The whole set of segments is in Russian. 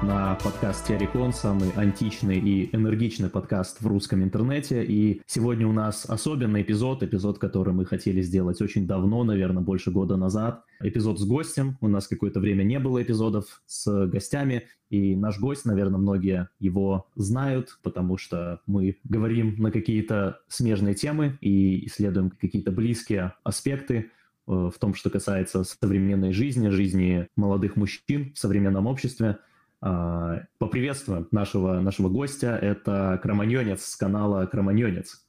На подкаст Террикон, самый античный и энергичный подкаст в русском интернете. И сегодня у нас особенный эпизод, эпизод, который мы хотели сделать очень давно, наверное, больше года назад. Эпизод с гостем. У нас какое-то время не было эпизодов с гостями, и наш гость, наверное, многие его знают, потому что мы говорим на какие-то смежные темы и исследуем какие-то близкие аспекты Э, в том, что касается современной жизни, жизни молодых мужчин в современном обществе. А, поприветствуем нашего, нашего гостя. Это Кроманьонец с канала Кроманьонец.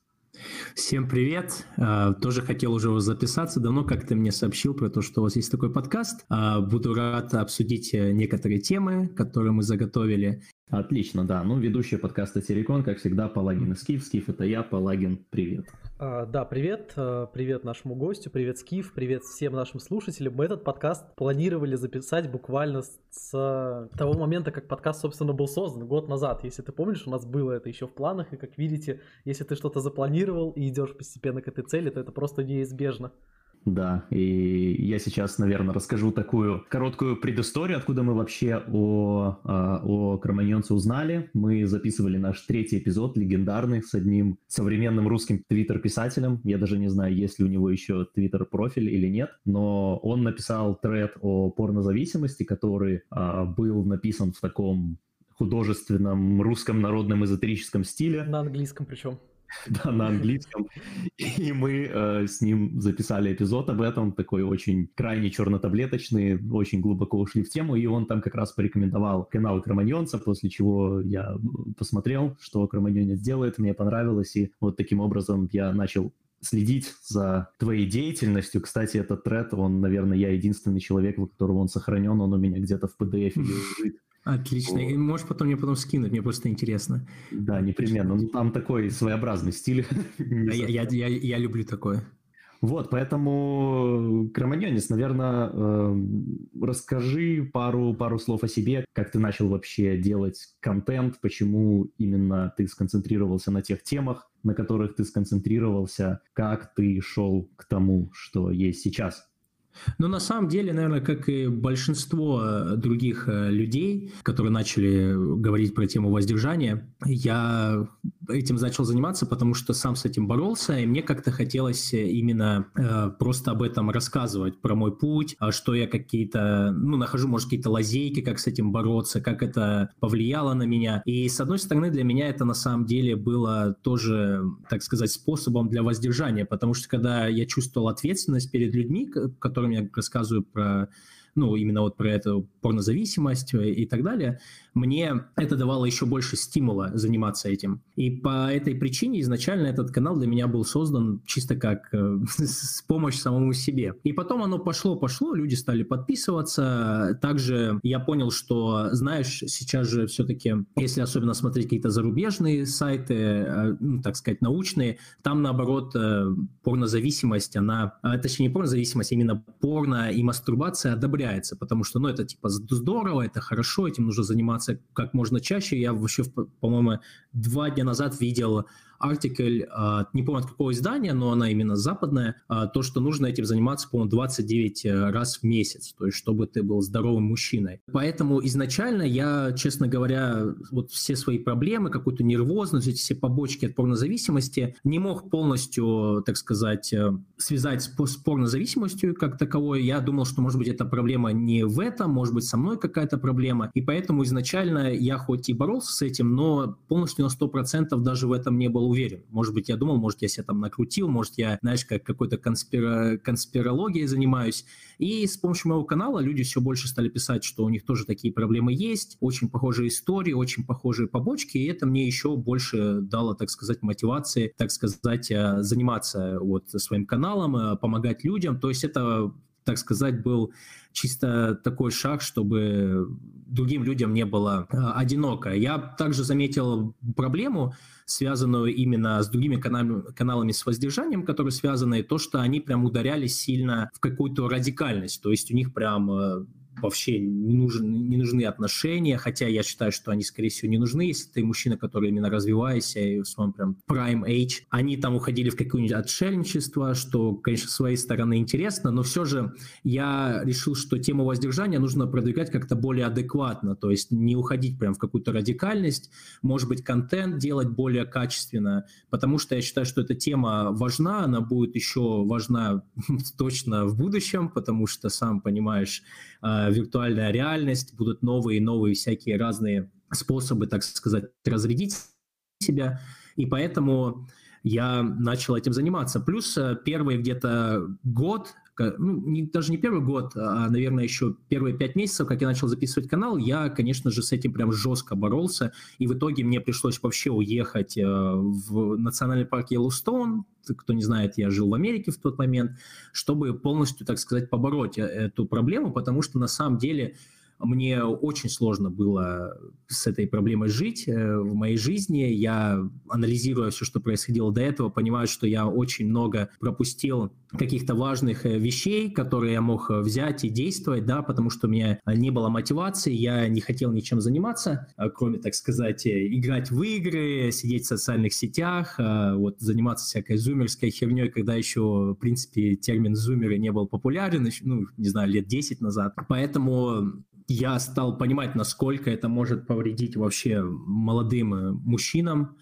Всем привет! А, тоже хотел уже записаться. Давно как ты мне сообщил про то, что у вас есть такой подкаст. А, буду рад обсудить э, некоторые темы, которые мы заготовили. Отлично, да. Ну, ведущий подкаста Терекон, как всегда, Палагин и Скиф. Скиф, это я, Палагин, привет. А, да, привет. А, привет нашему гостю, привет Скиф, привет всем нашим слушателям. Мы этот подкаст планировали записать буквально с того момента, как подкаст, собственно, был создан, год назад. Если ты помнишь, у нас было это еще в планах, и как видите, если ты что-то запланировал и идешь постепенно к этой цели, то это просто неизбежно. Да, и я сейчас, наверное, расскажу такую короткую предысторию, откуда мы вообще о, а, о Кроманьонце узнали. Мы записывали наш третий эпизод, легендарный, с одним современным русским твиттер-писателем. Я даже не знаю, есть ли у него еще твиттер-профиль или нет, но он написал тред о порнозависимости, который а, был написан в таком художественном русском народном эзотерическом стиле. На английском причем. да, на английском. И мы э, с ним записали эпизод об этом, такой очень крайне чернотаблеточный, очень глубоко ушли в тему, и он там как раз порекомендовал канал Кроманьонца, после чего я посмотрел, что Кроманьонец делает, мне понравилось, и вот таким образом я начал следить за твоей деятельностью. Кстати, этот тред, он, наверное, я единственный человек, у которого он сохранен, он у меня где-то в PDF лежит. Отлично. Вот. Можешь потом мне потом скинуть, мне просто интересно. Да, непременно. Ну, там такой своеобразный стиль. я, я, я, я люблю такое. Вот, поэтому, Кроманьонис, наверное, э, расскажи пару, пару слов о себе, как ты начал вообще делать контент, почему именно ты сконцентрировался на тех темах, на которых ты сконцентрировался, как ты шел к тому, что есть сейчас. Но на самом деле, наверное, как и большинство э, других э, людей, которые начали говорить про тему воздержания, я этим начал заниматься, потому что сам с этим боролся, и мне как-то хотелось именно э, просто об этом рассказывать, про мой путь, а что я какие-то, ну, нахожу, может, какие-то лазейки, как с этим бороться, как это повлияло на меня. И, с одной стороны, для меня это на самом деле было тоже, так сказать, способом для воздержания, потому что когда я чувствовал ответственность перед людьми, которым котором я рассказываю про ну, именно вот про эту порнозависимость и так далее, мне это давало еще больше стимула заниматься этим. И по этой причине изначально этот канал для меня был создан чисто как э, с помощь самому себе. И потом оно пошло-пошло, люди стали подписываться. Также я понял, что, знаешь, сейчас же все-таки, если особенно смотреть какие-то зарубежные сайты, э, ну, так сказать, научные, там, наоборот, э, порнозависимость, она, а, точнее, не порнозависимость, а именно порно и мастурбация одобряется появляется, потому что, ну, это типа здорово, это хорошо, этим нужно заниматься как можно чаще. Я вообще, по-моему, два дня назад видел артикль, не помню от какого издания, но она именно западная, а, то, что нужно этим заниматься, по-моему, 29 э, раз в месяц, то есть чтобы ты был здоровым мужчиной. Поэтому изначально я, честно говоря, вот все свои проблемы, какую-то нервозность, все побочки от порнозависимости не мог полностью, так сказать, э, связать с порнозависимостью как таковой. Я думал, что, может быть, эта проблема не в этом, может быть, со мной какая-то проблема. И поэтому изначально я хоть и боролся с этим, но полностью на 100% даже в этом не был уверен. Может быть, я думал, может, я себя там накрутил, может, я, знаешь, как какой-то конспира... конспирологией занимаюсь. И с помощью моего канала люди все больше стали писать, что у них тоже такие проблемы есть, очень похожие истории, очень похожие побочки, и это мне еще больше дало, так сказать, мотивации, так сказать, э, заниматься вот своим каналом, э, помогать людям. То есть это так сказать, был чисто такой шаг, чтобы другим людям не было э, одиноко. Я также заметил проблему, связанную именно с другими каналами, каналами с воздержанием, которые связаны, то, что они прям ударялись сильно в какую-то радикальность. То есть у них прям э, вообще не, нужен, не нужны отношения, хотя я считаю, что они, скорее всего, не нужны, если ты мужчина, который именно развивается, и в своем прям prime age. Они там уходили в какое-нибудь отшельничество, что, конечно, с своей стороны интересно, но все же я решил, что тему воздержания нужно продвигать как-то более адекватно, то есть не уходить прям в какую-то радикальность, может быть, контент делать более качественно, потому что я считаю, что эта тема важна, она будет еще важна точно в будущем, потому что, сам понимаешь, а, виртуальная реальность, будут новые и новые всякие разные способы, так сказать, разрядить себя, и поэтому я начал этим заниматься. Плюс э, первый где-то год ну, не, даже не первый год, а, наверное, еще первые пять месяцев, как я начал записывать канал, я, конечно же, с этим прям жестко боролся, и в итоге мне пришлось вообще уехать э, в национальный парк Йеллоустоун, кто не знает, я жил в Америке в тот момент, чтобы полностью, так сказать, побороть э, эту проблему, потому что на самом деле мне очень сложно было с этой проблемой жить э, в моей жизни. Я, анализируя все, что происходило до этого, понимаю, что я очень много пропустил каких-то важных э, вещей, которые я мог э, взять и действовать, да, потому что у меня не было мотивации, я не хотел ничем заниматься, кроме, так сказать, играть в игры, сидеть в социальных сетях, вот заниматься всякой зумерской херней, когда еще, в принципе, термин зумеры не был популярен, ну, не знаю, лет 10 назад. Поэтому я стал понимать, насколько это может повредить вообще молодым э, мужчинам.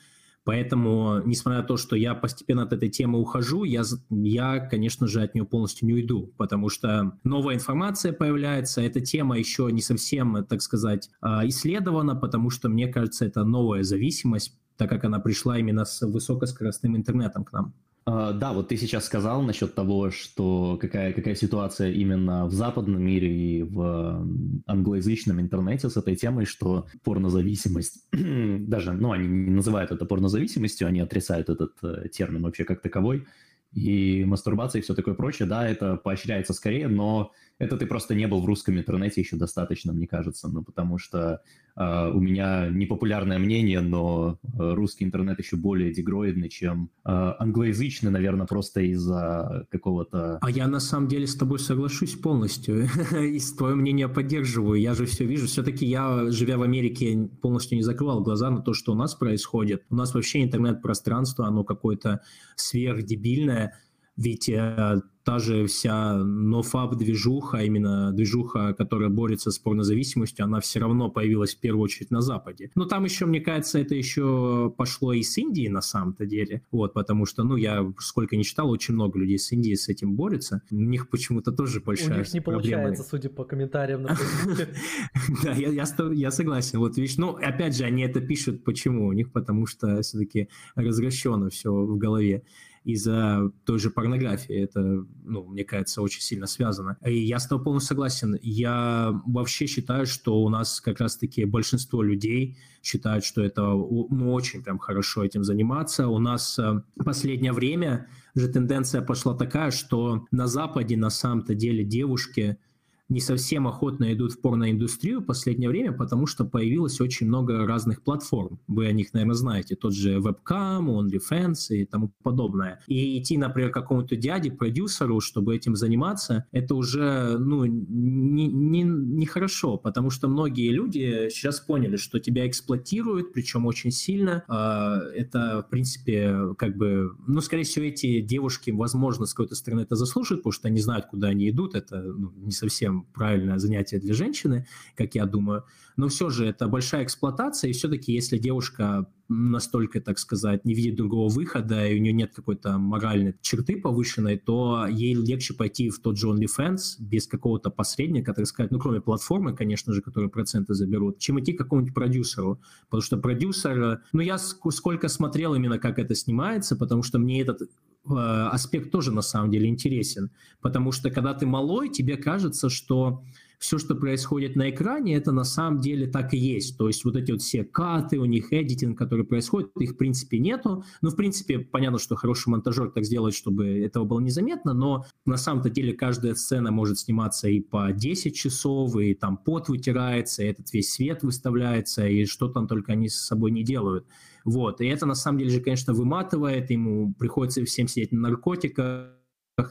Поэтому, несмотря на то, что я постепенно от этой темы ухожу, я, я, конечно же, от нее полностью не уйду, потому что новая информация появляется, эта тема еще не совсем, так сказать, а, исследована, потому что, мне кажется, это новая зависимость, так как она пришла именно с высокоскоростным интернетом к нам. Uh, да, вот ты сейчас сказал насчет того, что какая, какая ситуация именно в западном мире и в англоязычном интернете с этой темой, что порнозависимость, даже, ну, они не называют это порнозависимостью, они отрицают этот э, термин вообще как таковой, и мастурбация и все такое прочее, да, это поощряется скорее, но это ты просто не был в русском интернете еще достаточно, мне кажется, ну, потому что у меня непопулярное мнение, но э, русский интернет еще более дегроидный, чем э, англоязычный, наверное, просто из-за какого-то... А я на самом деле с тобой соглашусь полностью, и твое мнение поддерживаю, я же все вижу, все-таки я, живя в Америке, полностью не закрывал глаза на то, что у нас происходит. У нас вообще интернет-пространство, оно какое-то сверхдебильное, ведь э, та же вся нофаб-движуха, именно движуха, которая борется с порнозависимостью, она все равно появилась в первую очередь на Западе. Но там еще, мне кажется, это еще пошло и с Индии на самом-то деле. Вот, потому что, ну, я сколько не читал, очень много людей с Индии с этим борются. У них почему-то тоже большая У них не получается, судя по комментариям на Да, я согласен. Вот видишь, ну, опять же, они это пишут почему? У них потому что все-таки развращено все в голове из-за той же порнографии. Это, ну, мне кажется, очень сильно связано. И я с тобой полностью согласен. Я вообще считаю, что у нас как раз-таки большинство людей считают, что это ну, очень прям хорошо этим заниматься. У нас в э, последнее время же тенденция пошла такая, что на Западе на самом-то деле девушки не совсем охотно идут в порноиндустрию в последнее время, потому что появилось очень много разных платформ. Вы о них, наверное, знаете. Тот же Webcam, OnlyFans и тому подобное. И идти, например, к какому-то дяде, продюсеру, чтобы этим заниматься, это уже ну, не, не, не хорошо, потому что многие люди сейчас поняли, что тебя эксплуатируют, причем очень сильно. А, это, в принципе, как бы, ну, скорее всего, эти девушки, возможно, с какой-то стороны это заслуживают, потому что они знают, куда они идут. Это ну, не совсем правильное занятие для женщины, как я думаю. Но все же это большая эксплуатация, и все-таки если девушка настолько, так сказать, не видит другого выхода, и у нее нет какой-то моральной черты повышенной, то ей легче пойти в тот же OnlyFans без какого-то посредника, так сказать, ну, кроме платформы, конечно же, которые проценты заберут, чем идти к какому-нибудь продюсеру. Потому что продюсер... Ну, я сколько смотрел именно, как это снимается, потому что мне этот Э, аспект тоже на самом деле интересен, потому что когда ты малой, тебе кажется, что все, что происходит на экране, это на самом деле так и есть. То есть вот эти вот все каты, у них эдитинг, который происходит, их в принципе нету. Ну, в принципе, понятно, что хороший монтажер так сделает, чтобы этого было незаметно, но на самом-то деле каждая сцена может сниматься и по 10 часов, и там пот вытирается, и этот весь свет выставляется, и что там только они с собой не делают. Вот. И это на самом деле же, конечно, выматывает, ему приходится всем сидеть на наркотиках,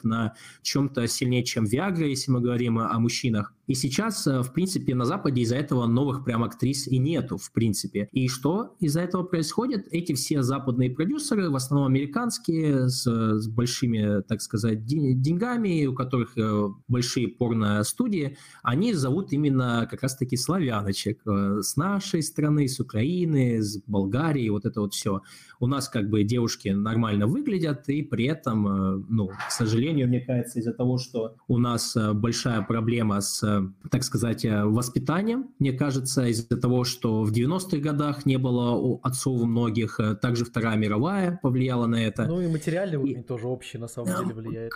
на чем-то сильнее, чем Виагра, если мы говорим о, мужчинах. И сейчас, э, в принципе, на Западе из-за этого новых прям актрис и нету, в принципе. И что из-за этого происходит? Эти все западные продюсеры, в основном американские, с, с большими, так сказать, деньгами, у которых э, большие порно-студии, они зовут именно как раз-таки славяночек э, с нашей страны, с Украины, с Болгарии, вот это вот все. У нас как бы девушки нормально выглядят, и при этом, ну, к сожалению, мне кажется, из-за того, что у нас большая проблема с так сказать, э, воспитанием, мне кажется, из-за того, что в 90-х годах не было отцов у многих, э, также Вторая мировая повлияла на это. Ну и материальный уровень и... тоже общий на самом деле влияет.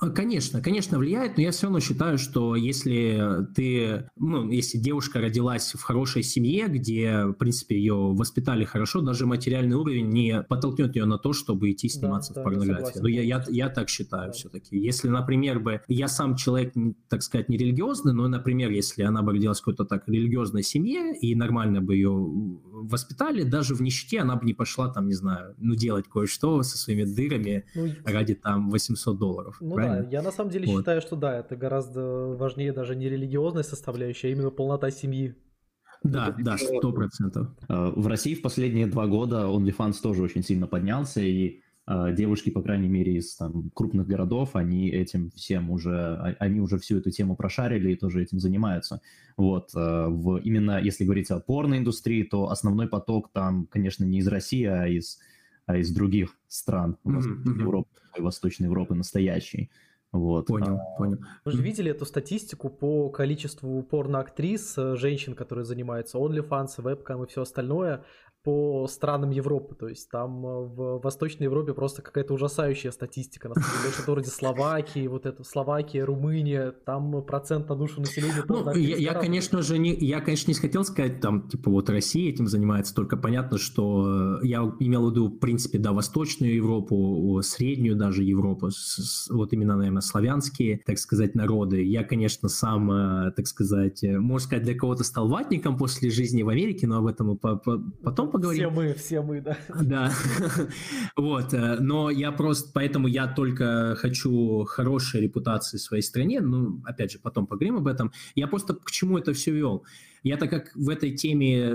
А, конечно, конечно, влияет, но я все равно считаю, что если ты, ну, если девушка родилась в хорошей семье, где, в принципе, ее воспитали хорошо, даже материальный уровень не подтолкнет ее на то, чтобы идти сниматься да, в порнографии. но я, я, я так считаю да. все-таки. Если, например, бы я сам человек, так сказать, не религиозный, но, например, если она бы родилась в какой-то так религиозной семье и нормально бы ее воспитали, даже в нищете она бы не пошла там, не знаю, ну, делать кое-что со своими дырами ну, ради там 800 долларов. Ну, правильно? да, я на самом деле вот. считаю, что да, это гораздо важнее даже не религиозная составляющая, а именно полнота семьи. Да, да, сто процентов. А, в России в последние два года OnlyFans тоже очень сильно поднялся, и девушки, по крайней мере, из там, крупных городов, они этим всем уже, а, они уже всю эту тему прошарили и тоже этим занимаются. Вот, в, именно если говорить о порноиндустрии, то основной поток там, конечно, не из России, а из, а из других стран mm-hmm. Европы, Восточной Европы настоящей. Вот. Понял, а, понял. Вы же видели эту статистику по количеству порноактрис, э, женщин, которые занимаются OnlyFans, вебкам и все остальное по странам Европы. То есть там э, в Восточной Европе просто какая-то ужасающая статистика. На самом деле, что вроде Словакии, вот это Словакия, Румыния, там процент на душу населения. Ну, я, я, конечно же, не, я, конечно, не хотел сказать, там, типа, вот Россия этим занимается, только понятно, что э, я имел в виду, в принципе, да, Восточную Европу, Среднюю даже Европу, с, вот именно, наверное, славянские, так сказать, народы. Я, конечно, сам, э, так сказать, можно сказать, для кого-то стал ватником после жизни в Америке, но об этом мы потом поговорим. Все мы, все мы, да. Да. вот. Э, но я просто, поэтому я только хочу хорошей репутации своей стране. Ну, опять же, потом поговорим об этом. Я просто к чему это все вел? Я так как в этой теме э,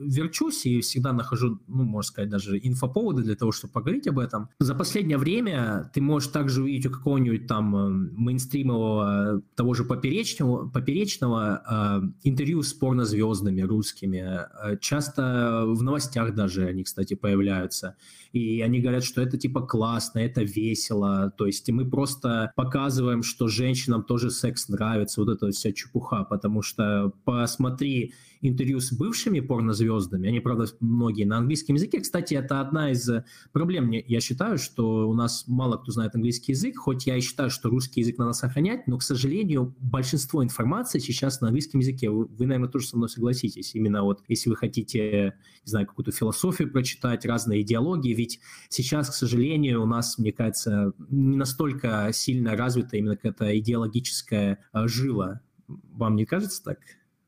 верчусь и всегда нахожу, ну, можно сказать, даже инфоповоды для того, чтобы поговорить об этом, за последнее время ты можешь также увидеть у какого-нибудь там э, мейнстримового, того же поперечного, поперечного э, интервью с порнозвездами русскими. Часто в новостях даже они, кстати, появляются. И они говорят, что это типа классно, это весело. То есть мы просто показываем, что женщинам тоже секс нравится, вот эта вся чепуха, потому что посмотри интервью с бывшими порнозвездами, они, правда, многие на английском языке. Кстати, это одна из э, проблем, я считаю, что у нас мало кто знает английский язык, хоть я и считаю, что русский язык надо сохранять, но, к сожалению, большинство информации сейчас на английском языке. Вы, вы наверное, тоже со мной согласитесь. Именно вот если вы хотите, не знаю, какую-то философию прочитать, разные идеологии, ведь сейчас, к сожалению, у нас, мне кажется, не настолько сильно развита именно какая-то идеологическая э, жила. Вам не кажется так?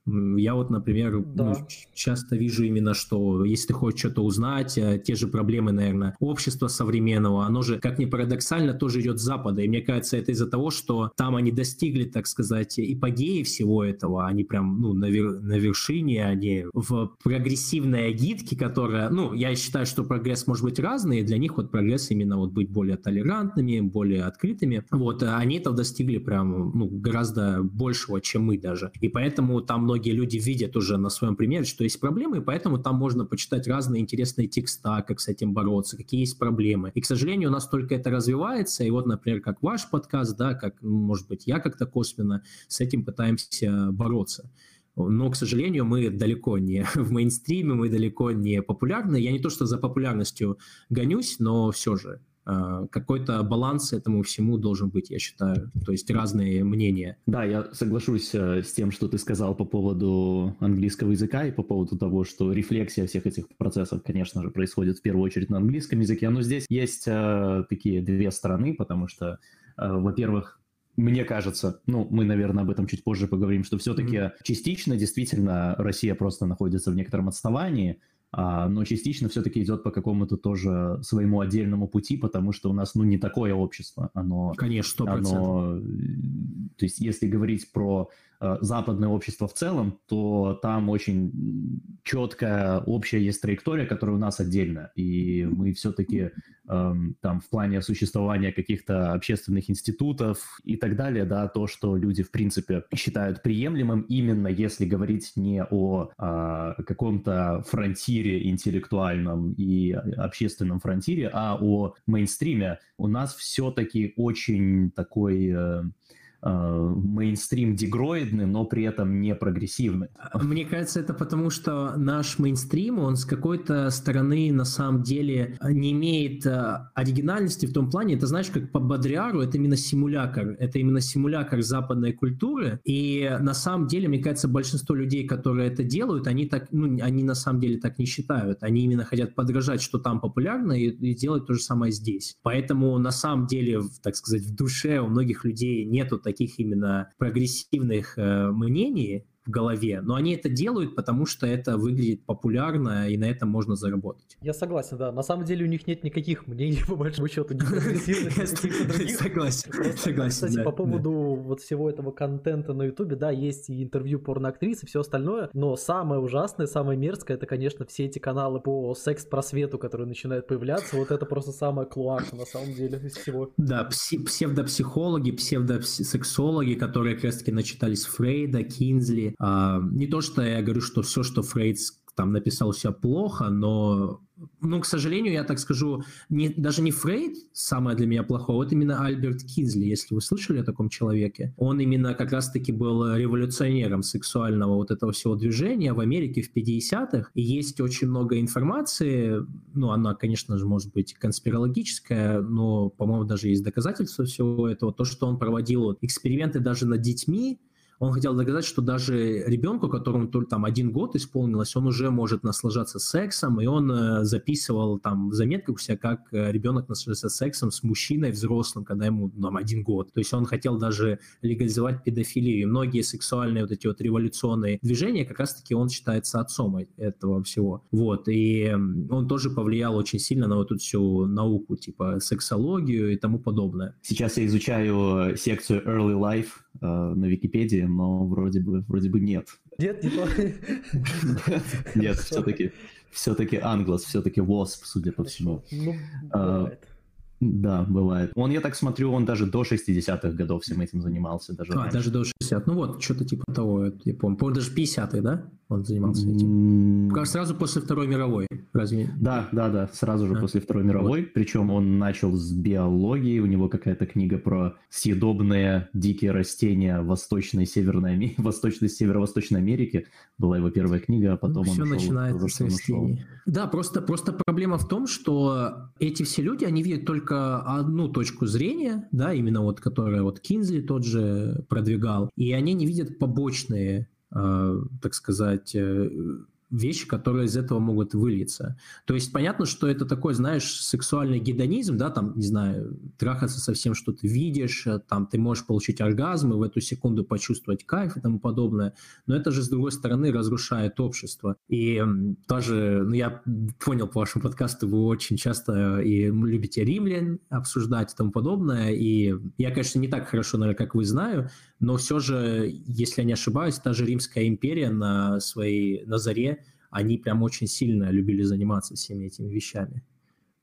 Я вот, например, ну, да. ну, часто вижу именно, что если ты хочешь что-то узнать, э, те же проблемы, наверное, общества современного, оно же, как ни парадоксально, тоже идет с Запада. И мне кажется, это из-за того, что там они достигли, так сказать, ипогеи всего этого. Они прям, ну, на, вер- на вершине, они в прогрессивной агитке, которая, ну, я считаю, что прогресс может быть разный, и для них вот прогресс именно вот быть более толерантными, более открытыми. Вот, а они этого достигли прям, ну, гораздо большего, чем мы даже. И поэтому там многие люди видят уже на своем примере, что есть проблемы, и поэтому там можно почитать разные интересные текста, как с этим бороться, какие есть проблемы. И, к сожалению, у нас только это развивается, и вот, например, как ваш подкаст, да, как, может быть, я как-то косвенно с этим пытаемся бороться. Но, к сожалению, мы далеко не в мейнстриме, мы далеко не популярны. Я не то, что за популярностью гонюсь, но все же какой-то баланс этому всему должен быть, я считаю. То есть разные мнения. Да, я соглашусь э, с тем, что ты сказал по поводу английского языка и по поводу того, что рефлексия всех этих процессов, конечно же, происходит в первую очередь на английском языке. Но здесь есть э, такие две стороны, потому что, э, во-первых, мне кажется, ну, мы, наверное, об этом чуть позже поговорим, что все-таки mm-hmm. частично действительно Россия просто находится в некотором отставании, но частично все-таки идет по какому-то тоже своему отдельному пути, потому что у нас, ну, не такое общество, оно... Конечно, 100%. Оно, то есть, если говорить про Э, западное общество в целом, то там очень четкая общая есть траектория, которая у нас отдельная. И мы все-таки эм, там в плане существования каких-то общественных институтов и так далее, да, то, что люди в принципе считают приемлемым, именно если говорить не о э, каком-то фронтире интеллектуальном и общественном фронтире, а о мейнстриме, у нас все-таки очень такой... Э, Э, мейнстрим дегроидный, но при этом не прогрессивный. Мне кажется, это потому, что наш мейнстрим, он с какой-то стороны на самом деле не имеет э, оригинальности в том плане, это знаешь, как по Бодриару, это именно симулятор, это именно симулятор западной культуры, и на самом деле, мне кажется, большинство людей, которые это делают, они так, ну, они на самом деле так не считают, они именно хотят подражать, что там популярно, и, и делать то же самое здесь. Поэтому на самом деле, так сказать, в душе у многих людей нету таких таких именно прогрессивных э, мнений, в голове, но они это делают, потому что это выглядит популярно, и на этом можно заработать. Я согласен, да. На самом деле у них нет никаких мнений, по большому счету, ни прогрессивных, Согласен, согласен. Кстати, по поводу вот всего этого контента на Ютубе, да, есть и интервью порноактрис и все остальное, но самое ужасное, самое мерзкое, это, конечно, все эти каналы по секс-просвету, которые начинают появляться, вот это просто самое клоака, на самом деле, из всего. Да, псевдопсихологи, псевдосексологи, которые как раз-таки начитались Фрейда, Кинзли, а, не то, что я говорю, что все, что Фрейд там написал все плохо, но, ну, к сожалению, я так скажу, не, даже не Фрейд самое для меня плохое, вот именно Альберт Кинзли, если вы слышали о таком человеке. Он именно как раз-таки был революционером сексуального вот этого всего движения в Америке в 50-х. И есть очень много информации, ну, она, конечно же, может быть конспирологическая, но, по-моему, даже есть доказательства всего этого. То, что он проводил эксперименты даже над детьми, он хотел доказать, что даже ребенку, которому только там один год исполнилось, он уже может наслаждаться сексом, и он э, записывал там в заметках у себя, как э, ребенок наслаждается сексом с мужчиной взрослым, когда ему там один год. То есть он хотел даже легализовать педофилию. И многие сексуальные вот эти вот революционные движения, как раз-таки он считается отцом этого всего. Вот. И он тоже повлиял очень сильно на вот эту всю науку, типа сексологию и тому подобное. Сейчас я изучаю секцию Early Life э, на Википедии, но вроде бы, вроде бы нет. Нет, не то. Нет, все-таки все-таки Англос, все-таки Wasp, судя по всему. Ну, а, бывает. Да, бывает. Он, я так смотрю, он даже до 60-х годов всем этим занимался. Даже а, раньше. даже до 60 Ну вот, что-то типа того, я помню. Помню, даже 50-х, да? Он занимался этим. Mm. Сразу после Второй мировой, разве? Да, да, да, сразу же а. после Второй мировой. Вот. Причем он начал с биологии, у него какая-то книга про съедобные дикие растения Восточной Северной, Америки, Восточной Северо-Восточной Америки. Была его первая книга, а потом ну, он Все ушел, начинается с растений. Да, просто, просто проблема в том, что эти все люди, они видят только одну точку зрения, да, именно вот, которая вот Кинзли тот же продвигал, и они не видят побочные, так сказать, э, вещи, которые из этого могут вылиться. То есть понятно, что это такой, знаешь, сексуальный гедонизм, да, там, не знаю, трахаться со всем, что ты видишь, э, там ты можешь получить оргазм и в эту секунду почувствовать кайф и тому подобное, но это же, с другой стороны, разрушает общество. И тоже, ну, я понял по вашему подкасту, вы очень часто и любите римлян обсуждать и тому подобное, и я, конечно, не так хорошо, наверное, как вы знаю, но все же, если я не ошибаюсь, та же Римская империя на своей, на заре, они прям очень сильно любили заниматься всеми этими вещами.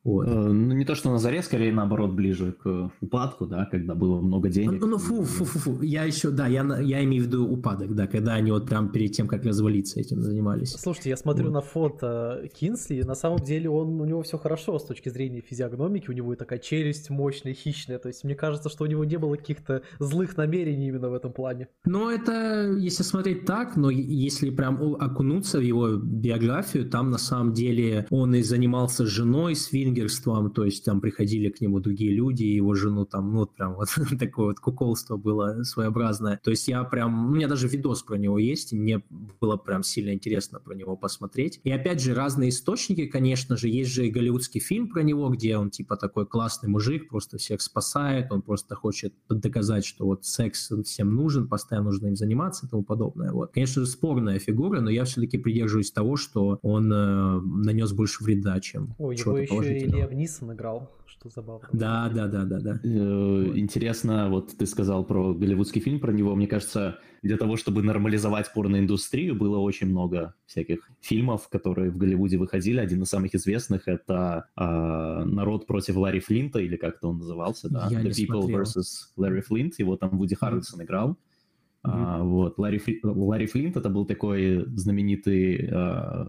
Вот. Э, ну, не то, что на заре, скорее наоборот, ближе к упадку, да, когда было много денег. Ну, ну фу, фу, фу, фу. Я еще, да, я, я имею в виду упадок, да, когда они вот прям перед тем, как развалиться, этим занимались. Слушайте, я смотрю вот. на фото Кинсли, на самом деле он, у него все хорошо с точки зрения физиогномики, у него такая челюсть мощная, хищная, то есть мне кажется, что у него не было каких-то злых намерений именно в этом плане. Ну, это, если смотреть так, но если прям окунуться в его биографию, там на самом деле он и занимался женой, свингер свингерством, то есть там приходили к нему другие люди, его жену там, ну вот прям вот такое вот куколство было своеобразное. То есть я прям, у меня даже видос про него есть, и мне было прям сильно интересно про него посмотреть. И опять же, разные источники, конечно же, есть же и голливудский фильм про него, где он типа такой классный мужик, просто всех спасает, он просто хочет доказать, что вот секс всем нужен, постоянно нужно им заниматься и тому подобное. Вот. Конечно же, спорная фигура, но я все-таки придерживаюсь того, что он э, нанес больше вреда, чем Ой, его еще Лев Нисон играл, что забавно. Да, да, да, да, да. Э, интересно, вот ты сказал про голливудский фильм, про него, мне кажется, для того, чтобы нормализовать порноиндустрию, было очень много всяких фильмов, которые в Голливуде выходили. Один из самых известных — это э, «Народ против Ларри Флинта», или как-то он назывался, да? Я «The People смотрел. vs. Larry Flint». Его там Вуди Харрельсон играл. Mm-hmm. А, вот. Ларри, Фли... Ларри Флинт это был такой знаменитый э,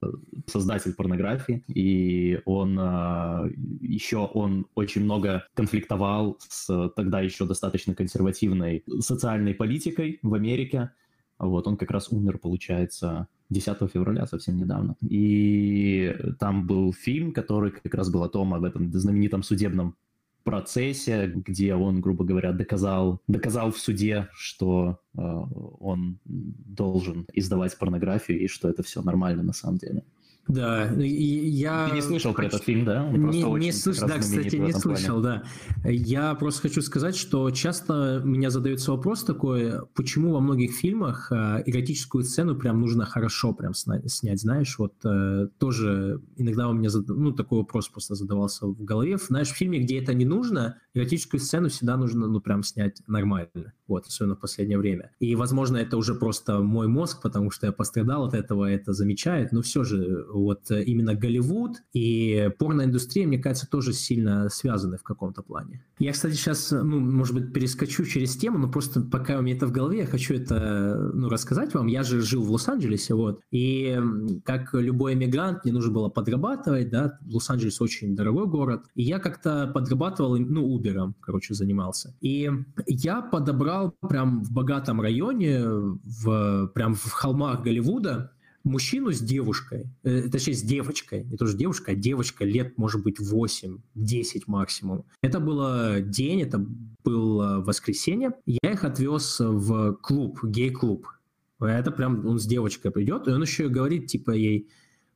создатель порнографии, и он э, еще он очень много конфликтовал с тогда еще достаточно консервативной социальной политикой в Америке. Вот он как раз умер, получается, 10 февраля, совсем недавно. И там был фильм, который как раз был о том, об этом знаменитом судебном процессе, где он, грубо говоря, доказал, доказал в суде, что э, он должен издавать порнографию и что это все нормально на самом деле. Да, и я... Ты не слышал про этот фильм, да? Он не, не слышал, да, кстати, не слышал, плане. да. Я просто хочу сказать, что часто меня задается вопрос такой, почему во многих фильмах э, эротическую сцену прям нужно хорошо прям снять, знаешь, вот э, тоже иногда у меня, зад... ну, такой вопрос просто задавался в голове. Знаешь, в фильме, где это не нужно, эротическую сцену всегда нужно, ну, прям снять нормально, вот, особенно в последнее время. И, возможно, это уже просто мой мозг, потому что я пострадал от этого, это замечает, но все же вот именно Голливуд и порноиндустрия, мне кажется, тоже сильно связаны в каком-то плане. Я, кстати, сейчас, ну, может быть, перескочу через тему, но просто пока у меня это в голове, я хочу это, ну, рассказать вам. Я же жил в Лос-Анджелесе, вот, и как любой иммигрант, мне нужно было подрабатывать, да, Лос-Анджелес очень дорогой город, и я как-то подрабатывал, ну, Убером, короче, занимался. И я подобрал прям в богатом районе, в, прям в холмах Голливуда, мужчину с девушкой, э, точнее с девочкой, не тоже девушка, а девочка лет, может быть, 8-10 максимум. Это было день, это было воскресенье. Я их отвез в клуб, гей-клуб. Это прям он с девочкой придет, и он еще говорит, типа, ей,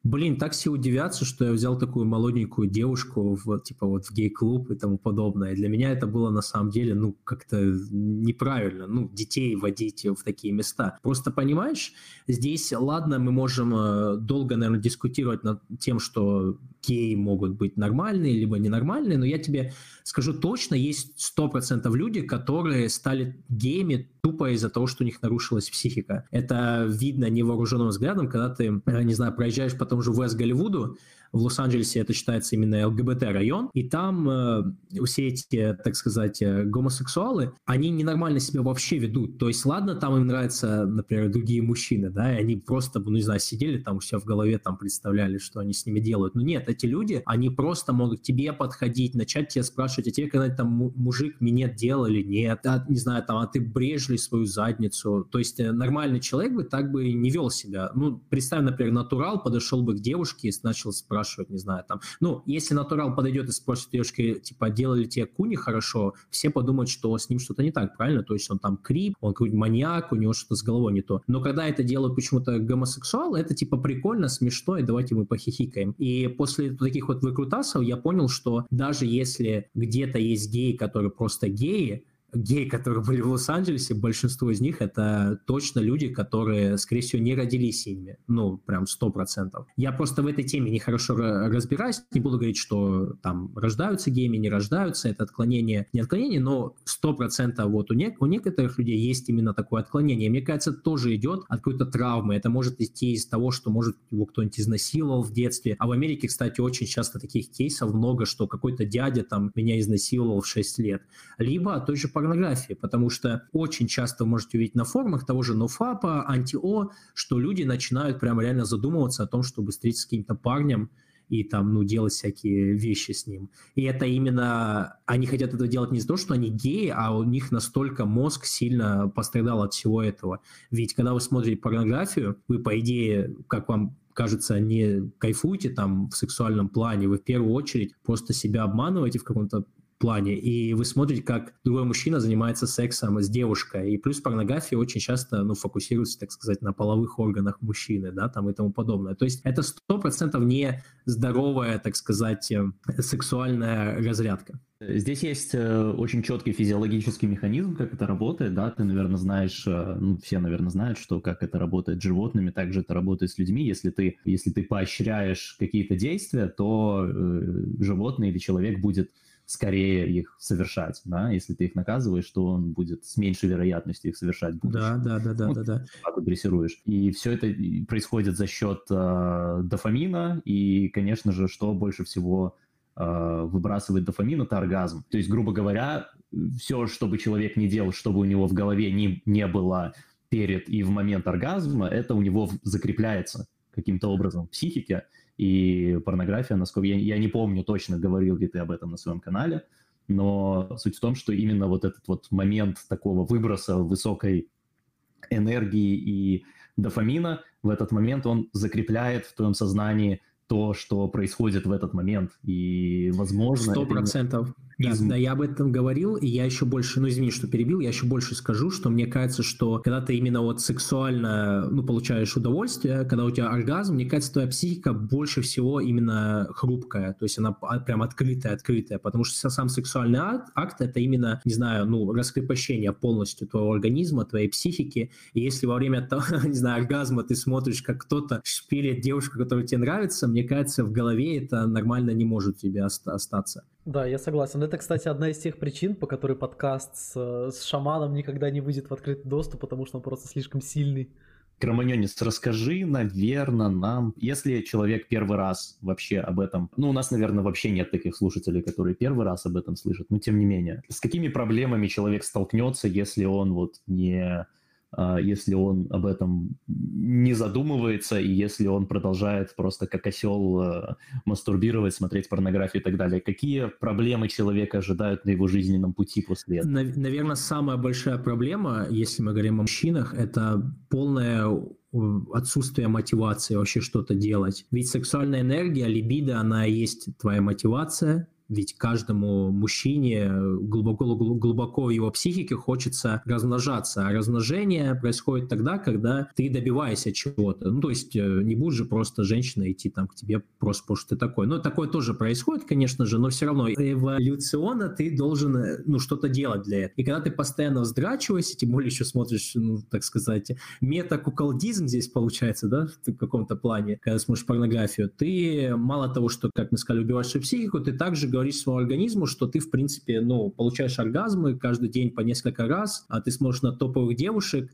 блин, так все удивятся, что я взял такую молоденькую девушку в, типа, вот в гей-клуб и тому подобное. Для меня это было на самом деле, ну, как-то неправильно, ну, детей водить в такие места. Просто понимаешь, здесь, ладно, мы можем э, долго, наверное, дискутировать над тем, что геи могут быть нормальные, либо ненормальные, но я тебе скажу точно, есть 100% люди, которые стали геями тупо из-за того, что у них нарушилась психика. Это видно невооруженным взглядом, когда ты, э, не знаю, проезжаешь по тому же Вест-Голливуду, в Лос-Анджелесе это считается именно ЛГБТ-район, и там э, все эти, так сказать, э, гомосексуалы, они ненормально себя вообще ведут. То есть, ладно, там им нравятся, например, другие мужчины, да, и они просто, ну, не знаю, сидели там у себя в голове, там представляли, что они с ними делают. Но нет, эти люди, они просто могут тебе подходить, начать тебя спрашивать, а тебе когда там мужик минет делал или нет, а, не знаю, там, а ты брежешь ли свою задницу. То есть, э, нормальный человек бы так бы не вел себя. Ну, представь, например, натурал подошел бы к девушке и начал спрашивать, спрашивать, не знаю, там. Ну, если натурал подойдет и спросит девушки, типа, делали тебе куни хорошо, все подумают, что с ним что-то не так, правильно? То есть он там крип, он какой-нибудь маньяк, у него что-то с головой не то. Но когда это делают почему-то гомосексуалы, это типа прикольно, смешно, и давайте мы похихикаем. И после таких вот выкрутасов я понял, что даже если где-то есть геи, которые просто геи, геи, которые были в Лос-Анджелесе, большинство из них это точно люди, которые, скорее всего, не родились ими. Ну, прям сто процентов. Я просто в этой теме нехорошо разбираюсь. Не буду говорить, что там рождаются геями, не рождаются. Это отклонение, не отклонение, но сто процентов вот у, не, у некоторых людей есть именно такое отклонение. Мне кажется, тоже идет от какой-то травмы. Это может идти из того, что, может, его кто-нибудь изнасиловал в детстве. А в Америке, кстати, очень часто таких кейсов много, что какой-то дядя там меня изнасиловал в 6 лет. Либо той же порнографии, потому что очень часто вы можете увидеть на форумах того же нофапа, анти-о, что люди начинают прямо реально задумываться о том, чтобы встретиться с каким-то парнем, и там, ну, делать всякие вещи с ним. И это именно, они хотят это делать не из-за того, что они геи, а у них настолько мозг сильно пострадал от всего этого. Ведь когда вы смотрите порнографию, вы, по идее, как вам кажется, не кайфуете там в сексуальном плане, вы в первую очередь просто себя обманываете в каком-то плане, и вы смотрите, как другой мужчина занимается сексом с девушкой, и плюс порнография очень часто, ну, фокусируется, так сказать, на половых органах мужчины, да, там и тому подобное. То есть это сто процентов не здоровая, так сказать, э, сексуальная разрядка. Здесь есть э, очень четкий физиологический механизм, как это работает, да, ты, наверное, знаешь, э, ну, все, наверное, знают, что как это работает с животными, также это работает с людьми. Если ты, если ты поощряешь какие-то действия, то э, животное или человек будет скорее их совершать, да, если ты их наказываешь, то он будет с меньшей вероятностью их совершать. Да, да, да, да, ну, да, да. Так дрессируешь. И все это происходит за счет э, дофамина, и, конечно же, что больше всего э, выбрасывает дофамин, это оргазм. То есть, грубо говоря, все, что бы человек не делал, чтобы у него в голове не, не было перед и в момент оргазма, это у него закрепляется каким-то образом в психике, и порнография, насколько я, я не помню точно, говорил ли ты об этом на своем канале, но суть в том, что именно вот этот вот момент такого выброса высокой энергии и дофамина, в этот момент он закрепляет в твоем сознании то, что происходит в этот момент. И, возможно... Сто процентов. Да, да, я об этом говорил, и я еще больше, ну извини, что перебил, я еще больше скажу, что мне кажется, что когда ты именно вот сексуально, ну, получаешь удовольствие, когда у тебя оргазм, мне кажется, твоя психика больше всего именно хрупкая, то есть она прям открытая, открытая, потому что сам сексуальный акт, акт это именно, не знаю, ну, раскрепощение полностью твоего организма, твоей психики, и если во время того, не знаю, оргазма ты смотришь, как кто-то шпилит девушку, которая тебе нравится, мне кажется, в голове это нормально не может тебе остаться. Да, я согласен. Это, кстати, одна из тех причин, по которой подкаст с, с шаманом никогда не выйдет в открытый доступ, потому что он просто слишком сильный. Кроманьонис, расскажи, наверное, нам, если человек первый раз вообще об этом, ну, у нас, наверное, вообще нет таких слушателей, которые первый раз об этом слышат, но тем не менее, с какими проблемами человек столкнется, если он вот не если он об этом не задумывается, и если он продолжает просто как осел э, мастурбировать, смотреть порнографию и так далее. Какие проблемы человека ожидают на его жизненном пути после этого? Наверное, самая большая проблема, если мы говорим о мужчинах, это полное отсутствие мотивации вообще что-то делать. Ведь сексуальная энергия, либидо, она есть твоя мотивация, ведь каждому мужчине глубоко, глубоко в его психике хочется размножаться, а размножение происходит тогда, когда ты добиваешься чего-то. Ну, то есть э, не будешь же просто женщина идти там к тебе просто потому что ты такой. Ну, такое тоже происходит, конечно же, но все равно эволюционно ты должен, э, ну, что-то делать для этого. И когда ты постоянно вздрачиваешься, тем более еще смотришь, ну, так сказать, метакуколдизм здесь получается, да, в каком-то плане, когда смотришь порнографию, ты мало того, что, как мы сказали, убиваешь психику, ты также говоришь своему организму, что ты, в принципе, ну, получаешь оргазмы каждый день по несколько раз, а ты смотришь на топовых девушек,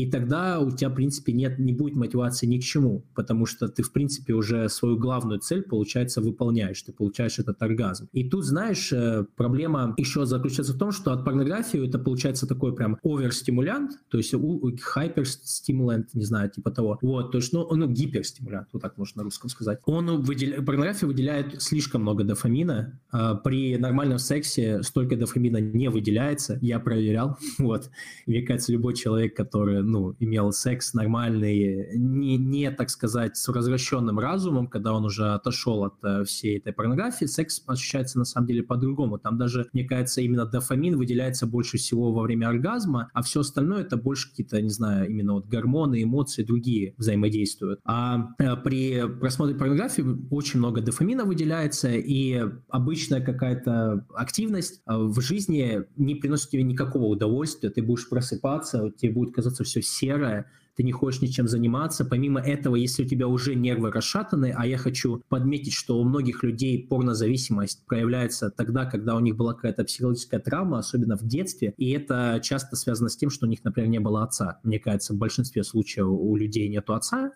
и тогда у тебя, в принципе, нет, не будет мотивации ни к чему, потому что ты, в принципе, уже свою главную цель, получается, выполняешь, ты получаешь этот оргазм. И тут, знаешь, э, проблема еще заключается в том, что от порнографии это получается такой прям оверстимулянт, то есть хайперстимулянт, не знаю, типа того. Вот, то есть, ну, ну гиперстимулянт, вот так можно на русском сказать. Он выделяет, порнография выделяет слишком много дофамина. А при нормальном сексе столько дофамина не выделяется, я проверял, вот. И мне кажется, любой человек, который ну, имел секс нормальный, не, не, так сказать, с развращенным разумом, когда он уже отошел от э, всей этой порнографии, секс ощущается на самом деле по-другому. Там даже, мне кажется, именно дофамин выделяется больше всего во время оргазма, а все остальное это больше какие-то, не знаю, именно вот гормоны, эмоции, другие взаимодействуют. А э, при просмотре порнографии очень много дофамина выделяется, и обычная какая-то активность э, в жизни не приносит тебе никакого удовольствия, ты будешь просыпаться, тебе будет казаться все серое, ты не хочешь ничем заниматься. Помимо этого, если у тебя уже нервы расшатаны, а я хочу подметить, что у многих людей порнозависимость проявляется тогда, когда у них была какая-то психологическая травма, особенно в детстве, и это часто связано с тем, что у них, например, не было отца. Мне кажется, в большинстве случаев у людей нету отца,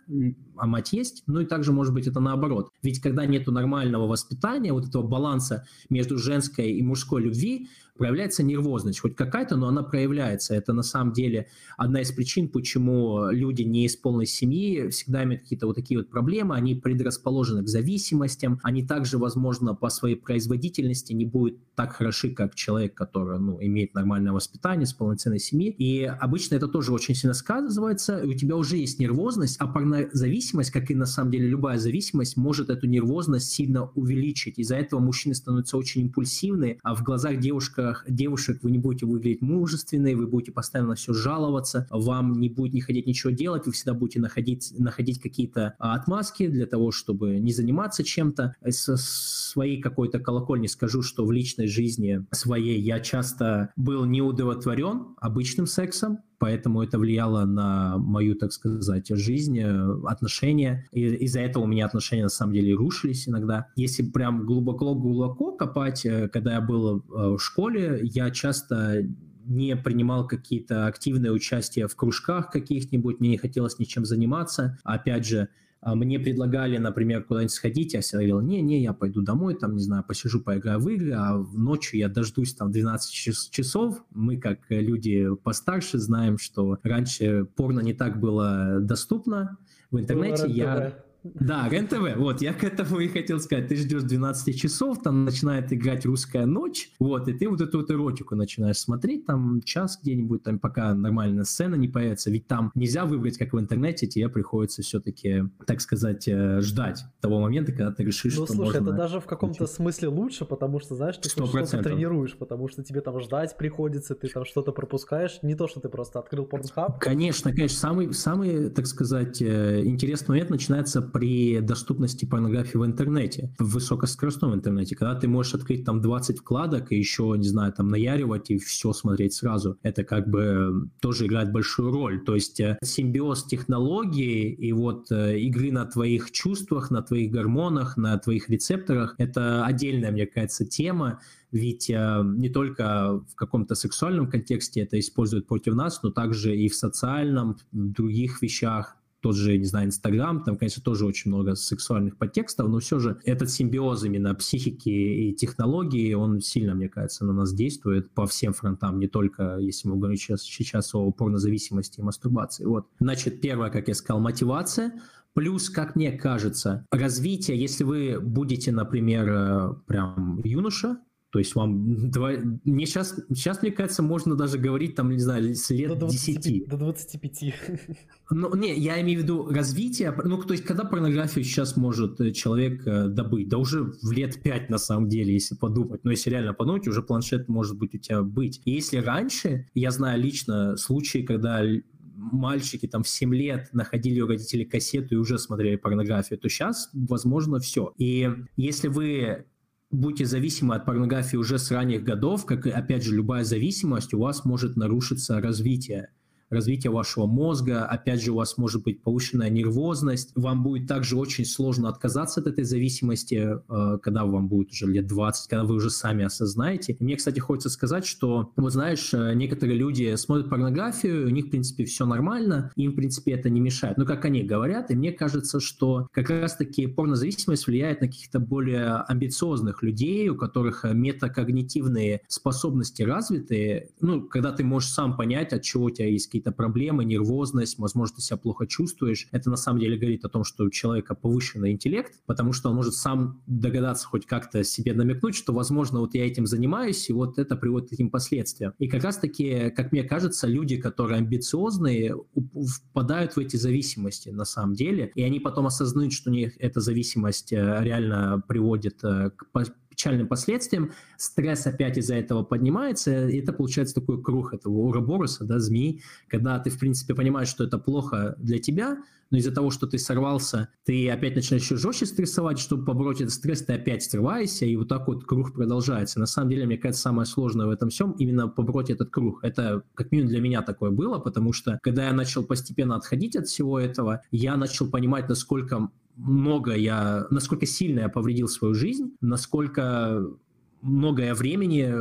а мать есть, ну и также может быть это наоборот. Ведь когда нету нормального воспитания, вот этого баланса между женской и мужской любви, проявляется нервозность, хоть какая-то, но она проявляется. Это на самом деле одна из причин, почему люди не из полной семьи всегда имеют какие-то вот такие вот проблемы, они предрасположены к зависимостям, они также, возможно, по своей производительности не будут так хороши, как человек, который ну, имеет нормальное воспитание, с полноценной семьи. И обычно это тоже очень сильно сказывается, и у тебя уже есть нервозность, а порнозависимость, как и на самом деле любая зависимость, может эту нервозность сильно увеличить. Из-за этого мужчины становятся очень импульсивны, а в глазах девушках, девушек вы не будете выглядеть мужественной, вы будете постоянно все жаловаться, вам не будет не хотеть ничего делать, вы всегда будете находить, находить какие-то а, отмазки для того, чтобы не заниматься чем-то. Со своей какой-то колокольни скажу, что в личной жизни своей я часто был неудовлетворен обычным сексом, поэтому это влияло на мою, так сказать, жизнь, э, отношения. И из-за этого у меня отношения на самом деле рушились иногда. Если прям глубоко-глубоко копать, э, когда я был э, в школе, я часто не принимал какие-то активные участия в кружках каких-нибудь, мне не хотелось ничем заниматься. Опять же, мне предлагали, например, куда-нибудь сходить, я всегда говорил, не-не, я пойду домой, там, не знаю, посижу, поиграю в игры, а ночью я дождусь там 12 часов. Мы, как люди постарше, знаем, что раньше порно не так было доступно в интернете. Я да, РЕН-ТВ, вот, я к этому и хотел сказать. Ты ждешь 12 часов, там начинает играть «Русская ночь», вот, и ты вот эту вот эротику начинаешь смотреть, там, час где-нибудь, там, пока нормальная сцена не появится, ведь там нельзя выбрать, как в интернете, тебе приходится все-таки, так сказать, э, ждать того момента, когда ты решишь, ну, что слушай, можно... это даже в каком-то смысле лучше, потому что, знаешь, ты что-то тренируешь, потому что тебе там ждать приходится, ты там что-то пропускаешь, не то, что ты просто открыл порнхаб. Конечно, конечно, самый, самый, так сказать, э, интересный момент начинается при доступности порнографии в интернете, в высокоскоростном интернете, когда ты можешь открыть там 20 вкладок и еще, не знаю, там наяривать и все смотреть сразу. Это как бы тоже играет большую роль. То есть э, симбиоз технологии и вот э, игры на твоих чувствах, на твоих гормонах, на твоих рецепторах, это отдельная, мне кажется, тема, ведь э, не только в каком-то сексуальном контексте это используют против нас, но также и в социальном, в других вещах, тот же, не знаю, Инстаграм, там, конечно, тоже очень много сексуальных подтекстов, но все же этот симбиоз именно психики и технологии, он сильно, мне кажется, на нас действует по всем фронтам, не только, если мы говорим сейчас, сейчас о порнозависимости и мастурбации. Вот. Значит, первое, как я сказал, мотивация, Плюс, как мне кажется, развитие, если вы будете, например, э, прям юноша, то есть вам два... Мне сейчас, сейчас, мне кажется, можно даже говорить, там, не знаю, с лет до 20, 10. До 25. Ну, не, я имею в виду развитие. Ну, то есть, когда порнографию сейчас может э, человек э, добыть? Да уже в лет 5, на самом деле, если подумать. Но если реально подумать, уже планшет может быть у тебя быть. И если раньше, я знаю лично случаи, когда мальчики там в 7 лет находили у родителей кассету и уже смотрели порнографию, то сейчас, возможно, все. И если вы будете зависимы от порнографии уже с ранних годов, как, опять же, любая зависимость, у вас может нарушиться развитие развитие вашего мозга, опять же, у вас может быть повышенная нервозность, вам будет также очень сложно отказаться от этой зависимости, э, когда вам будет уже лет 20, когда вы уже сами осознаете. И мне, кстати, хочется сказать, что, вот знаешь, э, некоторые люди смотрят порнографию, у них, в принципе, все нормально, им, в принципе, это не мешает. Но как они говорят, и мне кажется, что как раз-таки порнозависимость влияет на каких-то более амбициозных людей, у которых метакогнитивные способности развиты, ну, когда ты можешь сам понять, от чего у тебя есть какие-то проблемы, нервозность, возможно, ты себя плохо чувствуешь. Это на самом деле говорит о том, что у человека повышенный интеллект, потому что он может сам догадаться хоть как-то себе намекнуть, что, возможно, вот я этим занимаюсь, и вот это приводит к таким последствиям. И как раз-таки, как мне кажется, люди, которые амбициозные, впадают в эти зависимости на самом деле, и они потом осознают, что у них эта зависимость э, реально приводит э, к печальным последствиям. Стресс опять из-за этого поднимается, и это получается такой круг этого уроборуса, да, змей, когда ты, в принципе, понимаешь, что это плохо для тебя, но из-за того, что ты сорвался, ты опять начинаешь еще жестче стрессовать, чтобы побороть этот стресс, ты опять срываешься, и вот так вот круг продолжается. На самом деле, мне кажется, самое сложное в этом всем именно побороть этот круг. Это как минимум для меня такое было, потому что когда я начал постепенно отходить от всего этого, я начал понимать, насколько много я, насколько сильно я повредил свою жизнь, насколько многое времени,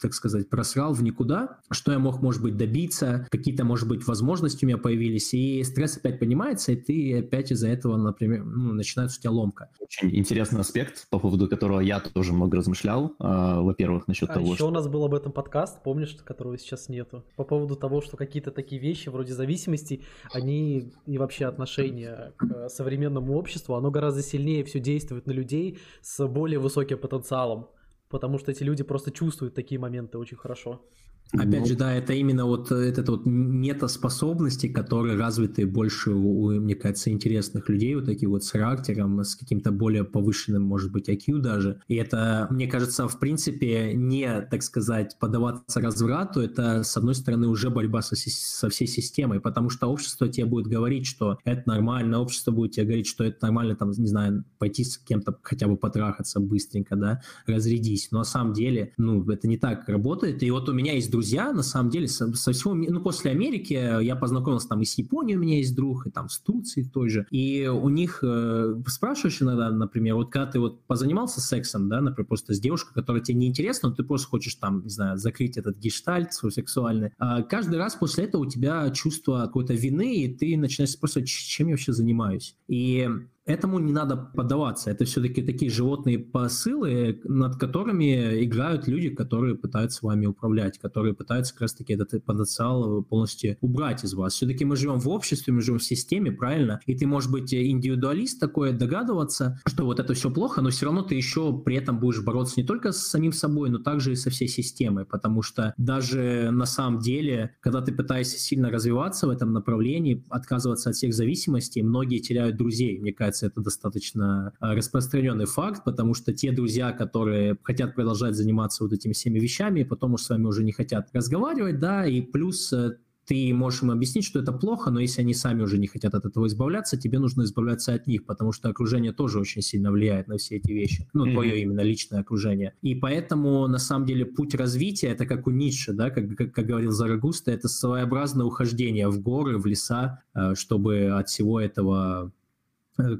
так сказать, просрал в никуда, что я мог, может быть, добиться, какие-то, может быть, возможности у меня появились, и стресс опять поднимается, и ты опять из-за этого, например, ну, начинается у тебя ломка. Очень интересный аспект, по поводу которого я тоже много размышлял. А, во-первых, насчет а того, еще что... у нас был об этом подкаст, помнишь, которого сейчас нету, по поводу того, что какие-то такие вещи вроде зависимости, они и вообще отношения к современному обществу, оно гораздо сильнее все действует на людей с более высоким потенциалом потому что эти люди просто чувствуют такие моменты очень хорошо. Опять ну... же, да, это именно вот этот вот метаспособности, которые развиты больше у, мне кажется, интересных людей, вот таких вот с характером, с каким-то более повышенным, может быть, IQ даже. И это, мне кажется, в принципе, не, так сказать, подаваться разврату, это, с одной стороны, уже борьба со, со всей системой, потому что общество тебе будет говорить, что это нормально, общество будет тебе говорить, что это нормально, там, не знаю, пойти с кем-то хотя бы потрахаться быстренько, да, разрядись. Но на самом деле, ну, это не так работает. И вот у меня есть друзья, на самом деле, со, со всего, ну, после Америки я познакомился там и с Японией у меня есть друг, и там с Турцией той же, и у них э, спрашиваешь иногда, например, вот когда ты вот позанимался сексом, да, например, просто с девушкой, которая тебе не интересна, но ты просто хочешь там, не знаю, закрыть этот гештальт свой сексуальный, а каждый раз после этого у тебя чувство какой-то вины, и ты начинаешь спрашивать, чем я вообще занимаюсь. И этому не надо поддаваться. Это все-таки такие животные посылы, над которыми играют люди, которые пытаются вами управлять, которые пытаются как раз-таки этот потенциал полностью убрать из вас. Все-таки мы живем в обществе, мы живем в системе, правильно? И ты, может быть, индивидуалист такой, догадываться, что вот это все плохо, но все равно ты еще при этом будешь бороться не только с самим собой, но также и со всей системой, потому что даже на самом деле, когда ты пытаешься сильно развиваться в этом направлении, отказываться от всех зависимостей, многие теряют друзей, мне кажется, это достаточно а, распространенный факт, потому что те друзья, которые хотят продолжать заниматься вот этими всеми вещами, потом уж с вами уже не хотят разговаривать, да, и плюс э, ты можешь им объяснить, что это плохо, но если они сами уже не хотят от этого избавляться, тебе нужно избавляться от них, потому что окружение тоже очень сильно влияет на все эти вещи. Ну, mm-hmm. твое именно личное окружение. И поэтому, на самом деле, путь развития, это как у Ницше, да, как, как, как говорил Зарагуста, это своеобразное ухождение в горы, в леса, э, чтобы от всего этого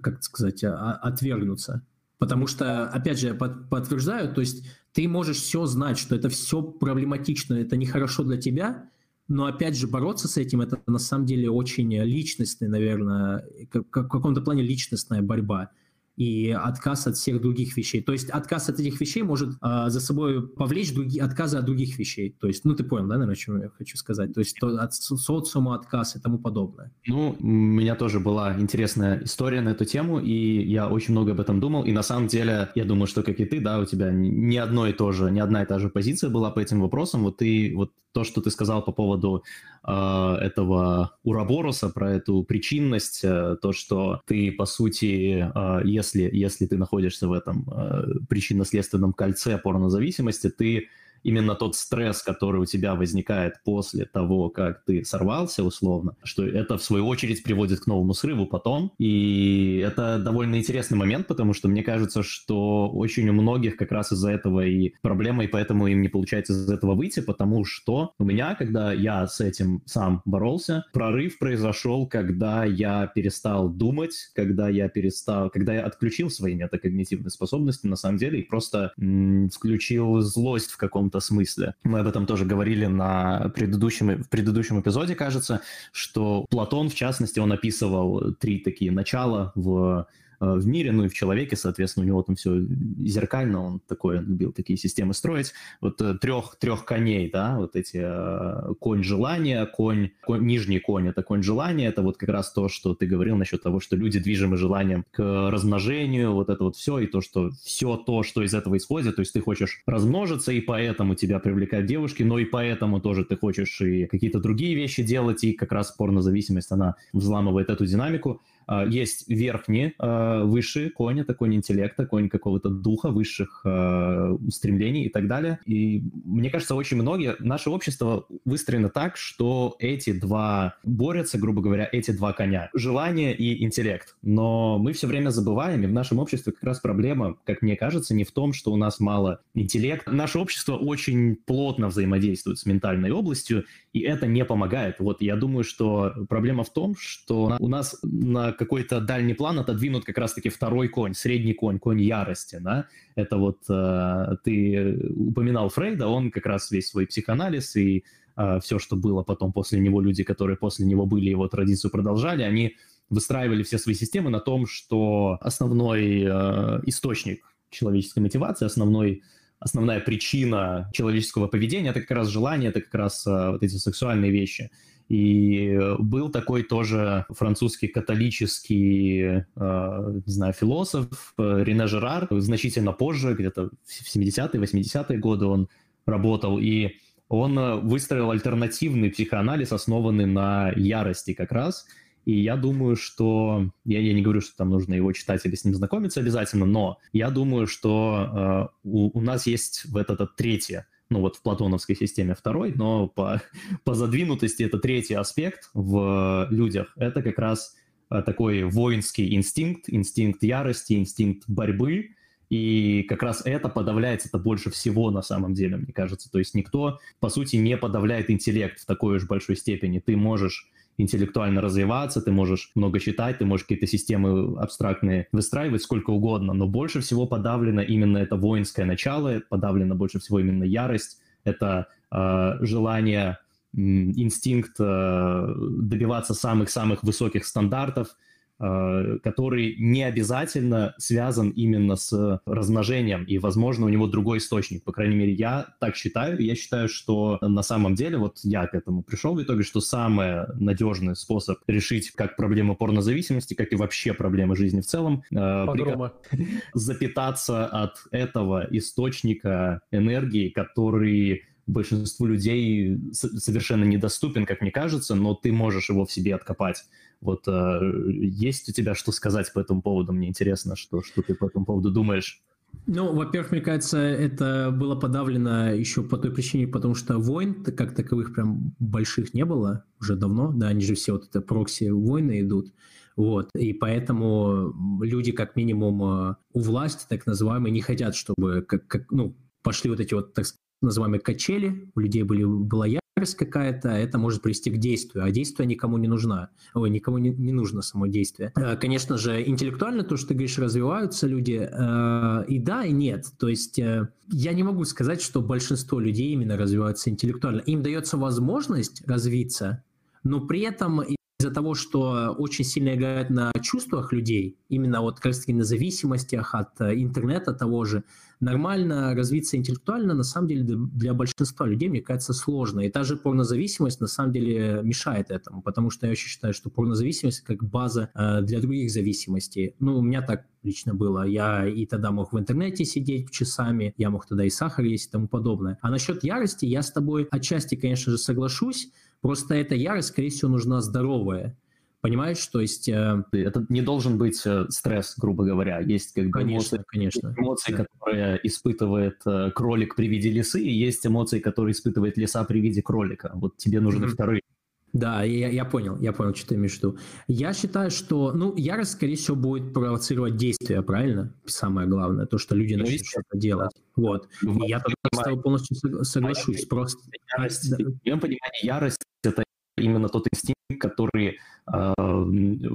как сказать, а, отвергнуться. Потому что, опять же, под, подтверждаю, то есть ты можешь все знать, что это все проблематично, это нехорошо для тебя, но опять же бороться с этим это на самом деле очень личностная, наверное, как, в каком-то плане личностная борьба и отказ от всех других вещей. То есть отказ от этих вещей может э, за собой повлечь другие, отказы от других вещей. То есть, ну ты понял, да, наверное, о чем я хочу сказать? То есть то, от социума отказ и тому подобное. Ну, у меня тоже была интересная история на эту тему, и я очень много об этом думал. И на самом деле, я думаю, что как и ты, да, у тебя не одно и то же, не одна и та же позиция была по этим вопросам. Вот ты, вот то, что ты сказал по поводу э, этого Ураборуса, про эту причинность, э, то, что ты, по сути, э, если, если ты находишься в этом э, причинно-следственном кольце порнозависимости, ты именно тот стресс, который у тебя возникает после того, как ты сорвался условно, что это в свою очередь приводит к новому срыву потом. И это довольно интересный момент, потому что мне кажется, что очень у многих как раз из-за этого и проблема, и поэтому им не получается из этого выйти, потому что у меня, когда я с этим сам боролся, прорыв произошел, когда я перестал думать, когда я перестал, когда я отключил свои метакогнитивные способности на самом деле и просто м- включил злость в каком каком-то смысле. Мы об этом тоже говорили на предыдущем, в предыдущем эпизоде, кажется, что Платон, в частности, он описывал три такие начала в в мире, ну и в человеке, соответственно, у него там все зеркально, он такой, он любил такие системы строить. Вот э, трех, трех коней, да, вот эти э, конь желания, конь, конь, нижний конь это конь желания, это вот как раз то, что ты говорил насчет того, что люди движимы желанием к размножению, вот это вот все, и то, что все то, что из этого исходит, то есть ты хочешь размножиться, и поэтому тебя привлекают девушки, но и поэтому тоже ты хочешь и какие-то другие вещи делать, и как раз порнозависимость, она взламывает эту динамику. А, есть верхний, а, высший конь, это конь интеллекта, конь какого-то духа, высших а, устремлений и так далее. И мне кажется, очень многие, наше общество выстроено так, что эти два борются, грубо говоря, эти два коня. Желание и интеллект. Но мы все время забываем, и в нашем обществе как раз проблема, как мне кажется, не в том, что у нас мало интеллекта. Наше общество очень плотно взаимодействует с ментальной областью, и это не помогает. Вот я думаю, что проблема в том, что у нас на какой-то дальний план отодвинут как раз-таки второй конь, средний конь, конь ярости, да, это вот э, ты упоминал Фрейда, он как раз весь свой психоанализ и э, все, что было потом после него, люди, которые после него были, его традицию продолжали, они выстраивали все свои системы на том, что основной э, источник человеческой мотивации, основной основная причина человеческого поведения это как раз желание, это как раз э, вот эти сексуальные вещи. И был такой тоже французский католический, э, не знаю, философ э, Рене Жерар, значительно позже, где-то в 70-е, 80-е годы он работал, и он выстроил альтернативный психоанализ, основанный на ярости как раз. И я думаю, что... Я, я не говорю, что там нужно его читать или с ним знакомиться обязательно, но я думаю, что э, у, у нас есть в это, это третье ну вот в платоновской системе второй, но по, по задвинутости это третий аспект в людях. Это как раз э, такой воинский инстинкт, инстинкт ярости, инстинкт борьбы, и как раз это подавляется это больше всего на самом деле, мне кажется. То есть никто, по сути, не подавляет интеллект в такой уж большой степени. Ты можешь интеллектуально развиваться, ты можешь много читать, ты можешь какие-то системы абстрактные выстраивать сколько угодно, но больше всего подавлено именно это воинское начало, подавлено больше всего именно ярость, это э, желание, инстинкт э, добиваться самых-самых высоких стандартов, который не обязательно связан именно с размножением, и, возможно, у него другой источник. По крайней мере, я так считаю. Я считаю, что на самом деле, вот я к этому пришел в итоге, что самый надежный способ решить как проблему порнозависимости, как и вообще проблемы жизни в целом, э, запитаться от этого источника энергии, который большинству людей совершенно недоступен, как мне кажется, но ты можешь его в себе откопать. Вот э, есть у тебя что сказать по этому поводу? Мне интересно, что, что ты по этому поводу думаешь. Ну, во-первых, мне кажется, это было подавлено еще по той причине, потому что войн как таковых прям больших не было уже давно, да, они же все вот это прокси-войны идут, вот, и поэтому люди как минимум э, у власти, так называемые, не хотят, чтобы, как, как ну, пошли вот эти вот, так называемые качели, у людей были, была ярость какая-то, это может привести к действию, а действие никому не нужно, ой, никому не, не нужно само действие. Э, конечно же, интеллектуально то, что ты говоришь, развиваются люди, э, и да, и нет. То есть э, я не могу сказать, что большинство людей именно развиваются интеллектуально. Им дается возможность развиться, но при этом из-за того, что очень сильно играет на чувствах людей, именно вот как раз таки на зависимостях от интернета того же, нормально развиться интеллектуально, на самом деле, для большинства людей, мне кажется, сложно. И та же порнозависимость, на самом деле, мешает этому, потому что я очень считаю, что порнозависимость как база э, для других зависимостей. Ну, у меня так лично было. Я и тогда мог в интернете сидеть часами, я мог тогда и сахар есть и тому подобное. А насчет ярости я с тобой отчасти, конечно же, соглашусь, просто эта ярость, скорее всего, нужна здоровая. Понимаешь, то есть... Э... Это не должен быть э, стресс, грубо говоря. Есть как бы конечно, эмоции, конечно. эмоции да. которые испытывает э, кролик при виде лисы, и есть эмоции, которые испытывает лиса при виде кролика. Вот тебе нужны mm-hmm. вторые. Да, я, я понял, я понял, что ты имеешь в виду. Я считаю, что, ну, ярость, скорее всего, будет провоцировать действия, правильно? Самое главное, то, что люди ну, начнут что-то делать. Вот. Ну, и я тогда с тобой полностью соглашусь. Просто... Ярость, в моем понимании, ярость – это именно тот инстинкт, который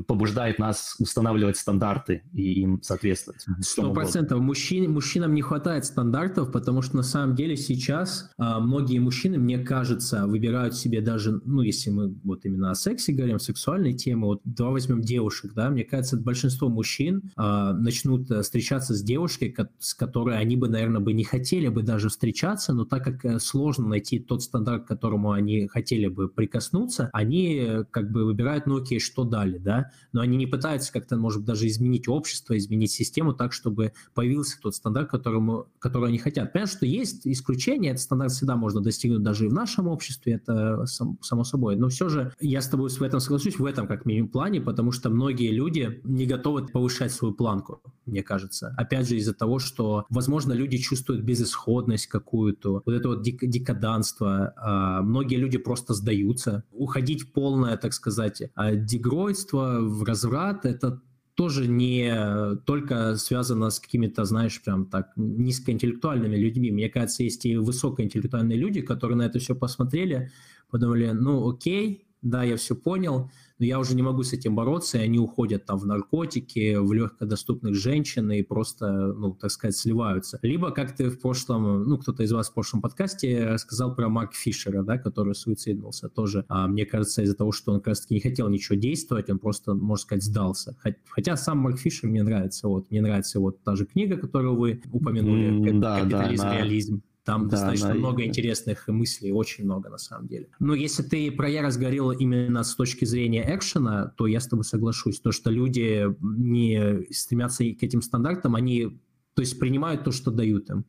побуждает нас устанавливать стандарты и им соответствовать. Сто процентов. Мужчин, мужчинам не хватает стандартов, потому что на самом деле сейчас э, многие мужчины, мне кажется, выбирают себе даже, ну, если мы вот именно о сексе говорим, сексуальной темы, вот давай возьмем девушек, да, мне кажется, большинство мужчин э, начнут встречаться с девушкой, с которой они бы, наверное, бы не хотели бы даже встречаться, но так как сложно найти тот стандарт, к которому они хотели бы прикоснуться, они как бы выбирают, ну окей, что дали, да, но они не пытаются как-то, может быть, даже изменить общество, изменить систему так, чтобы появился тот стандарт, которому, который они хотят. Понятно, что есть исключения, этот стандарт всегда можно достигнуть даже и в нашем обществе, это сам, само собой, но все же я с тобой в этом соглашусь, в этом как минимум плане, потому что многие люди не готовы повышать свою планку, мне кажется. Опять же, из-за того, что, возможно, люди чувствуют безысходность какую-то, вот это вот дик- декаданство, а многие люди просто сдаются. Уходить полное так сказать, а дегройство, в разврат, это тоже не только связано с какими-то, знаешь, прям так низкоинтеллектуальными людьми. Мне кажется, есть и высокоинтеллектуальные люди, которые на это все посмотрели, подумали, ну окей, да, я все понял, но я уже не могу с этим бороться, и они уходят там в наркотики, в легкодоступных женщин и просто, ну, так сказать, сливаются. Либо, как ты в прошлом, ну, кто-то из вас в прошлом подкасте рассказал про Марк Фишера, да, который суициднулся тоже. А, мне кажется, из-за того, что он как раз-таки не хотел ничего действовать, он просто, можно сказать, сдался. Хотя сам Марк Фишер мне нравится, вот, мне нравится вот та же книга, которую вы упомянули, mm, да, «Капитализм, да, реализм». Там да, достаточно да, много и... интересных мыслей, очень много на самом деле. Но если ты про я разгорел именно с точки зрения экшена, то я с тобой соглашусь. То, что люди не стремятся к этим стандартам, они то есть принимают то, что дают им.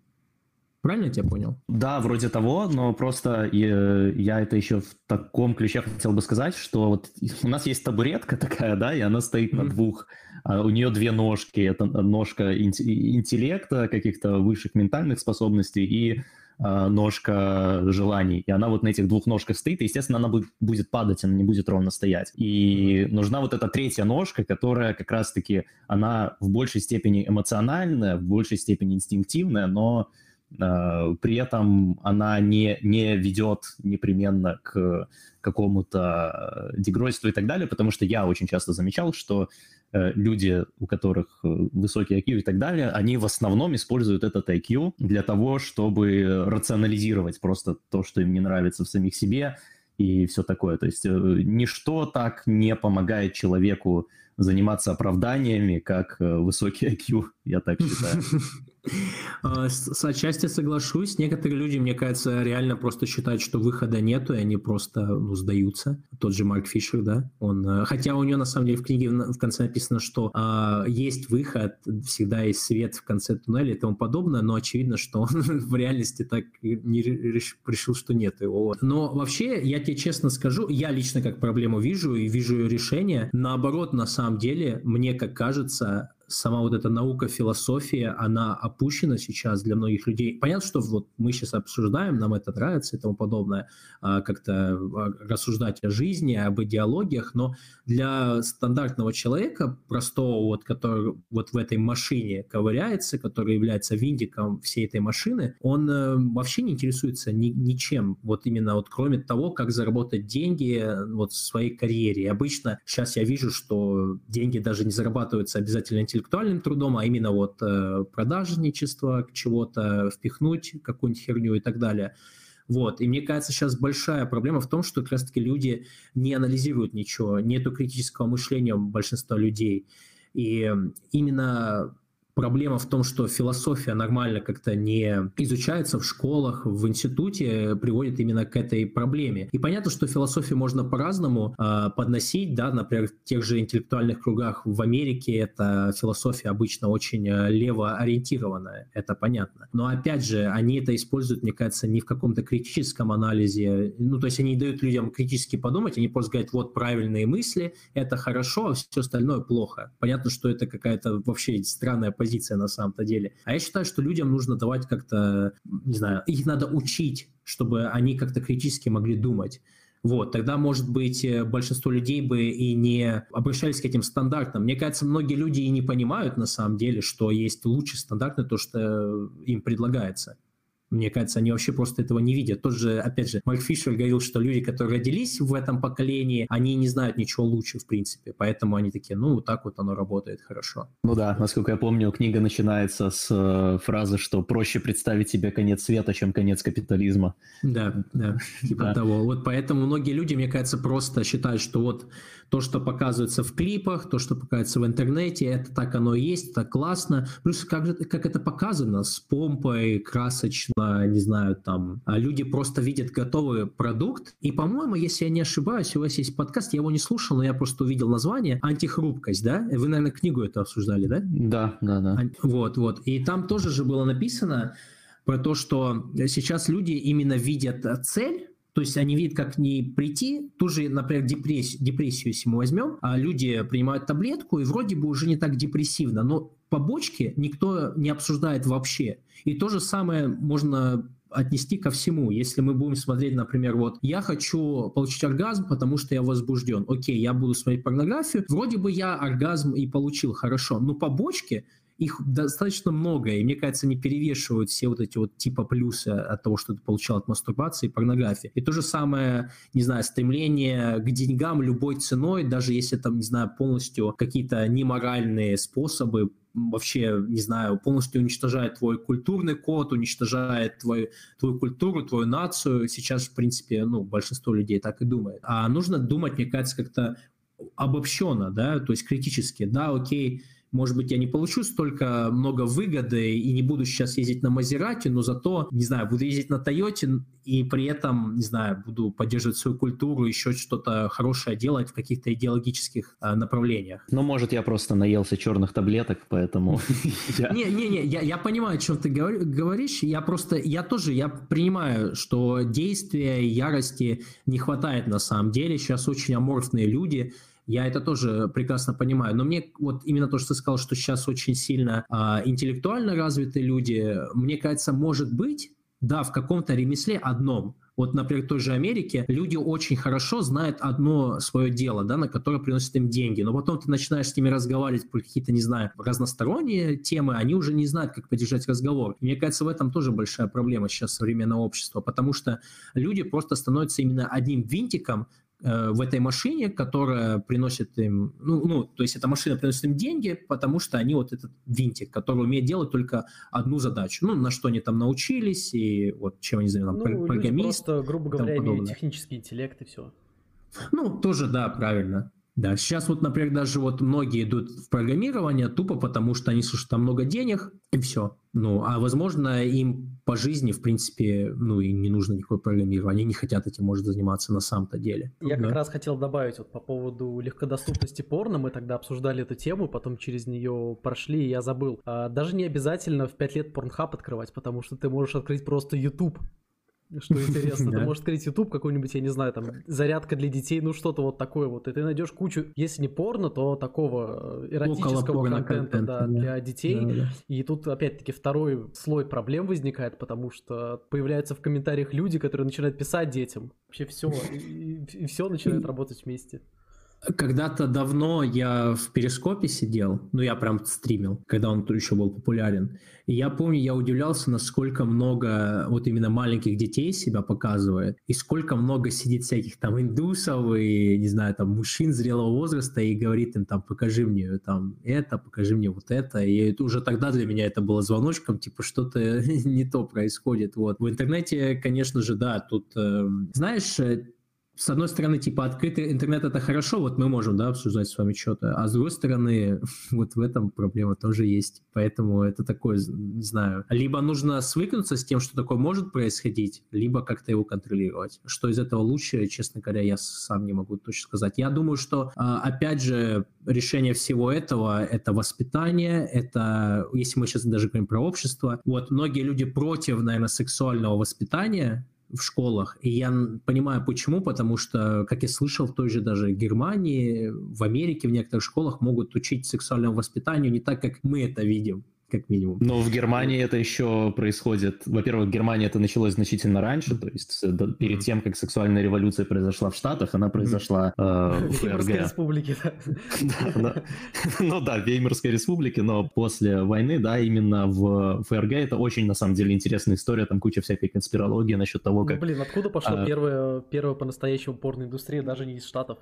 Правильно я тебя понял? Да, вроде того, но просто я, я это еще в таком ключе хотел бы сказать, что вот у нас есть табуретка такая, да, и она стоит mm-hmm. на двух а у нее две ножки. Это ножка интеллекта, каких-то высших ментальных способностей и а, ножка желаний. И она вот на этих двух ножках стоит, и, естественно, она будет, будет падать, она не будет ровно стоять. И нужна вот эта третья ножка, которая как раз-таки, она в большей степени эмоциональная, в большей степени инстинктивная, но э, при этом она не, не ведет непременно к какому-то дегройству и так далее, потому что я очень часто замечал, что Э, люди, у которых э, высокий IQ и так далее, они в основном используют этот IQ для того, чтобы рационализировать просто то, что им не нравится в самих себе и все такое. То есть э, ничто так не помогает человеку заниматься оправданиями, как высокий IQ, я так считаю. А, с отчасти соглашусь. Некоторые люди, мне кажется, реально просто считают, что выхода нету, и они просто ну, сдаются. Тот же Марк Фишер, да, он... Э, хотя у него, на самом деле, в книге в конце написано, что а, есть выход, всегда есть свет в конце туннеля и тому подобное, но очевидно, что он в реальности так не решил, что нет его. Но вообще, я тебе честно скажу, я лично как проблему вижу и вижу решение. Наоборот, на самом деле, мне как кажется, сама вот эта наука, философия, она опущена сейчас для многих людей. Понятно, что вот мы сейчас обсуждаем, нам это нравится и тому подобное, а, как-то а, рассуждать о жизни, об идеологиях, но для стандартного человека, простого, вот, который вот в этой машине ковыряется, который является виндиком всей этой машины, он э, вообще не интересуется ни, ничем, вот именно вот кроме того, как заработать деньги э, вот в своей карьере. И обычно сейчас я вижу, что деньги даже не зарабатываются обязательно интеллектуальным трудом, а именно вот э, продажничество, чего-то впихнуть, какую-нибудь херню и так далее. Вот. И мне кажется, сейчас большая проблема в том, что как раз-таки люди не анализируют ничего, нету критического мышления у большинства людей. И именно Проблема в том, что философия нормально как-то не изучается в школах, в институте, приводит именно к этой проблеме. И понятно, что философию можно по-разному э, подносить, да, например, в тех же интеллектуальных кругах в Америке эта философия обычно очень э, левоориентированная, это понятно. Но опять же, они это используют, мне кажется, не в каком-то критическом анализе, ну, то есть они дают людям критически подумать, они просто говорят, вот правильные мысли, это хорошо, а все остальное плохо. Понятно, что это какая-то вообще странная позиция на самом-то деле. А я считаю, что людям нужно давать как-то, не знаю, их надо учить, чтобы они как-то критически могли думать. Вот, тогда, может быть, э, большинство людей бы и не обращались к этим стандартам. Мне кажется, многие люди и не понимают на самом деле, что есть лучший стандарт на то, что им предлагается. Мне кажется, они вообще просто этого не видят. Тот же, опять же, Марк Фишер говорил, что люди, которые родились в этом поколении, они не знают ничего лучше, в принципе. Поэтому они такие, ну, вот так вот оно работает хорошо. Ну да, насколько я помню, книга начинается с э, фразы, что проще представить себе конец света, чем конец капитализма. Да, да, типа того. Вот поэтому многие люди, мне кажется, просто считают, что вот то, что показывается в клипах, то, что показывается в интернете, это так оно и есть, это классно. Плюс как, же, как это показано, с помпой, красочно, не знаю, там, а люди просто видят готовый продукт. И, по-моему, если я не ошибаюсь, у вас есть подкаст, я его не слушал, но я просто увидел название «Антихрупкость», да? Вы, наверное, книгу это обсуждали, да? Да, да, да. Вот, вот. И там тоже же было написано про то, что сейчас люди именно видят цель, то есть они видят, как не прийти, ту же, например, депрессию, депрессию, если мы возьмем, а люди принимают таблетку, и вроде бы уже не так депрессивно, но побочки никто не обсуждает вообще. И то же самое можно отнести ко всему. Если мы будем смотреть, например, вот я хочу получить оргазм, потому что я возбужден. Окей, я буду смотреть порнографию. Вроде бы я оргазм и получил, хорошо. Но побочки их достаточно много, и мне кажется, они перевешивают все вот эти вот типа плюсы от того, что ты получал от мастурбации и порнографии. И то же самое, не знаю, стремление к деньгам любой ценой, даже если там, не знаю, полностью какие-то неморальные способы вообще, не знаю, полностью уничтожает твой культурный код, уничтожает твой, твою культуру, твою нацию. Сейчас, в принципе, ну, большинство людей так и думает. А нужно думать, мне кажется, как-то обобщенно, да, то есть критически. Да, окей, может быть, я не получу столько много выгоды и не буду сейчас ездить на Мазерате, но зато, не знаю, буду ездить на Тойоте и при этом, не знаю, буду поддерживать свою культуру, еще что-то хорошее делать в каких-то идеологических а, направлениях. Ну, может, я просто наелся черных таблеток, поэтому... Не-не-не, я понимаю, о чем ты говоришь. Я просто, я тоже, я принимаю, что действия, ярости не хватает на самом деле. Сейчас очень аморфные люди, я это тоже прекрасно понимаю. Но мне вот именно то, что ты сказал, что сейчас очень сильно а, интеллектуально развитые люди, мне кажется, может быть, да, в каком-то ремесле одном. Вот, например, в той же Америке люди очень хорошо знают одно свое дело, да, на которое приносит им деньги, но потом ты начинаешь с ними разговаривать про какие-то, не знаю, разносторонние темы, они уже не знают, как поддержать разговор. И мне кажется, в этом тоже большая проблема сейчас современного общества, потому что люди просто становятся именно одним винтиком в этой машине, которая приносит им, ну, ну, то есть эта машина приносит им деньги, потому что они вот этот винтик, который умеет делать только одну задачу, ну, на что они там научились и вот чем они занимаются, ну, программист. просто, грубо говоря, имеют технический интеллект и все. Ну, тоже, да, правильно. Да, сейчас вот, например, даже вот многие идут в программирование тупо потому, что они слышат там много денег, и все. Ну, а возможно, им по жизни, в принципе, ну, и не нужно никакое программирование, они не хотят этим, может, заниматься на самом-то деле. Я да. как раз хотел добавить вот по поводу легкодоступности порно, мы тогда обсуждали эту тему, потом через нее прошли, и я забыл. А, даже не обязательно в 5 лет порнхаб открывать, потому что ты можешь открыть просто YouTube что интересно. Ты можешь открыть YouTube какой-нибудь, я не знаю, там, зарядка для детей, ну что-то вот такое вот. И ты найдешь кучу, если не порно, то такого э, эротического контента, да, для детей. И тут, опять-таки, второй слой проблем возникает, потому что появляются в комментариях люди, которые начинают писать детям. Вообще все. И все начинает работать вместе. Когда-то давно я в Перископе сидел, ну я прям стримил, когда он еще был популярен. И я помню, я удивлялся, насколько много вот именно маленьких детей себя показывает, и сколько много сидит всяких там индусов и, не знаю, там мужчин зрелого возраста и говорит им там, покажи мне там это, покажи мне вот это. И это уже тогда для меня это было звоночком, типа что-то не то происходит. Вот. В интернете, конечно же, да, тут, э, знаешь, с одной стороны, типа, открытый интернет это хорошо, вот мы можем, да, обсуждать с вами что-то, а с другой стороны, вот в этом проблема тоже есть. Поэтому это такое, не знаю, либо нужно свыкнуться с тем, что такое может происходить, либо как-то его контролировать. Что из этого лучше, честно говоря, я сам не могу точно сказать. Я думаю, что, а, опять же, решение всего этого — это воспитание, это, если мы сейчас даже говорим про общество, вот многие люди против, наверное, сексуального воспитания, в школах. И я понимаю, почему, потому что, как я слышал, в той же даже Германии, в Америке в некоторых школах могут учить сексуальному воспитанию не так, как мы это видим как минимум. Но в Германии это еще происходит. Во-первых, в Германии это началось значительно раньше, то есть перед тем, как сексуальная революция произошла в Штатах, она произошла э, в ФРГ. республике, да. Ну да, в Веймарской республике, но после войны, да, именно в ФРГ это очень, на самом деле, интересная история, там куча всякой конспирологии насчет того, ну, как... Блин, откуда пошла первая, первая по-настоящему порноиндустрия, даже не из Штатов?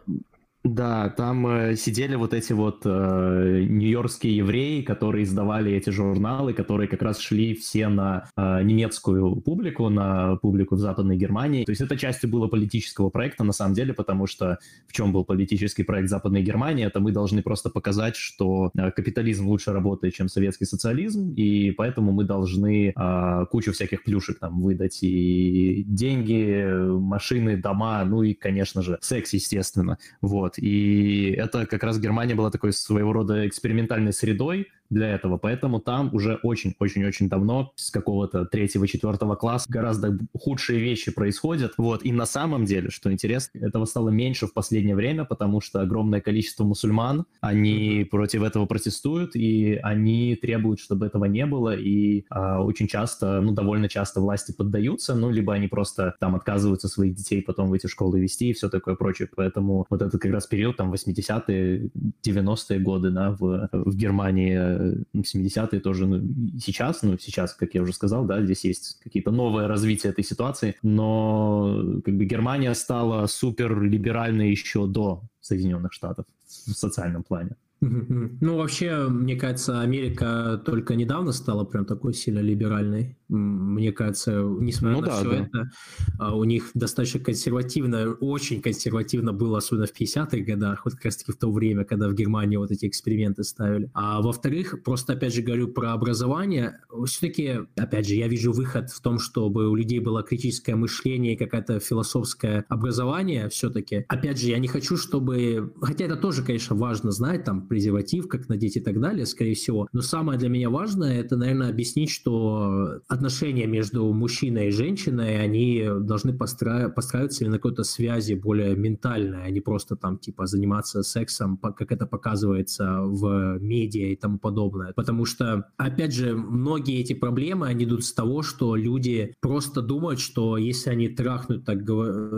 Да, там э, сидели вот эти вот э, нью-йоркские евреи, которые издавали эти журналы, которые как раз шли все на э, немецкую публику, на публику в Западной Германии. То есть это частью было политического проекта на самом деле, потому что в чем был политический проект Западной Германии, это мы должны просто показать, что э, капитализм лучше работает, чем советский социализм, и поэтому мы должны э, кучу всяких плюшек там выдать и деньги, машины, дома, ну и, конечно же, секс, естественно. Вот. Вот. И это как раз Германия была такой своего рода экспериментальной средой, для этого. Поэтому там уже очень-очень-очень давно, с какого-то третьего-четвертого класса, гораздо худшие вещи происходят. Вот. И на самом деле, что интересно, этого стало меньше в последнее время, потому что огромное количество мусульман, они против этого протестуют, и они требуют, чтобы этого не было, и а, очень часто, ну, довольно часто власти поддаются, ну, либо они просто там отказываются своих детей потом в эти школы вести и все такое прочее. Поэтому вот этот как раз период, там, 80-е, 90-е годы, да, в, в Германии 70-е тоже, ну, сейчас, ну, сейчас, как я уже сказал, да, здесь есть какие-то новые развития этой ситуации, но как бы Германия стала супер либеральной еще до Соединенных Штатов в социальном плане. Ну, вообще, мне кажется, Америка только недавно стала прям такой сильно либеральной. Мне кажется, несмотря ну, на да, все да. это, а, у них достаточно консервативно, очень консервативно было, особенно в 50-х годах, вот как раз-таки в то время, когда в Германии вот эти эксперименты ставили. А во-вторых, просто опять же говорю про образование, все-таки, опять же, я вижу выход в том, чтобы у людей было критическое мышление и какое-то философское образование все-таки. Опять же, я не хочу, чтобы... Хотя это тоже, конечно, важно знать, там, презерватив, как надеть и так далее, скорее всего. Но самое для меня важное, это, наверное, объяснить, что отношения между мужчиной и женщиной, они должны постра... постраиваться на какой-то связи более ментальной, а не просто там типа заниматься сексом, как это показывается в медиа и тому подобное. Потому что, опять же, многие эти проблемы, они идут с того, что люди просто думают, что если они трахнут, так,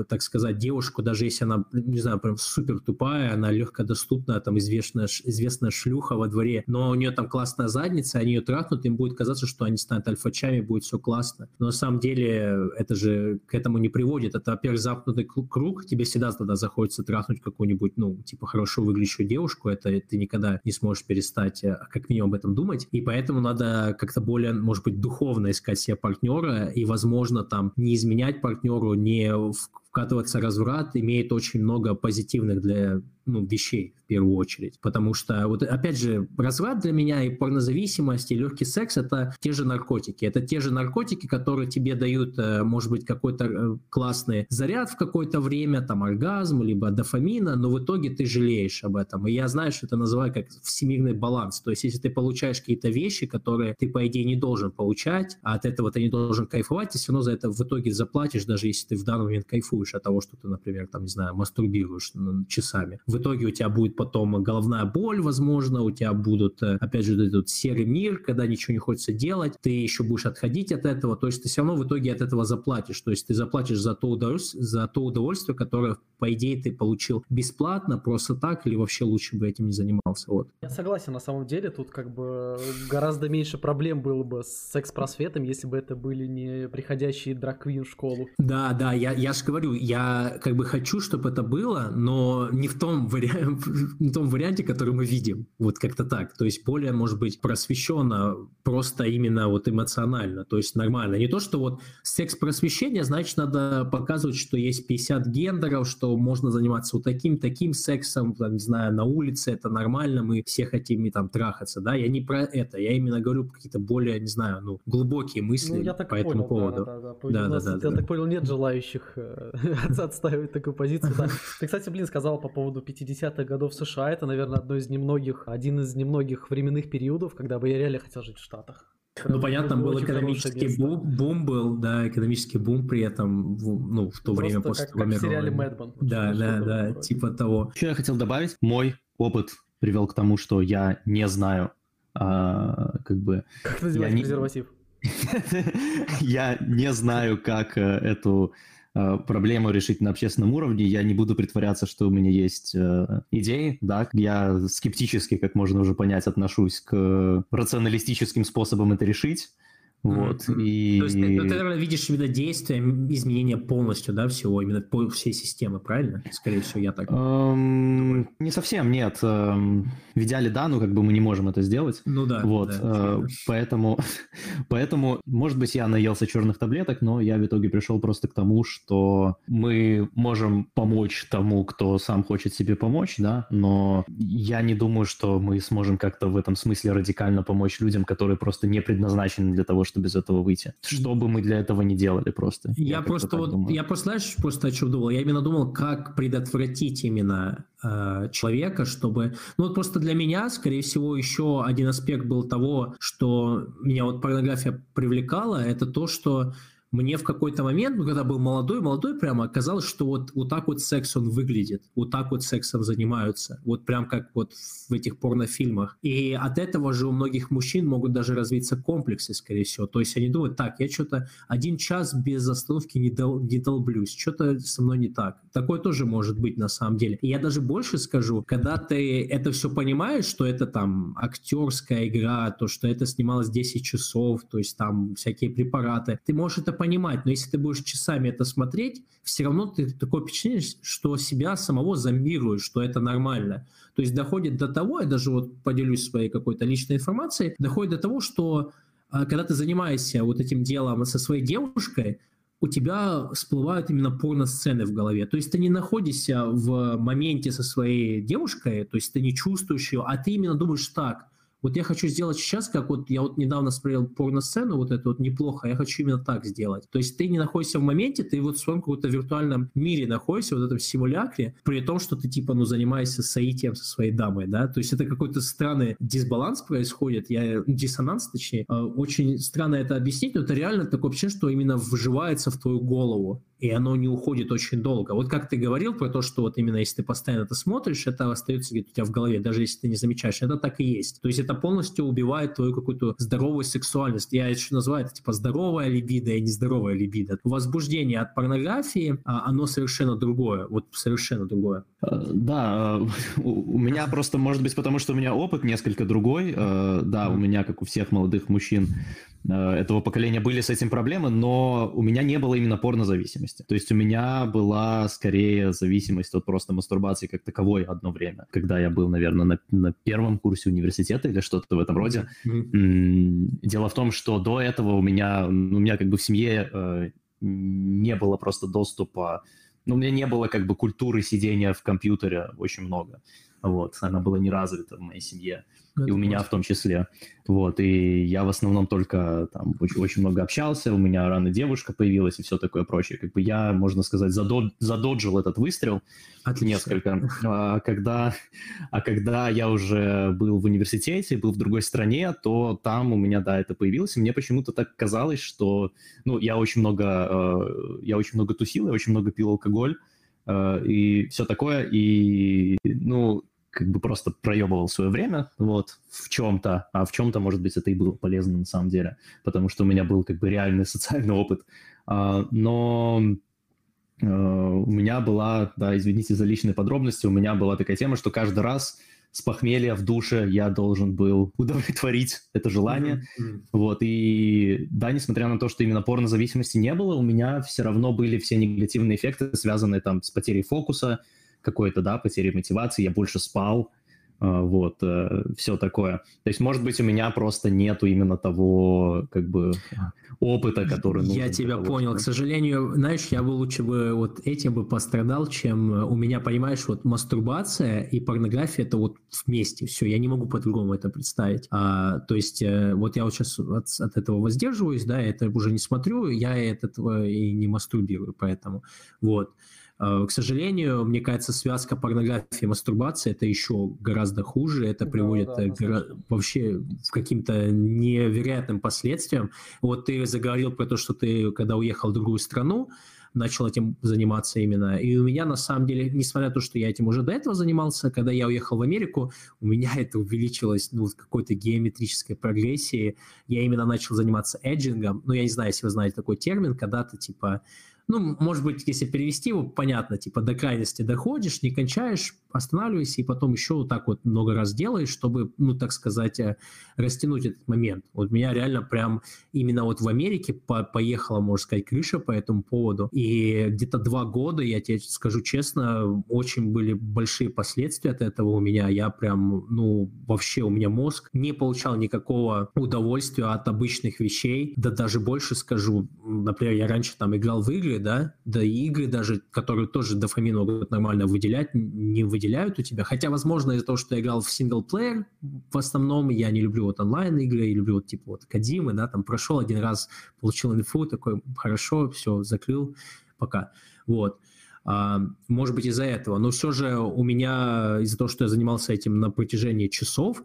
так сказать, девушку, даже если она, не знаю, прям супер тупая, она легкодоступная, там известная, известная шлюха во дворе, но у нее там классная задница, они ее трахнут, им будет казаться, что они станут альфачами, будет все классно. Но на самом деле это же к этому не приводит. Это, во-первых, замкнутый круг, тебе всегда тогда захочется трахнуть какую-нибудь, ну, типа, хорошо выглядящую девушку, это ты никогда не сможешь перестать э, как минимум об этом думать, и поэтому надо как-то более, может быть, духовно искать себе партнера, и, возможно, там не изменять партнеру, не вкатываться разврат имеет очень много позитивных для ну, вещей в первую очередь. Потому что, вот опять же, разврат для меня и порнозависимость, и легкий секс — это те же наркотики. Это те же наркотики, которые тебе дают, э, может быть, какой-то э, классный заряд в какое-то время, там, оргазм, либо дофамина, но в итоге ты жалеешь об этом. И я знаю, что это называю как всемирный баланс. То есть, если ты получаешь какие-то вещи, которые ты, по идее, не должен получать, а от этого ты не должен кайфовать, ты все равно за это в итоге заплатишь, даже если ты в данный момент кайфуешь от того, что ты, например, там, не знаю, мастурбируешь часами. Итоге у тебя будет потом головная боль, возможно, у тебя будут, э, опять же, этот серый мир, когда ничего не хочется делать, ты еще будешь отходить от этого, то есть ты все равно в итоге от этого заплатишь, то есть ты заплатишь за то удовольствие, за то удовольствие которое, по идее, ты получил бесплатно, просто так, или вообще лучше бы этим не занимался, вот. Я согласен, на самом деле, тут как бы гораздо меньше проблем было бы с секс-просветом, если бы это были не приходящие драквин в школу. Да, да, я, я же говорю, я как бы хочу, чтобы это было, но не в том, вари... в том варианте, который мы видим. Вот как-то так. То есть более, может быть, просвещенно, просто именно вот эмоционально. То есть нормально. Не то, что вот секс-просвещение, значит, надо показывать, что есть 50 гендеров, что можно заниматься вот таким, таким сексом, там, не знаю, на улице, это нормально, мы все хотим и там трахаться, да. Я не про это. Я именно говорю какие-то более, не знаю, ну, глубокие мысли ну, я так по понял, этому поводу. Да, да, да. да, да, да, я да. так понял, нет желающих э, отстаивать такую позицию. Да. Ты, кстати, блин, сказал по поводу 50-х годов США. Это, наверное, одно из немногих, один из немногих временных периодов, когда бы я реально хотел жить в Штатах. Ну, понятно, был экономический бум, бум был, да, экономический бум при этом, ну, в то Просто время после как, как в сериале Мэдман. Да, да, да, вроде. типа того. Что я хотел добавить? Мой опыт привел к тому, что я не знаю, а, как бы... Как называть не... презерватив? Я не знаю, как э, эту проблему решить на общественном уровне. Я не буду притворяться, что у меня есть э, идеи, да, я скептически, как можно уже понять, отношусь к рационалистическим способам это решить. Вот, mm-hmm. и... То есть ты, ты, наверное, видишь именно действия, изменения полностью, да, всего, именно по всей системы, правильно? Скорее всего, я так um, Не совсем, нет. Um, в идеале, да, но как бы мы не можем это сделать. Ну да. Вот, да, uh, поэтому, поэтому, может быть, я наелся черных таблеток, но я в итоге пришел просто к тому, что мы можем помочь тому, кто сам хочет себе помочь, да, но я не думаю, что мы сможем как-то в этом смысле радикально помочь людям, которые просто не предназначены для того, чтобы без этого выйти. Что бы мы для этого не делали просто. Я, я просто вот, думаю. я просто, знаешь, просто о чем думал? Я именно думал, как предотвратить именно э, человека, чтобы... Ну вот просто для меня, скорее всего, еще один аспект был того, что меня вот порнография привлекала, это то, что мне в какой-то момент, ну, когда был молодой, молодой прямо, оказалось, что вот, вот так вот секс он выглядит, вот так вот сексом занимаются, вот прям как вот в этих порнофильмах. И от этого же у многих мужчин могут даже развиться комплексы, скорее всего. То есть они думают, так, я что-то один час без остановки не, дол, не долблюсь, что-то со мной не так. Такое тоже может быть на самом деле. И я даже больше скажу, когда ты это все понимаешь, что это там актерская игра, то, что это снималось 10 часов, то есть там всякие препараты, ты можешь это понимать, но если ты будешь часами это смотреть, все равно ты такое впечатление, что себя самого зомбируешь, что это нормально. То есть доходит до того, я даже вот поделюсь своей какой-то личной информацией, доходит до того, что а, когда ты занимаешься вот этим делом со своей девушкой, у тебя всплывают именно порно-сцены в голове. То есть ты не находишься в моменте со своей девушкой, то есть ты не чувствуешь ее, а ты именно думаешь так, вот я хочу сделать сейчас, как вот я вот недавно смотрел порно-сцену, вот это вот неплохо, я хочу именно так сделать. То есть ты не находишься в моменте, ты вот в своем каком-то виртуальном мире находишься, вот этом симулякре, при том, что ты типа, ну, занимаешься соитием со своей дамой, да, то есть это какой-то странный дисбаланс происходит, я, диссонанс, точнее, а, очень странно это объяснить, но это реально такое ощущение, что именно вживается в твою голову и оно не уходит очень долго. Вот как ты говорил про то, что вот именно если ты постоянно это смотришь, это остается где-то у тебя в голове, даже если ты не замечаешь, это так и есть. То есть это полностью убивает твою какую-то здоровую сексуальность. Я еще называю это типа здоровая либидо и нездоровая либидо. Возбуждение от порнографии, а, оно совершенно другое, вот совершенно другое. Э, да, э, у меня просто, может быть, потому что у меня опыт несколько другой. Э, да, у меня, как у всех молодых мужчин этого поколения, были с этим проблемы, но у меня не было именно порнозависимости. То есть у меня была скорее зависимость от просто мастурбации как таковой одно время, когда я был, наверное, на, на первом курсе университета или что-то в этом роде. Mm-hmm. Дело в том, что до этого у меня, у меня как бы в семье не было просто доступа ну, у меня не было как бы культуры сидения в компьютере очень много. Вот, она была не развита в моей семье. Это и у меня в том числе. Вот, и я в основном только там очень, очень много общался, у меня рано девушка появилась и все такое прочее. Как бы я, можно сказать, задод, задоджил этот выстрел Отлично. несколько. А когда, а когда я уже был в университете, был в другой стране, то там у меня, да, это появилось. И мне почему-то так казалось, что, ну, я очень много, э, я очень много тусил, я очень много пил алкоголь, э, и все такое, и, ну, как бы просто проебывал свое время, вот, в чем-то, а в чем-то, может быть, это и было полезно на самом деле, потому что у меня был как бы реальный социальный опыт. А, но а, у меня была, да, извините за личные подробности, у меня была такая тема, что каждый раз с похмелья в душе я должен был удовлетворить это желание. Mm-hmm. Вот, и да, несмотря на то, что именно порнозависимости не было, у меня все равно были все негативные эффекты, связанные там с потерей фокуса, какой-то, да, потери мотивации, я больше спал, а, вот, э, все такое. То есть, может быть, у меня просто нету именно того, как бы, опыта, который нужен. Я тебя того, понял. Что... К сожалению, знаешь, я бы лучше бы вот этим бы пострадал, чем у меня, понимаешь, вот мастурбация и порнография это вот вместе. Все, я не могу по-другому это представить. А, то есть, э, вот я вот сейчас от, от этого воздерживаюсь, да, я это уже не смотрю, я от этого и не мастурбирую, поэтому вот. Э, к сожалению, мне кажется, связка порнографии и мастурбации это еще гораздо хуже. Это приводит да, да, гора... вообще к каким-то невероятным последствиям. Вот ты заговорил про то, что ты, когда уехал в другую страну, начал этим заниматься именно. И у меня, на самом деле, несмотря на то, что я этим уже до этого занимался, когда я уехал в Америку, у меня это увеличилось ну, в какой-то геометрической прогрессии. Я именно начал заниматься эджингом. Ну, я не знаю, если вы знаете такой термин, когда ты, типа, ну, может быть, если перевести его, понятно, типа до крайности доходишь, не кончаешь, останавливайся и потом еще вот так вот много раз делаешь, чтобы, ну, так сказать, э, растянуть этот момент. Вот меня реально прям именно вот в Америке по поехала, можно сказать, крыша по этому поводу. И где-то два года, я тебе скажу честно, очень были большие последствия от этого у меня. Я прям, ну, вообще у меня мозг не получал никакого удовольствия от обычных вещей. Да даже больше скажу, например, я раньше там играл в игры, да, да и игры даже, которые тоже дофамин могут нормально выделять, не выделяют у тебя. Хотя, возможно, из-за того, что я играл в синглплеер, в основном я не люблю вот онлайн-игры, я люблю вот типа вот Кадимы, да, там прошел один раз, получил инфу, такой, хорошо, все, закрыл, пока. Вот. А, может быть, из-за этого. Но все же у меня, из-за того, что я занимался этим на протяжении часов,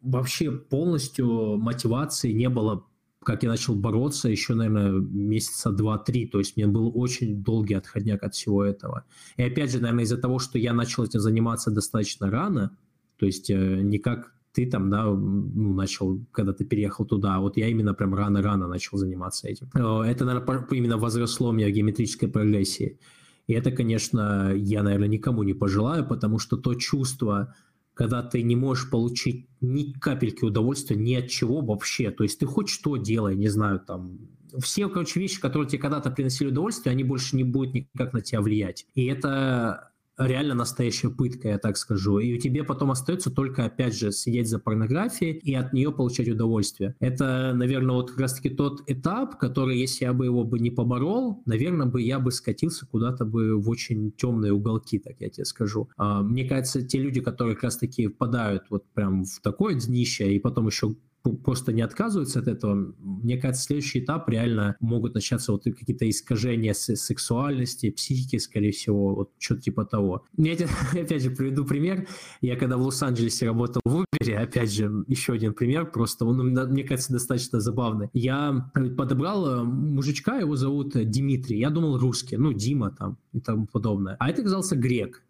вообще полностью мотивации не было как я начал бороться еще, наверное, месяца два-три. То есть мне был очень долгий отходняк от всего этого. И опять же, наверное, из-за того, что я начал этим заниматься достаточно рано, то есть э, не как ты там, да, ну, начал, когда ты переехал туда, а вот я именно прям рано-рано начал заниматься этим. Э, это, наверное, именно возросло у меня в геометрической прогрессии. И это, конечно, я, наверное, никому не пожелаю, потому что то чувство, когда ты не можешь получить ни капельки удовольствия ни от чего вообще. То есть ты хоть что делай, не знаю, там, все, короче, вещи, которые тебе когда-то приносили удовольствие, они больше не будут никак на тебя влиять. И это реально настоящая пытка, я так скажу. И у тебе потом остается только, опять же, сидеть за порнографией и от нее получать удовольствие. Это, наверное, вот как раз-таки тот этап, который, если я бы его бы не поборол, наверное, бы я бы скатился куда-то бы в очень темные уголки, так я тебе скажу. А, мне кажется, те люди, которые как раз-таки впадают вот прям в такое днище и потом еще просто не отказываются от этого, мне кажется, следующий этап реально могут начаться вот какие-то искажения сексуальности, психики, скорее всего, вот что-то типа того. Я опять же приведу пример. Я когда в Лос-Анджелесе работал в Uber, опять же, еще один пример, просто он, мне кажется, достаточно забавный. Я подобрал э, мужичка, его зовут Дмитрий, я думал русский, ну, Дима там и тому подобное. А это оказался грек.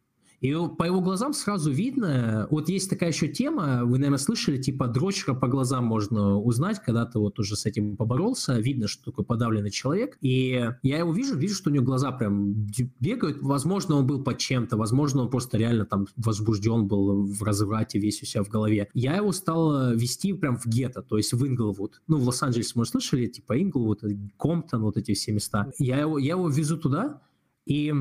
И по его глазам сразу видно, вот есть такая еще тема, вы, наверное, слышали, типа дрочера по глазам можно узнать, когда ты вот уже с этим поборолся, видно, что такой подавленный человек. И я его вижу, вижу, что у него глаза прям бегают, возможно, он был под чем-то, возможно, он просто реально там возбужден был в разврате весь у себя в голове. Я его стал вести прям в гетто, то есть в Инглвуд. Ну, в Лос-Анджелесе, может, слышали, типа Инглвуд, Комптон, вот эти все места. Я его, я его везу туда, и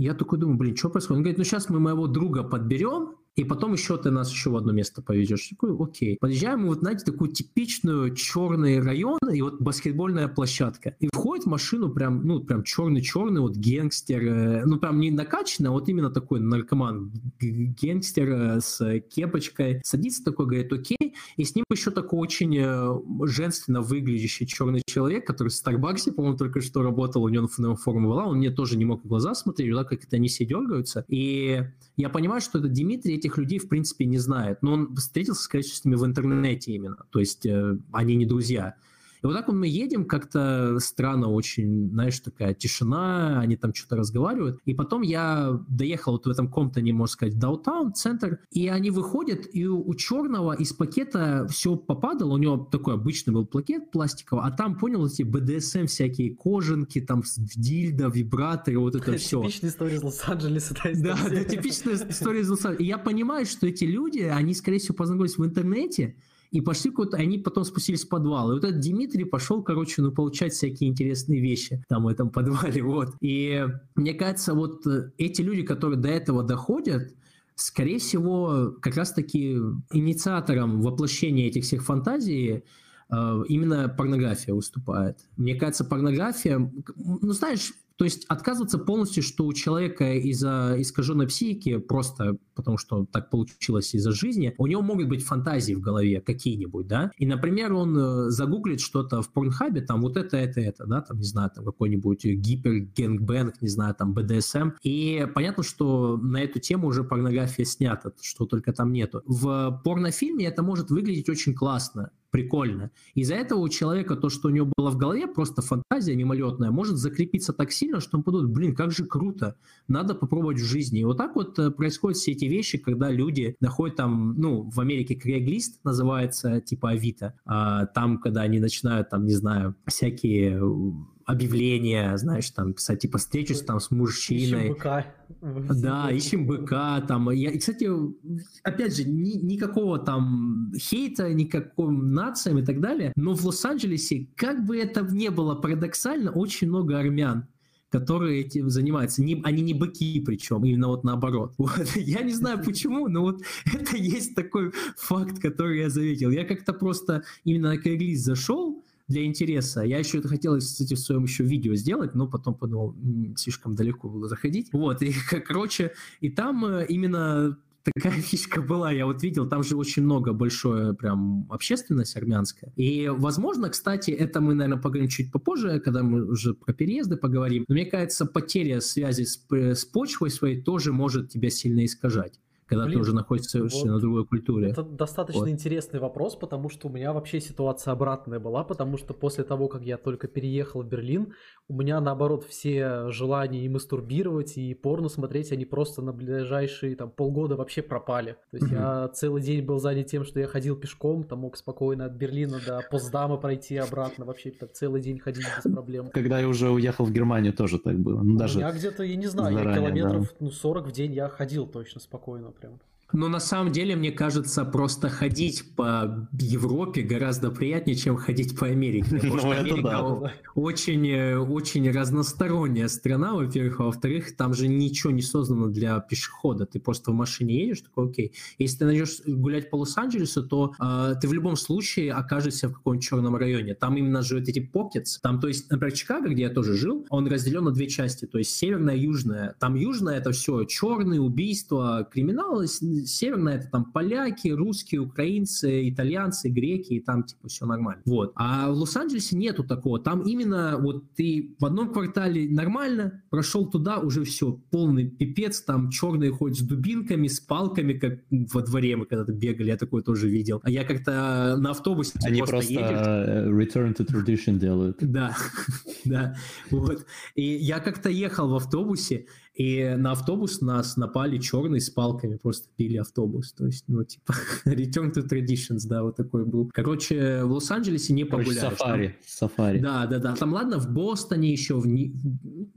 я такой думаю, блин, что происходит? Он говорит, ну сейчас мы моего друга подберем, и потом еще ты нас еще в одно место повезешь. Такой, окей. Подъезжаем вот, знаете, такую типичную черный район и вот баскетбольная площадка. И входит в машину прям, ну, прям черный-черный, вот гангстер, э, ну, прям не накачанный, а вот именно такой наркоман, гангстер э, с кепочкой. Садится такой, говорит, окей. И с ним еще такой очень э, женственно выглядящий черный человек, который в Старбаксе, по-моему, только что работал, у него форма была, он мне тоже не мог в глаза смотреть, да, как это они все дергаются. И я понимаю, что это Дмитрий этих людей, в принципе, не знает. Но он встретился, с ними в интернете именно. То есть э, они не друзья. И вот так вот мы едем, как-то странно очень, знаешь, такая тишина, они там что-то разговаривают. И потом я доехал вот в этом Комптоне, можно сказать, даунтаун, центр, и они выходят, и у, у черного из пакета все попадало, у него такой обычный был пакет пластиковый, а там, понял, эти BDSM всякие кожанки, там дильда, вибраторы, вот это все. Типичная история из Лос-Анджелеса. Да, да, типичная история из Лос-Анджелеса. И я понимаю, что эти люди, они, скорее всего, познакомились в интернете, и пошли куда-то, они потом спустились в подвал. И вот этот Дмитрий пошел, короче, ну, получать всякие интересные вещи там в этом подвале, вот. И мне кажется, вот э, эти люди, которые до этого доходят, скорее всего, как раз-таки инициатором воплощения этих всех фантазий э, именно порнография выступает. Мне кажется, порнография, ну, знаешь, то есть отказываться полностью, что у человека из-за искаженной психики, просто потому что так получилось из-за жизни, у него могут быть фантазии в голове какие-нибудь, да, и, например, он э, загуглит что-то в порнхабе, там вот это, это, это, да, там, не знаю, там какой-нибудь гипер-гэнгбэнг, не знаю, там BDSM, и понятно, что на эту тему уже порнография снята, что только там нету. В порнофильме это может выглядеть очень классно, прикольно. Из-за этого у человека то, что у него было в голове, просто фантазия мимолетная, может закрепиться так сильно, что он подумает, блин, как же круто, надо попробовать в жизни. И вот так вот э, происходят все эти вещи, когда люди находят там, ну, в Америке Craigslist называется, типа Авито, а там, когда они начинают, там, не знаю, всякие объявления, знаешь, там писать, типа, встречусь там с мужчиной. Ищем быка. Да, ищем быка, там, я, и, кстати, опять же, ни, никакого там хейта, никаким нациям и так далее, но в Лос-Анджелесе, как бы это ни было парадоксально, очень много армян которые этим занимаются. Не, они не быки причем, именно вот наоборот. Вот. Я не знаю почему, но вот это есть такой факт, который я заметил. Я как-то просто именно на Craigslist зашел, для интереса. Я еще это хотел, кстати, в своем еще видео сделать, но потом подумал, слишком далеко было заходить. Вот, и, короче, и там э, именно такая фишка была, я вот видел, там же очень много, большое прям общественность армянская. И, возможно, кстати, это мы, наверное, поговорим чуть попозже, когда мы уже про переезды поговорим. Но мне кажется, потеря связи с, с почвой своей тоже может тебя сильно искажать когда Блин, ты уже находишься совершенно вот другой культуре. Это достаточно вот. интересный вопрос, потому что у меня вообще ситуация обратная была, потому что после того, как я только переехал в Берлин, у меня наоборот все желания и мастурбировать, и порно смотреть, они просто на ближайшие там полгода вообще пропали. То есть mm-hmm. я целый день был занят тем, что я ходил пешком, там мог спокойно от Берлина до Постдама пройти обратно, вообще так целый день ходить без проблем. Когда я уже уехал в Германию, тоже так было. Ну, даже меня где-то, я не знаю, заранее, километров да. ну, 40 в день я ходил точно спокойно прям. Но на самом деле, мне кажется, просто ходить по Европе гораздо приятнее, чем ходить по Америке. Потому что ну, Америка очень, э, очень разносторонняя страна, во-первых. А во-вторых, там же ничего не создано для пешехода. Ты просто в машине едешь, такой, окей. Если ты найдешь гулять по Лос-Анджелесу, то э, ты в любом случае окажешься в каком-нибудь черном районе. Там именно живут эти покетс. Там, то есть, например, Чикаго, где я тоже жил, он разделен на две части. То есть, северная и южная. Там южная — это все черные убийства, криминал, северная это там поляки, русские, украинцы, итальянцы, греки, и там типа все нормально. Вот. А в Лос-Анджелесе нету такого. Там именно вот ты в одном квартале нормально, прошел туда, уже все, полный пипец, там черные ходят с дубинками, с палками, как во дворе мы когда-то бегали, я такое тоже видел. А я как-то на автобусе Они просто, просто едешь. Э, return to tradition делают. Да, да, вот. И я как-то ехал в автобусе, и на автобус нас напали черные с палками, просто били автобус. То есть, ну, типа, return to traditions, да, вот такой был. Короче, в Лос-Анджелесе не погуляешь. Сафари, там... сафари. Да, да, да. Там, ладно, в Бостоне еще, в Ни...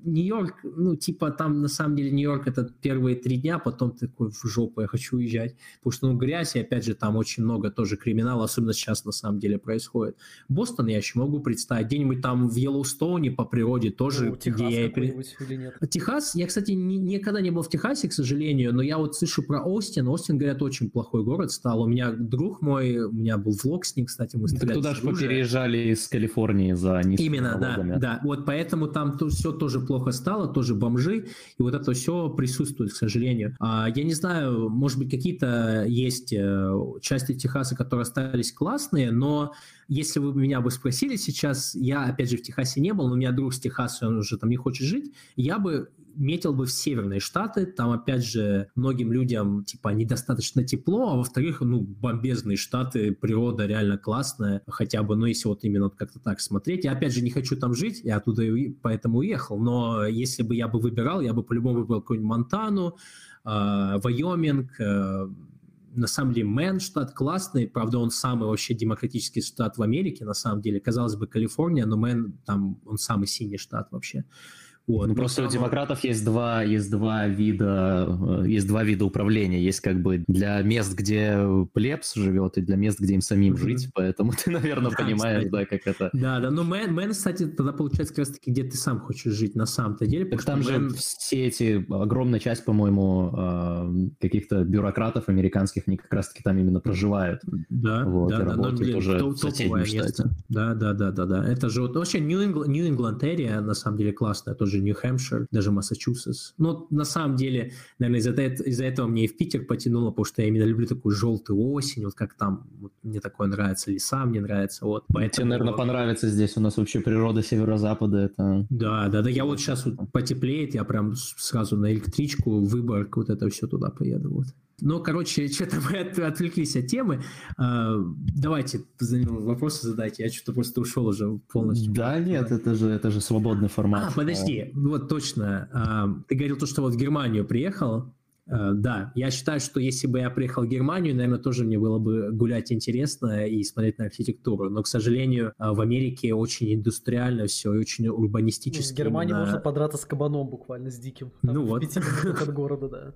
Нью-Йорк, ну, типа, там, на самом деле, Нью-Йорк это первые три дня, потом такой в жопу, я хочу уезжать. Потому что, ну, грязь, и опять же, там очень много тоже криминала, особенно сейчас, на самом деле, происходит. Бостон я еще могу представить. Где-нибудь там в Йеллоустоуне по природе тоже. Ну, Техас где я... или нет? Техас, я, кстати, ни, никогда не был в Техасе, к сожалению, но я вот слышу про Остин. Остин, говорят, очень плохой город стал. У меня друг мой, у меня был влог с ним, кстати, мы стреляли. Туда же переезжали из Калифорнии за низкими Именно, налогами. да, да. Вот поэтому там то, все тоже плохо стало, тоже бомжи, и вот это все присутствует, к сожалению. А, я не знаю, может быть, какие-то есть э, части Техаса, которые остались классные, но если вы меня бы спросили сейчас, я, опять же, в Техасе не был, но у меня друг с Техаса, он уже там не хочет жить, я бы метил бы в северные штаты, там, опять же, многим людям, типа, недостаточно тепло, а во-вторых, ну, бомбезные штаты, природа реально классная, хотя бы, ну, если вот именно вот как-то так смотреть. Я, опять же, не хочу там жить, я оттуда и поэтому уехал, но если бы я бы выбирал, я бы по-любому выбрал какую-нибудь Монтану, э, Вайоминг, э, на самом деле Мэн штат классный, правда, он самый вообще демократический штат в Америке, на самом деле. Казалось бы, Калифорния, но Мэн там, он самый синий штат вообще. Вот. Ну, просто у демократов есть два, есть два вида, э, есть два вида управления. Есть как бы для мест, где плебс живет, и для мест, где им самим жить. Поэтому ты, наверное, да, понимаешь, кстати. да, как это. Да, да. Но Мэн, Мэн, кстати, тогда получается как раз таки, где ты сам хочешь жить на самом-то деле. Так там Мэн... же все эти огромная часть, по-моему, а, каких-то бюрократов американских, они как раз таки там именно проживают. Да, вот, да, да. Но, блин, уже топ, топовое место. Да, да, да, да, да. Это же вот вообще Нью-Ингланд на самом деле классная тоже тоже Нью-Хэмпшир, даже Массачусетс. Но на самом деле, наверное, из-за этого, из этого мне и в Питер потянуло, потому что я именно люблю такую желтую осень, вот как там, вот мне такое нравится, леса мне нравится. Вот, поэтому... Тебе, наверное, понравится здесь, у нас вообще природа северо-запада, это... Да, да, да, я вот сейчас вот потеплеет, я прям сразу на электричку, Выборг, вот это все туда поеду, вот. Ну, короче, что-то мы от, отвлеклись от темы. А, давайте вопросы задайте. Я что-то просто ушел уже полностью. Да, нет, это же, это же свободный формат. А, подожди, вот точно. А, ты говорил то, что вот в Германию приехал. А, да, я считаю, что если бы я приехал в Германию, наверное, тоже мне было бы гулять интересно и смотреть на архитектуру. Но, к сожалению, в Америке очень индустриально все и очень урбанистически. В Германии именно... можно подраться с кабаном буквально, с диким. Там, ну в вот. пяти минутах от города, да.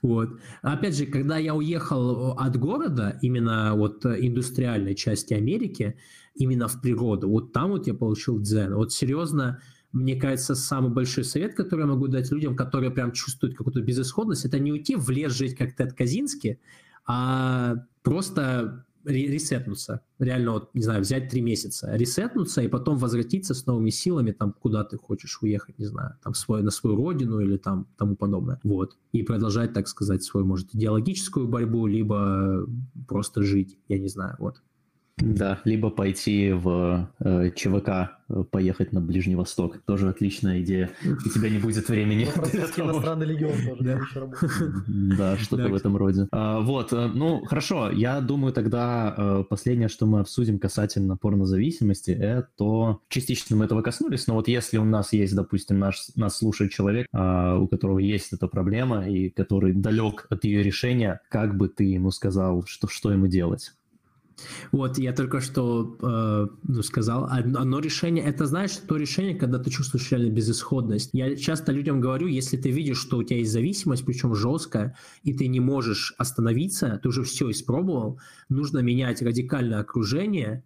Вот. Опять же, когда я уехал от города, именно вот индустриальной части Америки, именно в природу, вот там вот я получил дзен. Вот серьезно, мне кажется, самый большой совет, который я могу дать людям, которые прям чувствуют какую-то безысходность, это не уйти в лес жить, как Тед Казинский, а просто ресетнуться. Реально, вот, не знаю, взять три месяца, ресетнуться и потом возвратиться с новыми силами там, куда ты хочешь уехать, не знаю, там, свой, на свою родину или там тому подобное. Вот. И продолжать, так сказать, свою, может, идеологическую борьбу, либо просто жить, я не знаю, вот. Да, либо пойти в э, ЧВК, э, поехать на Ближний Восток. Тоже отличная идея. У тебя не будет времени. Иностранный легион тоже Да, что-то в этом роде. А, вот, э, ну, хорошо. Я думаю, тогда э, последнее, что мы обсудим касательно порнозависимости, это... Частично мы этого коснулись, но вот если у нас есть, допустим, наш, нас слушает человек, а, у которого есть эта проблема и который далек от ее решения, как бы ты ему сказал, что, что ему делать? Вот, я только что э, ну, сказал, одно решение, это знаешь, то решение, когда ты чувствуешь реально безысходность. Я часто людям говорю, если ты видишь, что у тебя есть зависимость, причем жесткая, и ты не можешь остановиться, ты уже все испробовал, нужно менять радикальное окружение,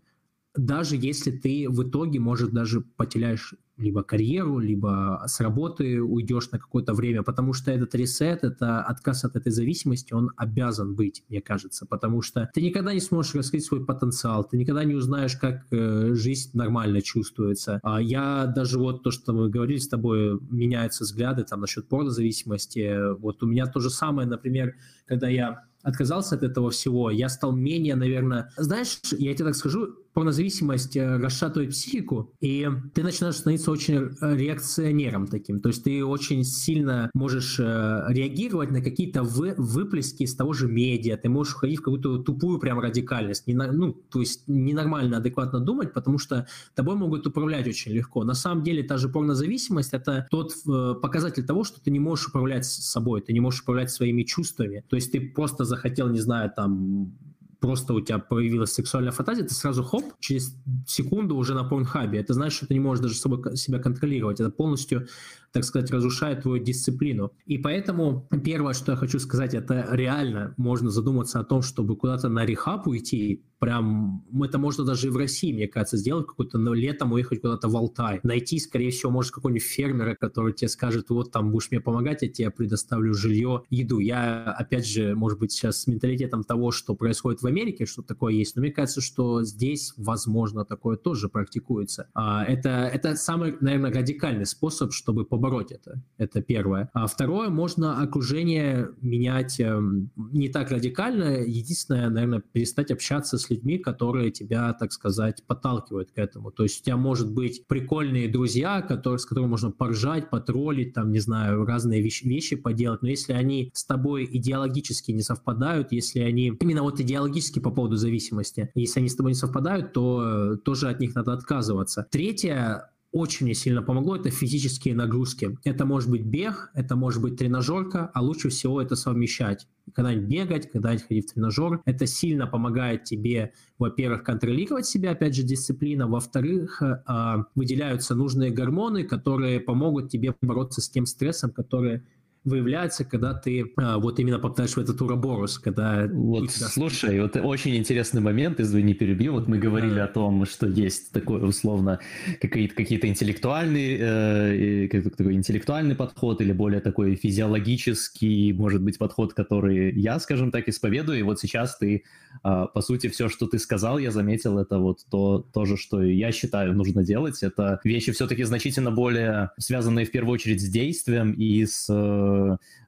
даже если ты в итоге, может, даже потеряешь либо карьеру, либо с работы уйдешь на какое-то время, потому что этот ресет, это отказ от этой зависимости, он обязан быть, мне кажется, потому что ты никогда не сможешь раскрыть свой потенциал, ты никогда не узнаешь, как э, жизнь нормально чувствуется. А я даже вот то, что мы говорили с тобой, меняются взгляды там насчет порнозависимости, вот у меня то же самое, например, когда я отказался от этого всего, я стал менее, наверное... Знаешь, я тебе так скажу, порнозависимость э, расшатывает психику, и ты начинаешь становиться очень э, реакционером таким. То есть ты очень сильно можешь э, реагировать на какие-то вы, выплески из того же медиа, ты можешь уходить в какую-то тупую прям радикальность. Не, ну, то есть ненормально, адекватно думать, потому что тобой могут управлять очень легко. На самом деле та же порнозависимость — это тот показатель того, что ты не можешь управлять собой, ты не можешь управлять своими чувствами. То есть ты просто захотел, не знаю, там просто у тебя появилась сексуальная фантазия, ты сразу хоп, через секунду уже на порнхабе. Это значит, что ты не можешь даже собой, себя контролировать. Это полностью так сказать, разрушает твою дисциплину. И поэтому первое, что я хочу сказать, это реально можно задуматься о том, чтобы куда-то на рехаб уйти, прям, это можно даже и в России, мне кажется, сделать, какой-то ну, летом уехать куда-то в Алтай, найти, скорее всего, может, какого-нибудь фермера, который тебе скажет, вот там будешь мне помогать, я тебе предоставлю жилье, еду. Я, опять же, может быть, сейчас с менталитетом того, что происходит в Америке, что такое есть, но мне кажется, что здесь, возможно, такое тоже практикуется. А, это, это самый, наверное, радикальный способ, чтобы побороть побороть это. Это первое. А второе, можно окружение менять э, не так радикально. Единственное, наверное, перестать общаться с людьми, которые тебя, так сказать, подталкивают к этому. То есть у тебя может быть прикольные друзья, которые, с которыми можно поржать, потроллить, там, не знаю, разные вещи, вещи поделать. Но если они с тобой идеологически не совпадают, если они именно вот идеологически по поводу зависимости, если они с тобой не совпадают, то э, тоже от них надо отказываться. Третье, очень мне сильно помогло, это физические нагрузки. Это может быть бег, это может быть тренажерка, а лучше всего это совмещать. Когда-нибудь бегать, когда-нибудь ходить в тренажер. Это сильно помогает тебе, во-первых, контролировать себя, опять же, дисциплина. Во-вторых, а, выделяются нужные гормоны, которые помогут тебе бороться с тем стрессом, который выявляется, когда ты а, вот именно попадаешь в этот уроборус, когда... Вот, слушай, вот очень интересный момент, извини, перебью, вот мы говорили да. о том, что есть такой, условно, какие-то какие интеллектуальные, э, такой интеллектуальный подход или более такой физиологический, может быть, подход, который я, скажем так, исповедую, и вот сейчас ты, э, по сути, все, что ты сказал, я заметил, это вот то, то же, что я считаю нужно делать, это вещи все-таки значительно более связанные в первую очередь с действием и с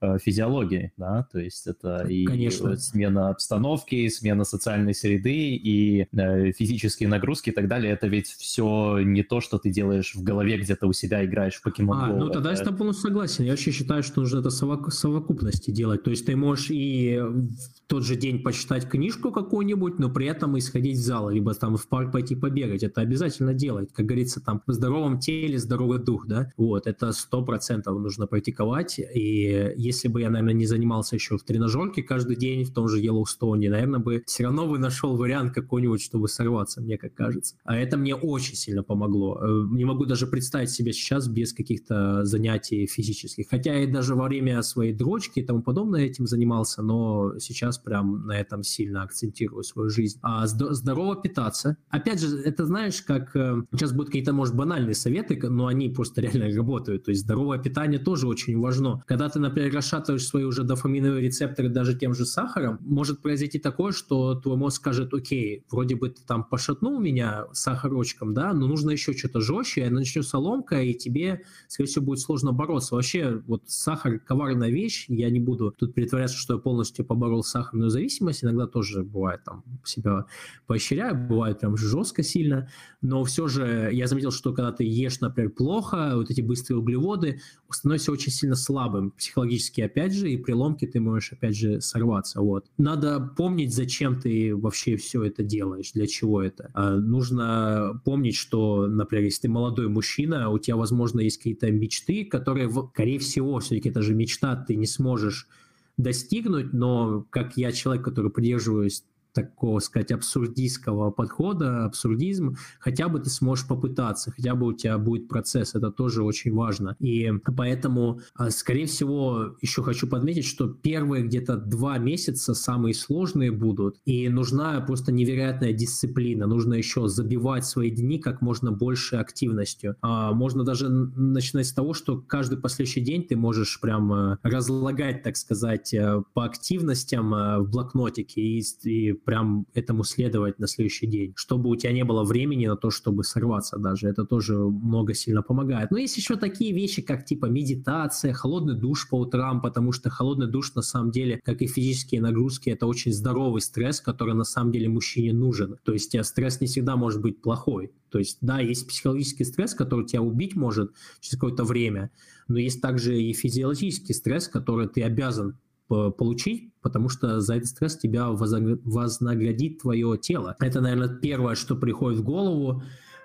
э, физиологии, да, то есть это и Конечно. смена обстановки, и смена социальной среды, и э, физические нагрузки и так далее, это ведь все не то, что ты делаешь в голове где-то у себя, играешь в покемон а, ну тогда это... я с тобой полностью согласен, я вообще считаю, что нужно это совок- совокупности делать, то есть ты можешь и в тот же день почитать книжку какую-нибудь, но при этом и сходить в зал, либо там в парк пойти побегать, это обязательно делать, как говорится, там в здоровом теле здоровый дух, да, вот, это сто процентов нужно практиковать, и если бы я, наверное, не занимался еще в тренажерке каждый день в том же Йеллоустоне, наверное, бы все равно бы нашел вариант какой-нибудь, чтобы сорваться, мне как кажется. А это мне очень сильно помогло. Э, не могу даже представить себя сейчас без каких-то занятий физических. Хотя я даже во время своей дрочки и тому подобное этим занимался, но сейчас прям на этом сильно акцентирую свою жизнь. А здорово питаться. Опять же, это знаешь, как э, сейчас будут какие-то, может, банальные советы, но они просто реально работают. То есть здоровое питание тоже очень важно. Когда ты, например, расшатываешь свои уже дофаминовые рецепторы даже тем же сахаром, может произойти такое, что твой мозг скажет, окей, вроде бы ты там пошатнул меня сахарочком, да, но нужно еще что-то жестче, и начнется ломка, и тебе, скорее всего, будет сложно бороться. Вообще, вот сахар – коварная вещь, я не буду тут притворяться, что я полностью поборол сахарную зависимость, иногда тоже бывает там себя поощряю, бывает прям жестко сильно, но все же я заметил, что когда ты ешь, например, плохо, вот эти быстрые углеводы, становишься очень сильно слабым психологически, опять же, и при ломке ты можешь, опять же, сорваться, вот. Надо помнить, зачем ты вообще все это делаешь, для чего это. А нужно помнить, что, например, если ты молодой мужчина, у тебя, возможно, есть какие-то мечты, которые, скорее всего, все-таки это же мечта, ты не сможешь достигнуть, но как я человек, который придерживаюсь такого, сказать, абсурдистского подхода, абсурдизм, хотя бы ты сможешь попытаться, хотя бы у тебя будет процесс, это тоже очень важно. И поэтому, а, скорее всего, еще хочу подметить, что первые где-то два месяца самые сложные будут, и нужна просто невероятная дисциплина, нужно еще забивать свои дни как можно больше активностью. А, можно даже начинать с того, что каждый последующий день ты можешь прям э, разлагать, так сказать, э, по активностям э, в блокнотике и, и прям этому следовать на следующий день, чтобы у тебя не было времени на то, чтобы сорваться даже. Это тоже много сильно помогает. Но есть еще такие вещи, как типа медитация, холодный душ по утрам, потому что холодный душ на самом деле, как и физические нагрузки, это очень здоровый стресс, который на самом деле мужчине нужен. То есть э, стресс не всегда может быть плохой. То есть, да, есть психологический стресс, который тебя убить может через какое-то время, но есть также и физиологический стресс, который ты обязан получить, потому что за этот стресс тебя вознаградит твое тело. Это, наверное, первое, что приходит в голову.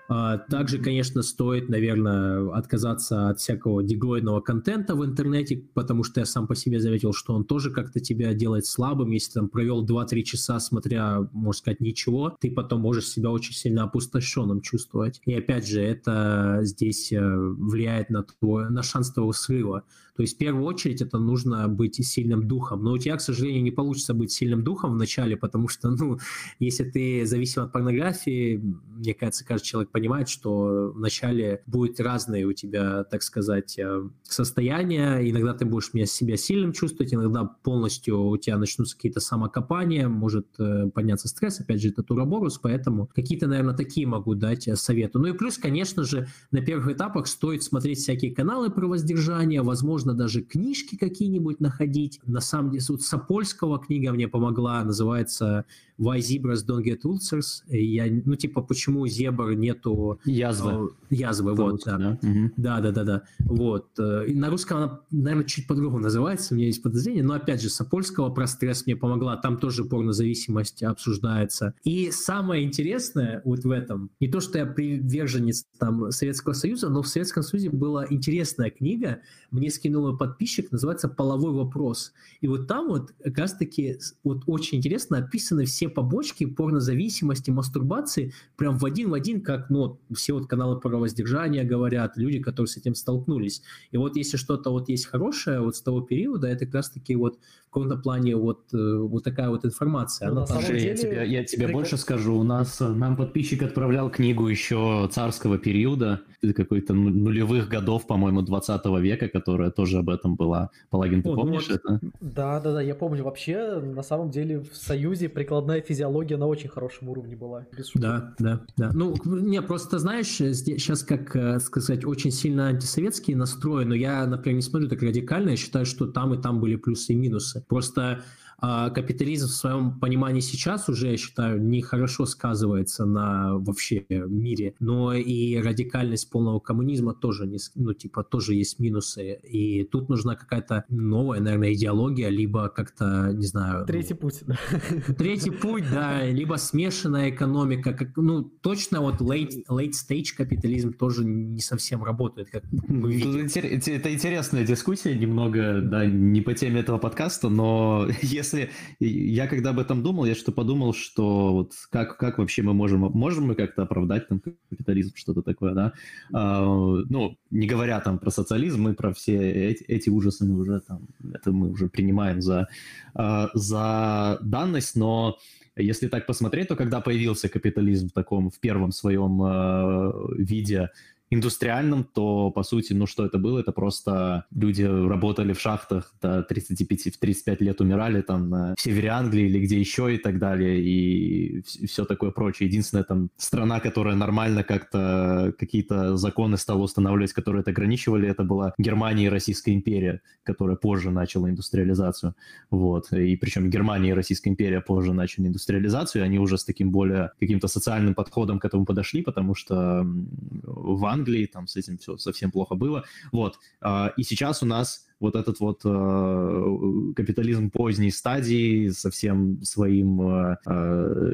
А, также, конечно, стоит, наверное, отказаться от всякого диглоидного контента в интернете, потому что я сам по себе заметил, что он тоже как-то тебя делает слабым. Если там провел 2-3 часа, смотря, можно сказать, ничего, ты потом можешь себя очень сильно опустошенным чувствовать. И опять же, это здесь э, влияет на, твой, на шанс твоего срыва. То есть в первую очередь это нужно быть сильным духом. Но у тебя, к сожалению, не получится быть сильным духом вначале, потому что, ну, если ты зависим от порнографии, мне кажется, каждый человек понимает, что вначале будет разные у тебя, так сказать, э, состояния. Иногда ты будешь себя сильным чувствовать, иногда полностью у тебя начнутся какие-то самокопания, может э, подняться стресс, опять же, это туроборус, поэтому какие-то, наверное, такие могу дать э, советы. Ну и плюс, конечно же, на первых этапах стоит смотреть всякие каналы про воздержание, возможно, можно даже книжки какие-нибудь находить. На самом деле, вот Сапольского книга мне помогла, называется Why Zebras Don't Get Ulcers. Я, ну, типа, почему зебр нету... Язвы. Э, язвы, вот, да. Да? Угу. да, да, да, да. Вот. Э, и на русском она, наверное, чуть по-другому называется, у меня есть подозрение, но, опять же, Сапольского про стресс мне помогла, там тоже порнозависимость обсуждается. И самое интересное вот в этом, не то, что я приверженец там Советского Союза, но в Советском Союзе была интересная книга, мне скинул подписчик, называется «Половой вопрос». И вот там вот как раз-таки вот очень интересно описаны все побочки порнозависимости, мастурбации прям в один в один, как ну, все вот каналы про воздержание говорят, люди, которые с этим столкнулись. И вот если что-то вот есть хорошее вот с того периода, это как раз-таки вот каком-то плане вот, э, вот такая вот информация. Ну, Она деле... я тебе, я тебе Прик... больше скажу, у нас э, нам подписчик отправлял книгу еще царского периода, какой-то ну, нулевых годов, по-моему, 20 века, которая тоже об этом была. Палагин, ты О, ну помнишь ну, это? Да, да, да, я помню. Вообще, на самом деле, в Союзе прикладная физиология на очень хорошем уровне была. Без да, да, да. Ну, не, просто знаешь, сейчас, как э, сказать, очень сильно антисоветский настрой, но я, например, не смотрю так радикально, я считаю, что там и там были плюсы и минусы. Просто а капитализм в своем понимании сейчас уже, я считаю, нехорошо сказывается на вообще мире, но и радикальность полного коммунизма тоже, не, ну, типа, тоже есть минусы. И тут нужна какая-то новая, наверное, идеология, либо как-то, не знаю... Третий ну, путь. Третий путь, да, либо смешанная экономика. Как, ну, точно вот late, late stage капитализм тоже не совсем работает, как мы видим. Это интересная дискуссия, немного, да, не по теме этого подкаста, но если если я когда об этом думал, я что подумал, что вот как, как вообще мы можем, можем мы как-то оправдать там капитализм, что-то такое, да? А, ну, не говоря там про социализм, мы про все эти, эти ужасы мы уже там, это мы уже принимаем за, а, за данность, но если так посмотреть, то когда появился капитализм в таком, в первом своем э, виде, индустриальном, то, по сути, ну что это было? Это просто люди работали в шахтах до 35-35 лет, умирали там на севере Англии или где еще и так далее, и все такое прочее. Единственная там страна, которая нормально как-то какие-то законы стала устанавливать, которые это ограничивали, это была Германия и Российская империя, которая позже начала индустриализацию. Вот. И причем Германия и Российская империя позже начали индустриализацию, и они уже с таким более каким-то социальным подходом к этому подошли, потому что в Англии там с этим все совсем плохо было. Вот. А, и сейчас у нас вот этот вот э, капитализм поздней стадии со всем своим э,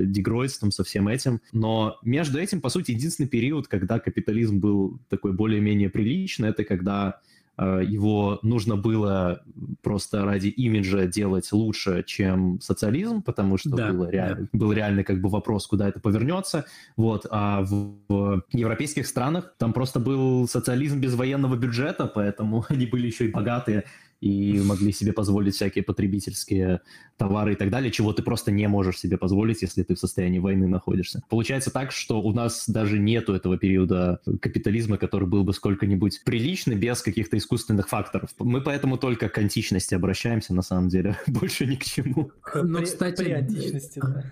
дегройством, со всем этим. Но между этим, по сути, единственный период, когда капитализм был такой более-менее приличный, это когда его нужно было просто ради имиджа делать лучше, чем социализм, потому что да, было реально, да. был реально как бы вопрос, куда это повернется. Вот. А в, в европейских странах там просто был социализм без военного бюджета, поэтому они были еще и богатые и могли себе позволить всякие потребительские товары и так далее, чего ты просто не можешь себе позволить, если ты в состоянии войны находишься. Получается так, что у нас даже нету этого периода капитализма, который был бы сколько-нибудь приличный без каких-то искусственных факторов. Мы поэтому только к античности обращаемся, на самом деле, больше ни к чему. Ну, кстати, при античности, да.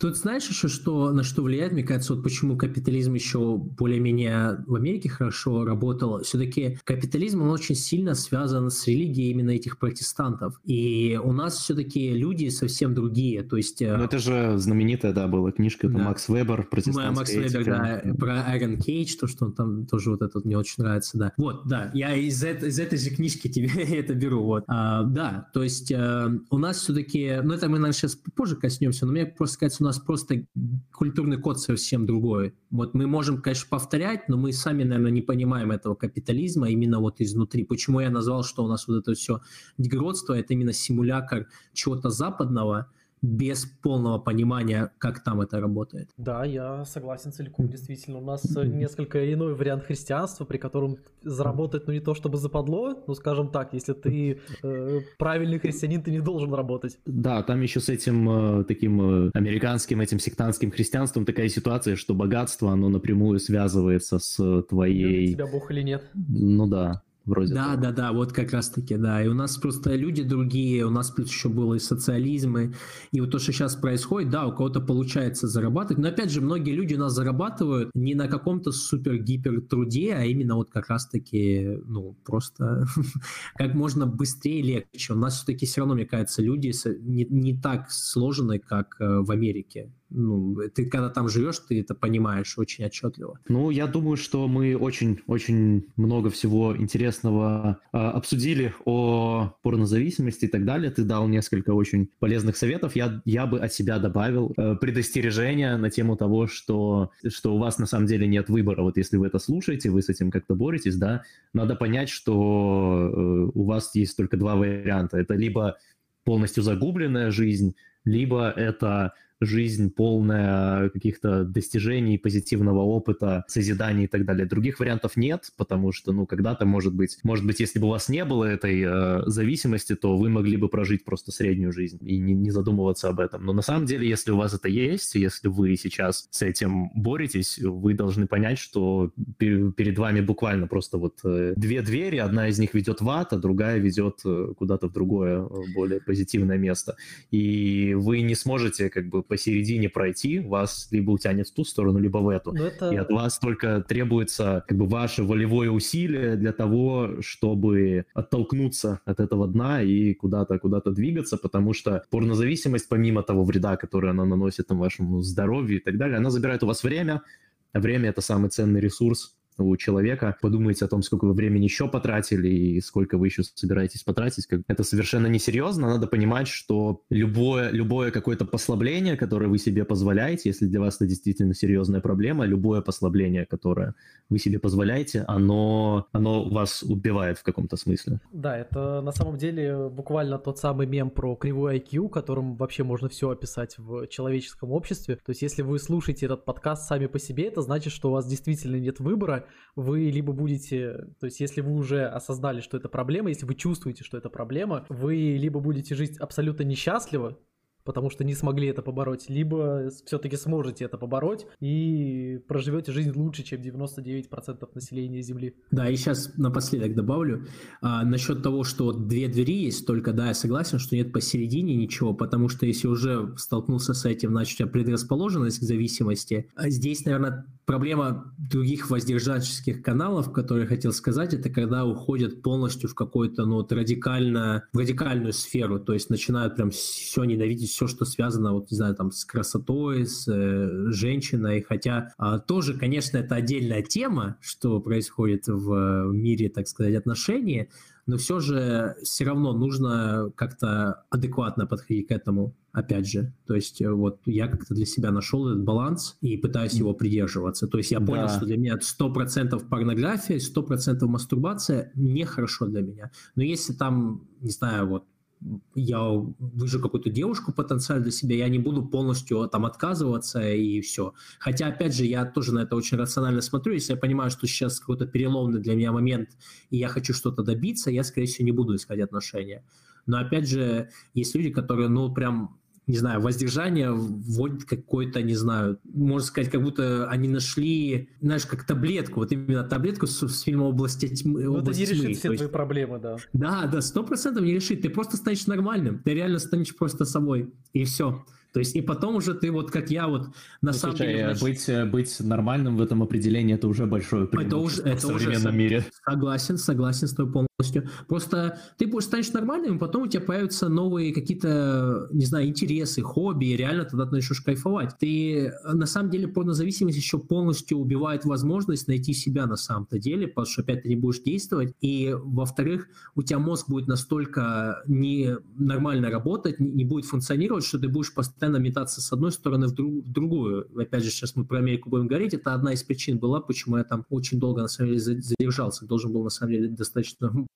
Тут знаешь еще, что, на что влияет, мне кажется, вот почему капитализм еще более-менее в Америке хорошо работал. Все-таки капитализм, он очень сильно связан с религией именно этих протестантов. И у нас все-таки люди совсем другие. То есть... Э, ну, это же знаменитая, да, была книжка, это да. Макс Вебер, протестантская Макс Вебер, да, про Айрон Кейдж, то, что он там тоже вот этот мне очень нравится, да. Вот, да, я из, из этой же книжки тебе это беру, вот. А, да, то есть э, у нас все-таки, ну, это мы, наверное, сейчас позже коснемся, но мне просто сказать, у нас просто культурный код совсем другой. Вот мы можем, конечно, повторять, но мы сами, наверное, не понимаем этого капитализма именно вот изнутри. Почему я назвал, что у нас вот это все дегродство, это именно симулятор чего-то западного, без полного понимания, как там это работает. Да, я согласен целиком, действительно. У нас э, несколько иной вариант христианства, при котором заработать, ну не то чтобы западло, ну скажем так, если ты э, правильный христианин, ты не должен работать. Да, там еще с этим э, таким э, американским, этим сектантским христианством такая ситуация, что богатство, оно напрямую связывается с твоей... Любит тебя Бог или нет? Ну да вроде Да, того. да, да, вот как раз-таки, да. И у нас просто люди другие, у нас плюс еще было и социализм, и, и вот то, что сейчас происходит, да, у кого-то получается зарабатывать, но опять же, многие люди у нас зарабатывают не на каком-то супер-гипер труде, а именно вот как раз-таки, ну, просто как можно быстрее легче. У нас все-таки все равно, мне кажется, люди не, не так сложены, как э, в Америке ну, ты когда там живешь, ты это понимаешь очень отчетливо. Ну, я думаю, что мы очень-очень много всего интересного э, обсудили о порнозависимости и так далее. Ты дал несколько очень полезных советов. Я, я бы от себя добавил э, предостережение на тему того, что, что у вас на самом деле нет выбора. Вот если вы это слушаете, вы с этим как-то боретесь, да, надо понять, что э, у вас есть только два варианта. Это либо полностью загубленная жизнь, либо это жизнь полная каких-то достижений, позитивного опыта, созидания и так далее. Других вариантов нет, потому что, ну, когда-то, может быть, может быть, если бы у вас не было этой э, зависимости, то вы могли бы прожить просто среднюю жизнь и не, не задумываться об этом. Но на самом деле, если у вас это есть, если вы сейчас с этим боретесь, вы должны понять, что перед вами буквально просто вот э, две двери, одна из них ведет в ад, а другая ведет э, куда-то в другое, э, более позитивное место. И вы не сможете как бы посередине пройти, вас либо утянет в ту сторону, либо в эту. Это... И от вас только требуется как бы ваше волевое усилие для того, чтобы оттолкнуться от этого дна и куда-то куда-то двигаться, потому что порнозависимость, помимо того вреда, который она наносит там, вашему здоровью и так далее, она забирает у вас время, а время это самый ценный ресурс, у человека. Подумайте о том, сколько вы времени еще потратили и сколько вы еще собираетесь потратить. Это совершенно несерьезно. Надо понимать, что любое, любое какое-то послабление, которое вы себе позволяете, если для вас это действительно серьезная проблема, любое послабление, которое вы себе позволяете, оно, оно вас убивает в каком-то смысле. Да, это на самом деле буквально тот самый мем про кривой IQ, которым вообще можно все описать в человеческом обществе. То есть если вы слушаете этот подкаст сами по себе, это значит, что у вас действительно нет выбора, вы либо будете, то есть если вы уже осознали, что это проблема, если вы чувствуете, что это проблема, вы либо будете жить абсолютно несчастливо, потому что не смогли это побороть, либо все-таки сможете это побороть и проживете жизнь лучше, чем 99% населения Земли. Да, и сейчас напоследок добавлю а, насчет того, что две двери есть, только да, я согласен, что нет посередине ничего, потому что если уже столкнулся с этим, значит, у тебя предрасположенность к зависимости. А здесь, наверное, проблема других воздержательских каналов, которые я хотел сказать, это когда уходят полностью в какую-то, ну, вот радикально, в радикальную сферу, то есть начинают прям все ненавидеть, все, что связано, вот, не знаю, там, с красотой, с э, женщиной, хотя а, тоже, конечно, это отдельная тема, что происходит в мире, так сказать, отношений, но все же все равно нужно как-то адекватно подходить к этому, опять же. То есть э, вот я как-то для себя нашел этот баланс и пытаюсь его придерживаться. То есть я понял, да. что для меня 100% порнография, 100% мастурбация нехорошо для меня. Но если там, не знаю, вот я вижу какую-то девушку потенциально для себя, я не буду полностью там отказываться и все. Хотя, опять же, я тоже на это очень рационально смотрю. Если я понимаю, что сейчас какой-то переломный для меня момент, и я хочу что-то добиться, я, скорее всего, не буду искать отношения. Но, опять же, есть люди, которые, ну, прям не знаю, воздержание вводит какой-то, не знаю, можно сказать, как будто они нашли, знаешь, как таблетку, вот именно таблетку с, с фильма «Области тьмы». Ну, это не решит тьмы. все твои проблемы, да. Да, да, сто процентов не решит. Ты просто станешь нормальным, ты реально станешь просто собой, и все. То есть и потом уже ты вот как я вот на ну, самом слушай, деле... Знаешь, быть, э, быть нормальным в этом определении это уже большое преимущество это уже, это в современном уже, мире. Согласен, согласен с тобой полностью. Просто ты станешь нормальным, потом у тебя появятся новые какие-то, не знаю, интересы, хобби, и реально тогда ты начнешь кайфовать. Ты, на самом деле, порнозависимость еще полностью убивает возможность найти себя на самом-то деле, потому что опять ты не будешь действовать, и, во-вторых, у тебя мозг будет настолько не нормально работать, не будет функционировать, что ты будешь постоянно метаться с одной стороны в, друг, в другую. Опять же, сейчас мы про Америку будем говорить, это одна из причин была, почему я там очень долго, на самом деле, задержался. Должен был, на самом деле, достаточно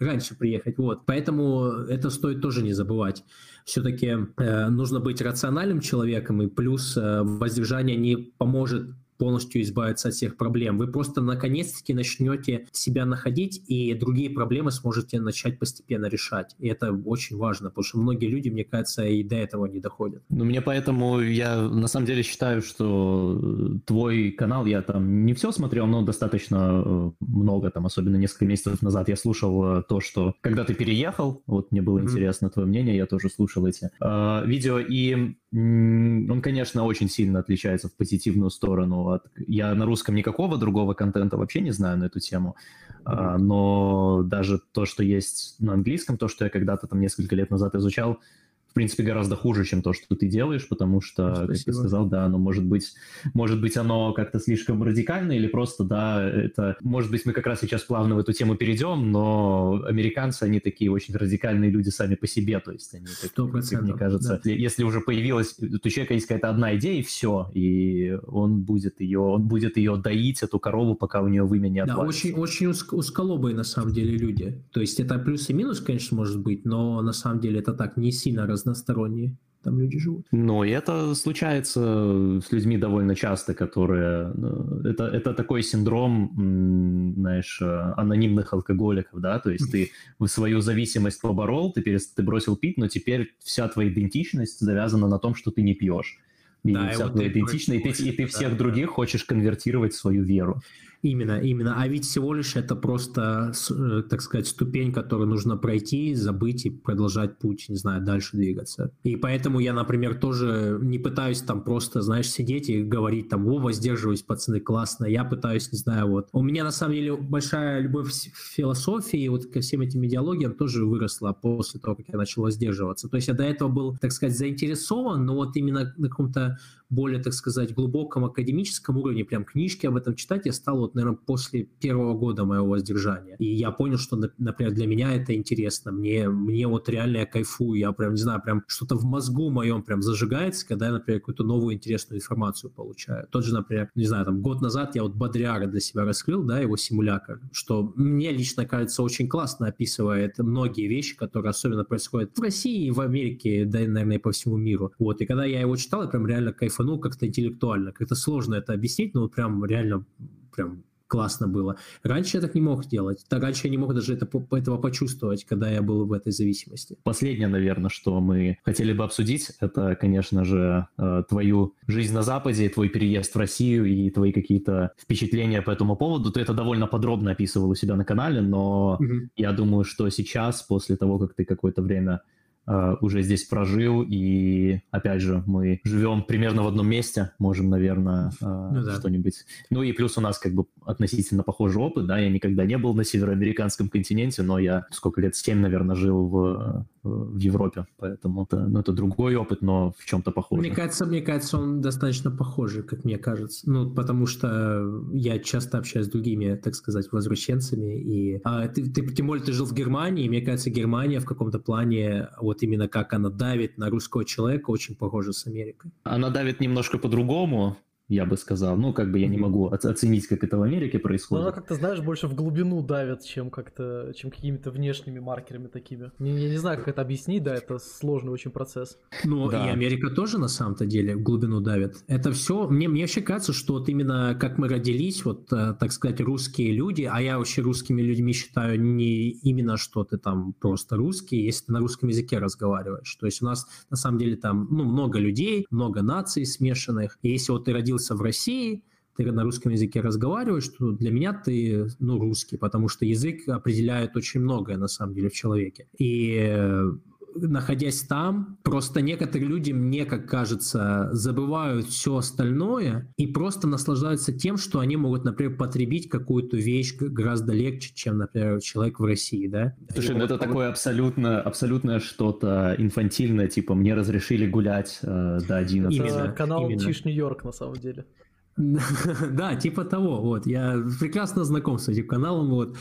раньше приехать. Вот. Поэтому это стоит тоже не забывать. Все-таки э, нужно быть рациональным человеком, и плюс э, воздержание не поможет полностью избавиться от всех проблем. Вы просто наконец-таки начнете себя находить, и другие проблемы сможете начать постепенно решать. И это очень важно, потому что многие люди, мне кажется, и до этого не доходят. Ну, мне поэтому я на самом деле считаю, что твой канал, я там не все смотрел, но достаточно э, много, там, особенно несколько месяцев назад я слушал э, то, что когда ты переехал, вот мне было mm-hmm. интересно твое мнение, я тоже слушал эти э, видео, и он, конечно, очень сильно отличается в позитивную сторону. От... Я на русском никакого другого контента вообще не знаю на эту тему, mm-hmm. но даже то, что есть на английском, то, что я когда-то там несколько лет назад изучал, в принципе, гораздо хуже, чем то, что ты делаешь, потому что, Спасибо. как ты сказал, да, оно может быть, может быть, оно как-то слишком радикально или просто, да, это, может быть, мы как раз сейчас плавно в эту тему перейдем, но американцы, они такие очень радикальные люди сами по себе, то есть они, как, как мне кажется, да. если уже появилась, у человека есть какая-то одна идея, и все, и он будет ее, он будет ее доить, эту корову, пока у нее вымя не отвалится. Да, очень, очень узколобые, на самом деле, люди. То есть это плюс и минус, конечно, может быть, но на самом деле это так не сильно разносторонние там люди живут. Ну, и это случается с людьми довольно часто, которые... Ну, это, это такой синдром, знаешь, анонимных алкоголиков, да, то есть ты свою зависимость поборол, ты, перест... ты бросил пить, но теперь вся твоя идентичность завязана на том, что ты не пьешь. И да, вся и твоя вот идентичность, и ты, и ты всех да, других да. хочешь конвертировать в свою веру. Именно, именно. А ведь всего лишь это просто, э, так сказать, ступень, которую нужно пройти, забыть и продолжать путь, не знаю, дальше двигаться. И поэтому я, например, тоже не пытаюсь там просто, знаешь, сидеть и говорить там, о, воздерживаюсь, пацаны, классно. Я пытаюсь, не знаю, вот. У меня, на самом деле, большая любовь к философии, вот ко всем этим идеологиям тоже выросла после того, как я начал воздерживаться. То есть я до этого был, так сказать, заинтересован, но вот именно на каком-то более, так сказать, глубоком академическом уровне, прям книжки об этом читать, я стал вот, наверное, после первого года моего воздержания. И я понял, что, например, для меня это интересно. Мне, мне вот реально я кайфую. Я прям, не знаю, прям что-то в мозгу моем прям зажигается, когда я, например, какую-то новую интересную информацию получаю. Тот же, например, не знаю, там год назад я вот Бодриара для себя раскрыл, да, его симулятор, что мне лично кажется очень классно описывает многие вещи, которые особенно происходят в России в Америке, да, наверное, и по всему миру. Вот, и когда я его читал, я прям реально кайфовал кайфанул как-то интеллектуально. Как-то сложно это объяснить, но вот прям реально прям классно было. Раньше я так не мог делать. Раньше я не мог даже это, этого почувствовать, когда я был в этой зависимости. Последнее, наверное, что мы хотели бы обсудить, это, конечно же, э, твою жизнь на Западе, твой переезд в Россию и твои какие-то впечатления по этому поводу. Ты это довольно подробно описывал у себя на канале, но угу. я думаю, что сейчас, после того, как ты какое-то время уже здесь прожил, и, опять же, мы живем примерно в одном месте, можем, наверное, э, ну, да. что-нибудь... Ну и плюс у нас как бы относительно похожий опыт, да, я никогда не был на североамериканском континенте, но я сколько лет, семь, наверное, жил в в Европе, поэтому это, ну, это другой опыт, но в чем-то похожий. Мне кажется, мне кажется, он достаточно похожий, как мне кажется, ну, потому что я часто общаюсь с другими, так сказать, возвращенцами, и а, ты, ты, тем более ты жил в Германии, и мне кажется, Германия в каком-то плане, вот именно как она давит на русского человека, очень похожа с Америкой. Она давит немножко по-другому, я бы сказал. Ну, как бы я не могу оценить, как это в Америке происходит. Но она как-то, знаешь, больше в глубину давит, чем как-то, чем какими-то внешними маркерами такими. Не, я не знаю, как это объяснить, да, это сложный очень процесс. Ну, да. и Америка тоже на самом-то деле в глубину давит. Это все, мне, мне вообще кажется, что вот именно как мы родились, вот, э, так сказать, русские люди, а я вообще русскими людьми считаю не именно, что ты там просто русский, если ты на русском языке разговариваешь. То есть у нас на самом деле там, ну, много людей, много наций смешанных, и если вот ты родился родился в России, ты на русском языке разговариваешь, то для меня ты ну, русский, потому что язык определяет очень многое на самом деле в человеке. И э, находясь там, просто некоторые люди, мне как кажется, забывают все остальное и просто наслаждаются тем, что они могут, например, потребить какую-то вещь гораздо легче, чем, например, человек в России, да? Слушай, ну это такое абсолютно, абсолютно что-то инфантильное, типа мне разрешили гулять э, до 11. Именно, канал Чиш Нью-Йорк на самом деле. Да, типа того, вот. Я прекрасно знаком с этим каналом, вот.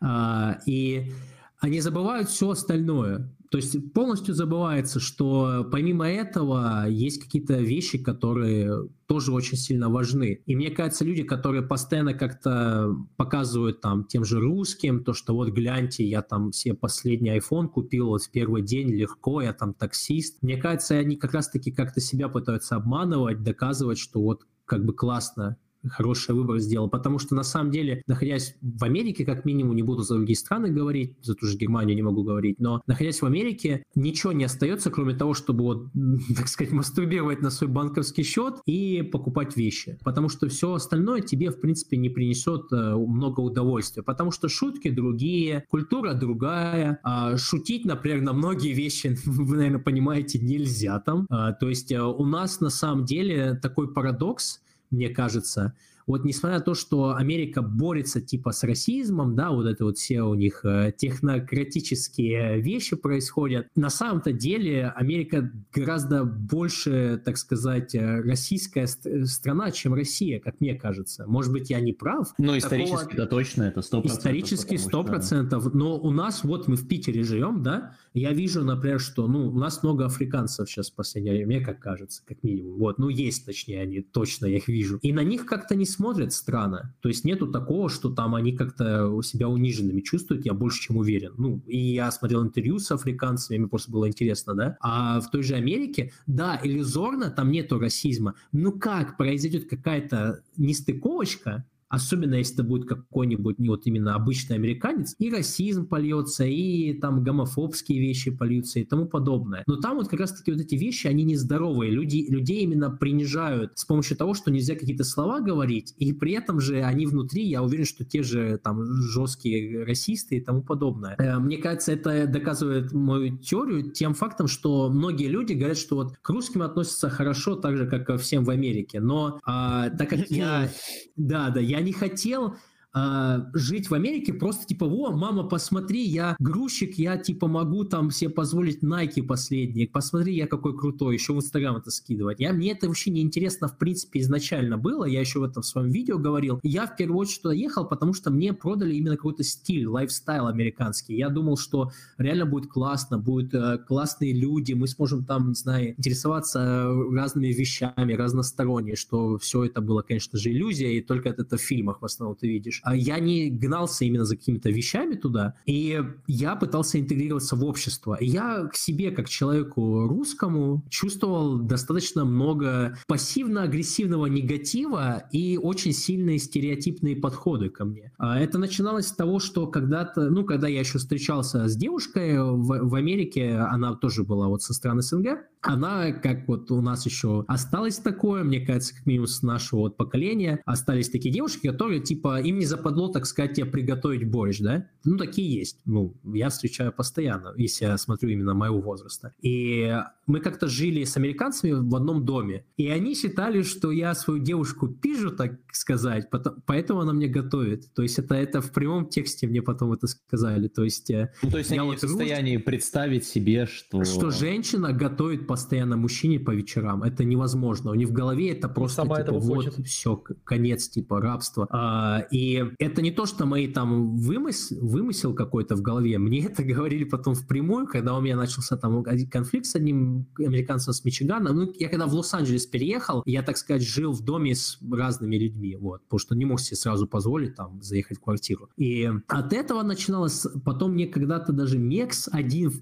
А, и они забывают все остальное. То есть полностью забывается, что помимо этого есть какие-то вещи, которые тоже очень сильно важны. И мне кажется, люди, которые постоянно как-то показывают там тем же русским, то, что вот гляньте, я там себе последний iPhone купил вот в первый день легко, я там таксист. Мне кажется, они как раз-таки как-то себя пытаются обманывать, доказывать, что вот как бы классно хороший выбор сделал, потому что на самом деле, находясь в Америке, как минимум, не буду за другие страны говорить, за ту же Германию не могу говорить, но находясь в Америке, ничего не остается, кроме того, чтобы вот, так сказать, мастурбировать на свой банковский счет и покупать вещи, потому что все остальное тебе, в принципе, не принесет э, много удовольствия, потому что шутки другие, культура другая, а шутить, например, на многие вещи, вы, наверное, понимаете, нельзя там, а, то есть э, у нас на самом деле такой парадокс, мне кажется. Вот несмотря на то, что Америка борется типа с расизмом, да, вот это вот все у них э, технократические вещи происходят, на самом-то деле Америка гораздо больше, так сказать, э, российская страна, чем Россия, как мне кажется. Может быть, я не прав. Ну, исторически, Такого... да, точно, это 100%. Исторически 100%, что... но у нас, вот мы в Питере живем, да, я вижу, например, что, ну, у нас много африканцев сейчас в последнее время, мне как кажется, как минимум. Вот, ну, есть, точнее, они, точно, я их вижу. И на них как-то не смотрят странно. То есть нету такого, что там они как-то себя униженными чувствуют, я больше чем уверен. Ну, и я смотрел интервью с африканцами, мне просто было интересно, да. А в той же Америке, да, иллюзорно, там нету расизма. Ну как произойдет какая-то нестыковочка, особенно если это будет какой-нибудь не вот именно обычный американец, и расизм польется, и там гомофобские вещи польются и тому подобное. Но там вот как раз-таки вот эти вещи, они нездоровые. Люди, людей именно принижают с помощью того, что нельзя какие-то слова говорить, и при этом же они внутри, я уверен, что те же там жесткие расисты и тому подобное. Э, мне кажется, это доказывает мою теорию тем фактом, что многие люди говорят, что вот к русским относятся хорошо, так же, как ко всем в Америке. Но а, так как я... Да, да, я не хотел а, жить в Америке просто типа, во, мама, посмотри, я грузчик, я типа могу там себе позволить Nike последние, посмотри, я какой крутой, еще в Инстаграм это скидывать. Я, мне это вообще не интересно в принципе изначально было, я еще в этом в своем видео говорил. Я в первую очередь туда ехал, потому что мне продали именно какой-то стиль, лайфстайл американский. Я думал, что реально будет классно, будут э, классные люди, мы сможем там, не знаю, интересоваться разными вещами, разносторонне, что все это было, конечно же, иллюзия, и только это в фильмах в основном ты видишь. А я не гнался именно за какими-то вещами туда, и я пытался интегрироваться в общество. Я к себе, как человеку русскому, чувствовал достаточно много пассивно-агрессивного негатива и очень сильные стереотипные подходы ко мне. А это начиналось с того, что когда-то, ну, когда я еще встречался с девушкой в, в Америке, она тоже была вот со страны СНГ, она, как вот у нас еще осталось такое, мне кажется, как минимум с нашего вот поколения, остались такие девушки, которые, типа, им не западло, так сказать, тебе приготовить борщ, да? Ну, такие есть. Ну, я встречаю постоянно, если я смотрю именно моего возраста. И мы как-то жили с американцами в одном доме, и они считали, что я свою девушку пижу, так сказать, поэтому она мне готовит. То есть это, это в прямом тексте мне потом это сказали. То есть, э, ну, то есть они вот в состоянии представить себе, что... Что женщина готовит постоянно мужчине по вечерам. Это невозможно. У них в голове это просто сама типа, вот хочет. все, конец типа рабства. А, и это не то, что мои там вымыс... вымысел какой-то в голове. Мне это говорили потом впрямую, когда у меня начался там конфликт с одним американцем с Мичигана. Ну, я когда в Лос-Анджелес переехал, я, так сказать, жил в доме с разными людьми, вот, потому что не мог себе сразу позволить там заехать в квартиру. И от этого начиналось, потом мне когда-то даже Мекс один,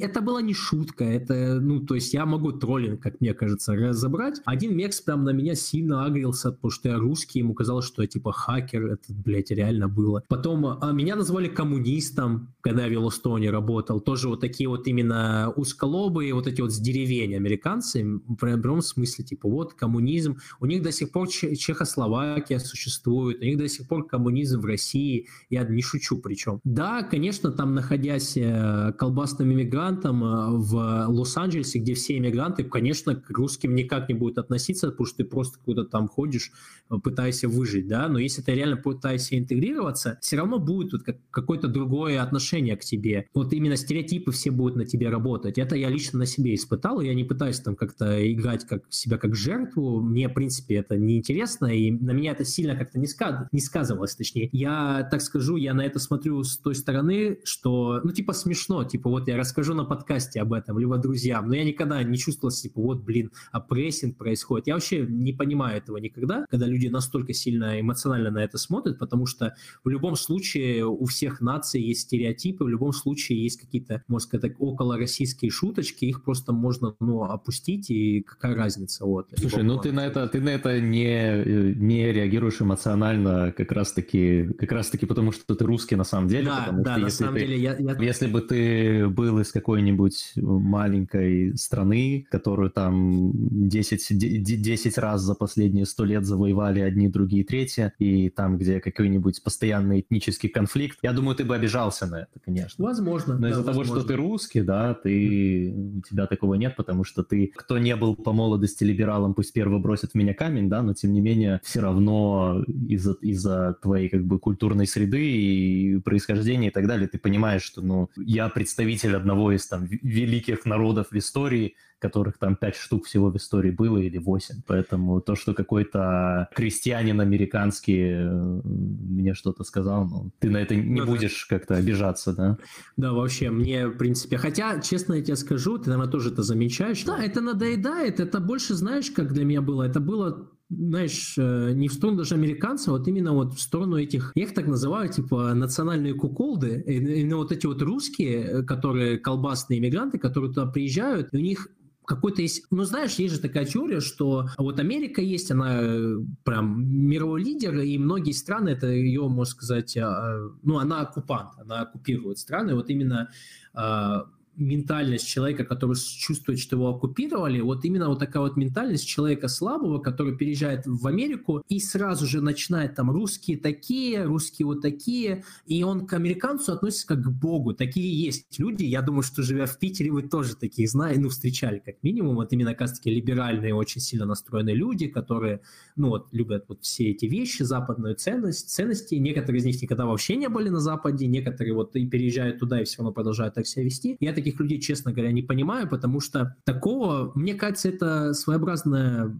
это была не шутка, это, ну, то есть я могу троллинг, как мне кажется, разобрать. Один Мекс прям на меня сильно агрился, потому что я русский, ему казалось, что я типа хакер, это, блядь, реально было. Потом а, меня назвали коммунистом, когда я в Йеллоустоне работал, тоже вот такие вот именно узколобые, вот эти вот с деревень американцы, в прямом смысле, типа, вот коммунизм, у них до сих пор Чехословакия существует, у них до сих пор коммунизм в России, я не шучу причем. Да, конечно, там находясь э, колбасным иммигрантом э, в Лос-Анджелесе, где все иммигранты, конечно, к русским никак не будут относиться, потому что ты просто куда-то там ходишь, э, пытаешься выжить, да, но если ты реально пытаешься интегрироваться, все равно будет вот какое-то другое отношение к тебе. Вот именно стереотипы все будут на тебе работать. Это я лично на себе испытал, я не пытаюсь там как-то играть как себя как жертву. Мне, в принципе, это неинтересно, и на меня это сильно как-то не, сказ... не сказывалось, точнее. Я, так скажу, я на это смотрю с той стороны, что, ну, типа, смешно, типа, вот я расскажу на подкасте об этом, либо друзьям, но я никогда не чувствовал, типа, вот, блин, а прессинг происходит. Я вообще не понимаю этого никогда, когда люди настолько сильно эмоционально на это смотрят, потому что в любом случае у всех наций есть стереотипы, в любом случае есть какие-то, можно сказать, около российские шуточки, их просто можно, ну, опустить, и какая разница, вот. Слушай, ну ты на это, ты на это не, не реагируешь эмоционально как раз-таки, как раз-таки потому, что ты русский на самом деле, да, потому да, что на если самом ты, деле я, я... если бы ты был из какой-нибудь маленькой страны, которую там 10, 10 раз за последние 100 лет завоевали одни, другие, третьи, и там, где какой-нибудь постоянный этнический конфликт, я думаю, ты бы обижался на это, конечно. Возможно. Но да, из-за того, что ты русский, да, ты, у тебя такого нет, потому что ты, кто не был по молодости либералом, пусть первый бросит в меня камень, да, но тем не менее все равно из-за из твоей как бы культурной среды и происхождения и так далее, ты понимаешь, что, ну, я представитель одного из там великих народов в истории, которых там пять штук всего в истории было или восемь. Поэтому то, что какой-то крестьянин американский э, мне что-то сказал, ну, ты на это не ну, будешь да. как-то обижаться, да? Да, вообще, мне, в принципе, хотя, честно я тебе скажу, ты, наверное, тоже это замечаешь. Да, это надоедает, это больше, знаешь, как для меня было? Это было знаешь, э, не в сторону даже американцев, а вот именно вот в сторону этих, я их так называю, типа национальные куколды, именно вот эти вот русские, э, которые колбасные иммигранты, которые туда приезжают, у них какой-то есть... Ну, знаешь, есть же такая теория, что вот Америка есть, она э, прям мировой лидер, и многие страны, это ее, можно сказать, а, ну, она оккупант, она оккупирует страны. Вот именно а, ментальность человека, который чувствует, что его оккупировали, вот именно вот такая вот ментальность человека слабого, который переезжает в Америку и сразу же начинает там русские такие, русские вот такие, и он к американцу относится как к богу. Такие есть люди, я думаю, что живя в Питере, вы тоже таких знаете, ну, встречали как минимум, вот именно, как таки либеральные, очень сильно настроенные люди, которые, ну, вот, любят вот все эти вещи, западную ценность, ценности, некоторые из них никогда вообще не были на Западе, некоторые вот и переезжают туда и все равно продолжают так себя вести. Я таких людей, честно говоря, не понимаю, потому что такого, мне кажется, это своеобразная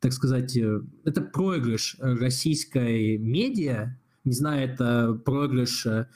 так сказать, э, это проигрыш российской медиа, не знаю, это проигрыш э,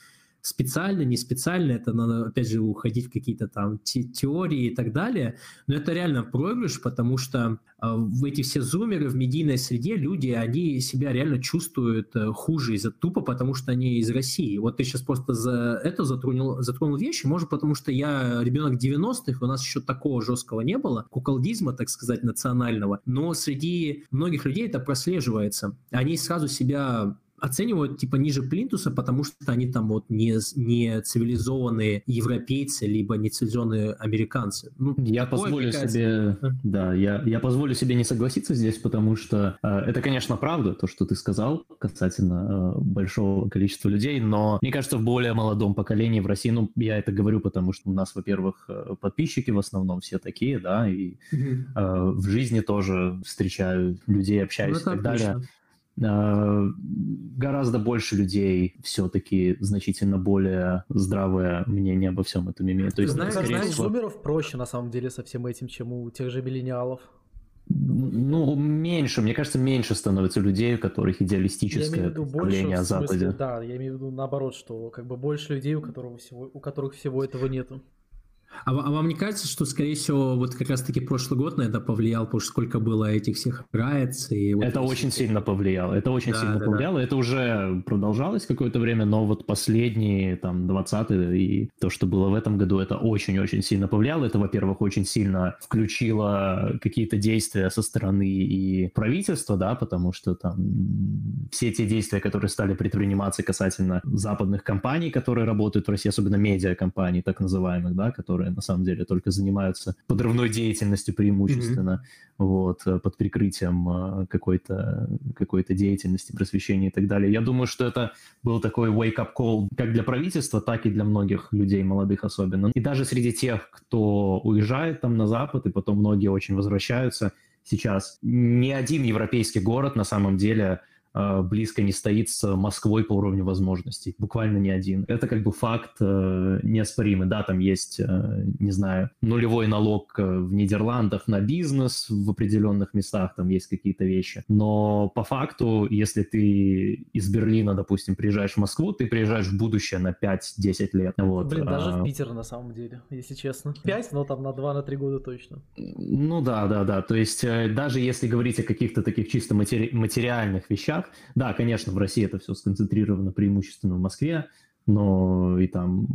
специально, не специально, это надо, опять же, уходить в какие-то там те теории и так далее, но это реально проигрыш, потому что э, в эти все зумеры в медийной среде люди, они себя реально чувствуют э, хуже из-за тупо, потому что они из России. Вот ты сейчас просто за это затронул, затронул вещи, может, потому что я ребенок 90-х, у нас еще такого жесткого не было, куколдизма, так сказать, национального, но среди многих людей это прослеживается. Они сразу себя оценивают типа ниже плинтуса, потому что они там вот не, не цивилизованные европейцы, либо не цивилизованные американцы. Ну, я позволю себе, да, я, я позволю себе не согласиться здесь, потому что э, это, конечно, правда, то, что ты сказал касательно э, большого количества людей, но мне кажется, в более молодом поколении в России, ну, я это говорю, потому что у нас, во-первых, э, подписчики в основном все такие, да, и э, в жизни тоже встречаю людей, общаюсь ну, и так отлично. далее. Э, гораздо больше людей все-таки значительно более здравое мнение обо всем этом имеет. То есть, знаешь, знаешь, всего... зумеров проще на самом деле со всем этим, чем у тех же миллениалов. Ну, меньше, мне кажется, меньше становится людей, у которых идеалистическое представление о Западе. Да, я имею в виду наоборот, что как бы больше людей, у, которого всего, у которых всего этого нету. А, а вам не кажется, что, скорее всего, вот как раз-таки прошлый год на это повлиял, потому что сколько было этих всех райц и... Вот это очень все... сильно повлияло, это очень да, сильно да, повлияло, да. это уже продолжалось какое-то время, но вот последние, там, 20 и то, что было в этом году, это очень-очень сильно повлияло. Это, во-первых, очень сильно включило какие-то действия со стороны и правительства, да, потому что там все те действия, которые стали предприниматься касательно западных компаний, которые работают в России, особенно медиакомпаний, так называемых, да, которые которые на самом деле только занимаются подрывной деятельностью преимущественно, mm-hmm. вот, э, под прикрытием э, какой-то, какой-то деятельности, просвещения и так далее. Я думаю, что это был такой wake-up call как для правительства, так и для многих людей, молодых особенно. И даже среди тех, кто уезжает там на Запад, и потом многие очень возвращаются, сейчас ни один европейский город на самом деле близко не стоит с Москвой по уровню возможностей. Буквально ни один. Это как бы факт э, неоспоримый. Да, там есть, э, не знаю, нулевой налог э, в Нидерландах на бизнес в определенных местах, там есть какие-то вещи. Но по факту, если ты из Берлина, допустим, приезжаешь в Москву, ты приезжаешь в будущее на 5-10 лет. Вот. Блин, даже а... в Питер на самом деле, если честно. 5, но там на 2-3 года точно. Ну да, да, да. То есть э, даже если говорить о каких-то таких чисто матери... материальных вещах, вещах. Да, конечно, в России это все сконцентрировано преимущественно в Москве, но и там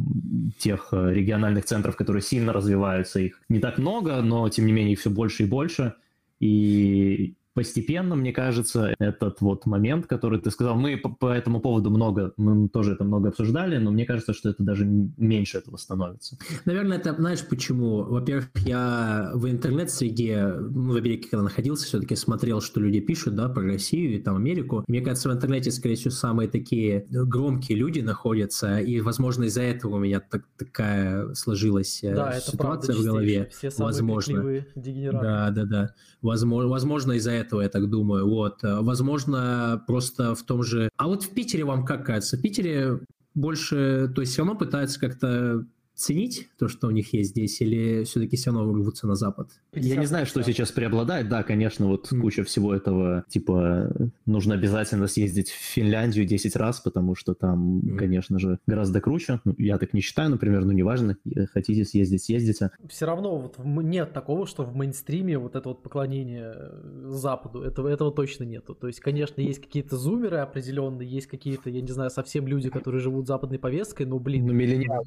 тех э, региональных центров, которые сильно развиваются, их не так много, но тем не менее их все больше и больше. И постепенно, мне кажется, этот вот момент, который ты сказал, мы по, по этому поводу много, мы тоже это много обсуждали, но мне кажется, что это даже меньше этого становится. Наверное, это, знаешь, почему? Во-первых, я в интернет-среде, ну, в Америке, когда находился, все-таки смотрел, что люди пишут, да, про Россию и там Америку. Мне кажется, в интернете, скорее всего, самые такие громкие люди находятся, и, возможно, из-за этого у меня так, такая сложилась э, да, ситуация правда, в голове. Все самые возможно. Да, да, да. Возможно, возможно из-за этого этого, я так думаю. Вот. Э, возможно, просто в том же... А вот в Питере вам как кажется? В Питере больше, то есть все равно пытаются как-то ценить то, что у них есть здесь, или все-таки все равно рвутся на Запад? Я не знаю, что сейчас преобладает. Да, конечно, вот mm. куча всего этого, типа, нужно обязательно съездить в Финляндию 10 раз, потому что там, mm. конечно же, гораздо круче. Ну, я так не считаю, например, ну неважно, хотите съездить, съездите. Все равно вот нет такого, что в мейнстриме вот это вот поклонение э, Западу, этого, этого точно нету. То есть, конечно, есть какие-то зумеры определенные, есть какие-то, я не знаю, совсем люди, которые живут западной повесткой, но, блин... Ну, миллениалы,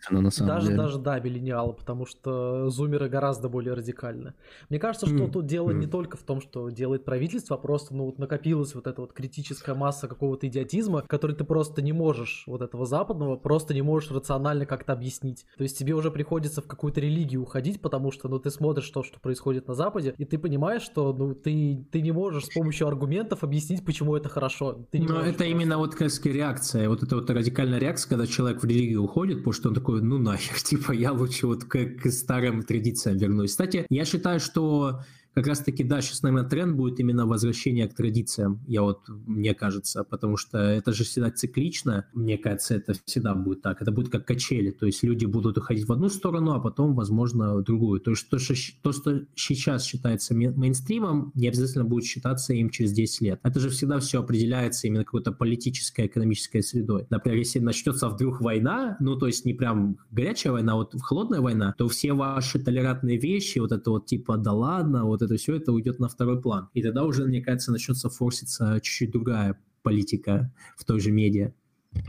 естественно, на самом даже, деле. Даже, да, миллениалы, потому что зумеры гораздо более радикальны. Мне кажется, что mm. тут дело mm. не только в том, что делает правительство, а просто, ну, вот накопилась вот эта вот критическая масса какого-то идиотизма, который ты просто не можешь, вот этого западного, просто не можешь рационально как-то объяснить. То есть тебе уже приходится в какую-то религию уходить, потому что, ну, ты смотришь то, что происходит на Западе, и ты понимаешь, что, ну, ты, ты не можешь с помощью аргументов объяснить, почему это хорошо. Ты не Но это просто... именно вот, как реакция, вот эта вот радикальная реакция, когда человек в религию уходит, потому что он такой такой, ну нахер, типа я лучше вот к, к старым традициям вернусь. Кстати, я считаю, что как раз-таки, да, сейчас, наверное, тренд будет именно возвращение к традициям, я вот, мне кажется, потому что это же всегда циклично, мне кажется, это всегда будет так, это будет как качели, то есть люди будут уходить в одну сторону, а потом, возможно, в другую. То есть то, что, то, что сейчас считается мейнстримом, не обязательно будет считаться им через 10 лет. Это же всегда все определяется именно какой-то политической, экономической средой. Например, если начнется вдруг война, ну, то есть не прям горячая война, а вот холодная война, то все ваши толерантные вещи, вот это вот типа «да ладно», вот это все, это уйдет на второй план. И тогда уже, мне кажется, начнется форситься чуть-чуть другая политика в той же медиа.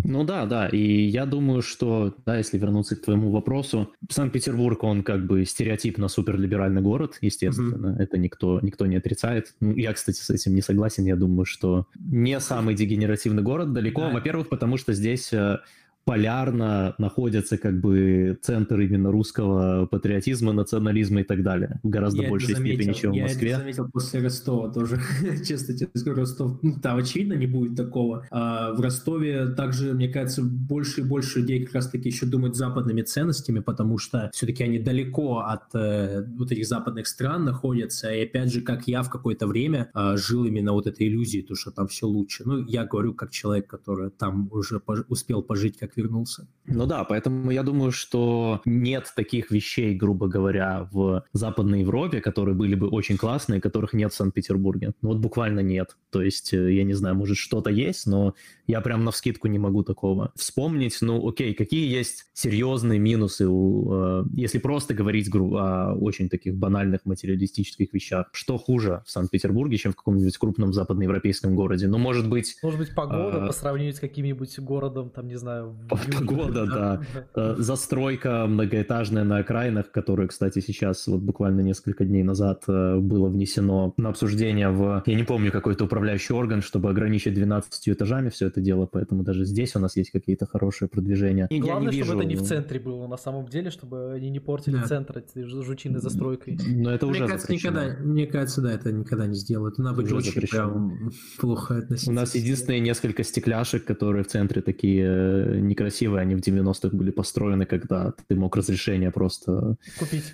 Ну да, да, и я думаю, что, да, если вернуться к твоему вопросу, Санкт-Петербург, он как бы стереотипно суперлиберальный город, естественно, mm-hmm. это никто, никто не отрицает. Ну, я, кстати, с этим не согласен, я думаю, что не самый дегенеративный город далеко, да. во-первых, потому что здесь э, полярно находятся как бы центр именно русского патриотизма, национализма и так далее. В гораздо я большей степени, чем в Москве. Я заметил после Ростова тоже. Честно тебе скажу, Ростов, ну, там очевидно не будет такого. А в Ростове также, мне кажется, больше и больше людей как раз-таки еще думают западными ценностями, потому что все-таки они далеко от э, вот этих западных стран находятся. И опять же, как я в какое-то время э, жил именно вот этой иллюзией, то, что там все лучше. Ну, я говорю как человек, который там уже пож- успел пожить как вернулся. Ну да, поэтому я думаю, что нет таких вещей, грубо говоря, в Западной Европе, которые были бы очень классные, которых нет в Санкт-Петербурге. Ну вот буквально нет. То есть, э, я не знаю, может что-то есть, но я прям на вскидку не могу такого вспомнить. Ну окей, какие есть серьезные минусы, у, э, если просто говорить о очень таких банальных материалистических вещах? Что хуже в Санкт-Петербурге, чем в каком-нибудь крупном западноевропейском городе? Ну может быть... Может быть погода а... по сравнению с каким-нибудь городом, там, не знаю, Погода, да. Э, застройка многоэтажная на окраинах, которая, кстати, сейчас вот буквально несколько дней назад э, было внесено на обсуждение в, я не помню, какой-то управляющий орган, чтобы ограничить 12 этажами все это дело, поэтому даже здесь у нас есть какие-то хорошие продвижения. Главное, чтобы это не в центре было на самом деле, чтобы они не портили да. центр этой жучиной застройкой. Но это уже мне кажется, никогда, мне кажется, да, это никогда не сделают. Надо быть очень прям плохо относиться. У нас единственные несколько стекляшек, которые в центре такие э, некрасивые, они в 90-х были построены, когда ты мог разрешение просто купить,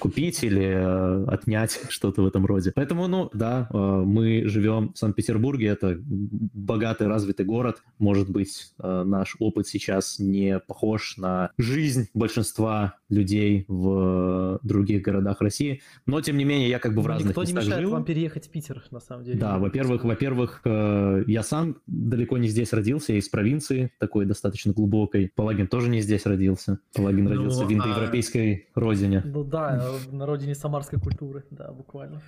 купить или э, отнять что-то в этом роде. Поэтому, ну, да, э, мы живем в Санкт-Петербурге, это богатый, развитый город. Может быть, э, наш опыт сейчас не похож на жизнь большинства людей в других городах России, но, тем не менее, я как бы в разных Никто местах не мешает жил. вам переехать в Питер, на самом деле. Да, во-первых, во-первых, я сам далеко не здесь родился, я из провинции, такой достаточно глубокой. Палагин тоже не здесь родился. Палагин ну, родился в а индоевропейской а... родине. Ну да, на родине самарской культуры, да, буквально.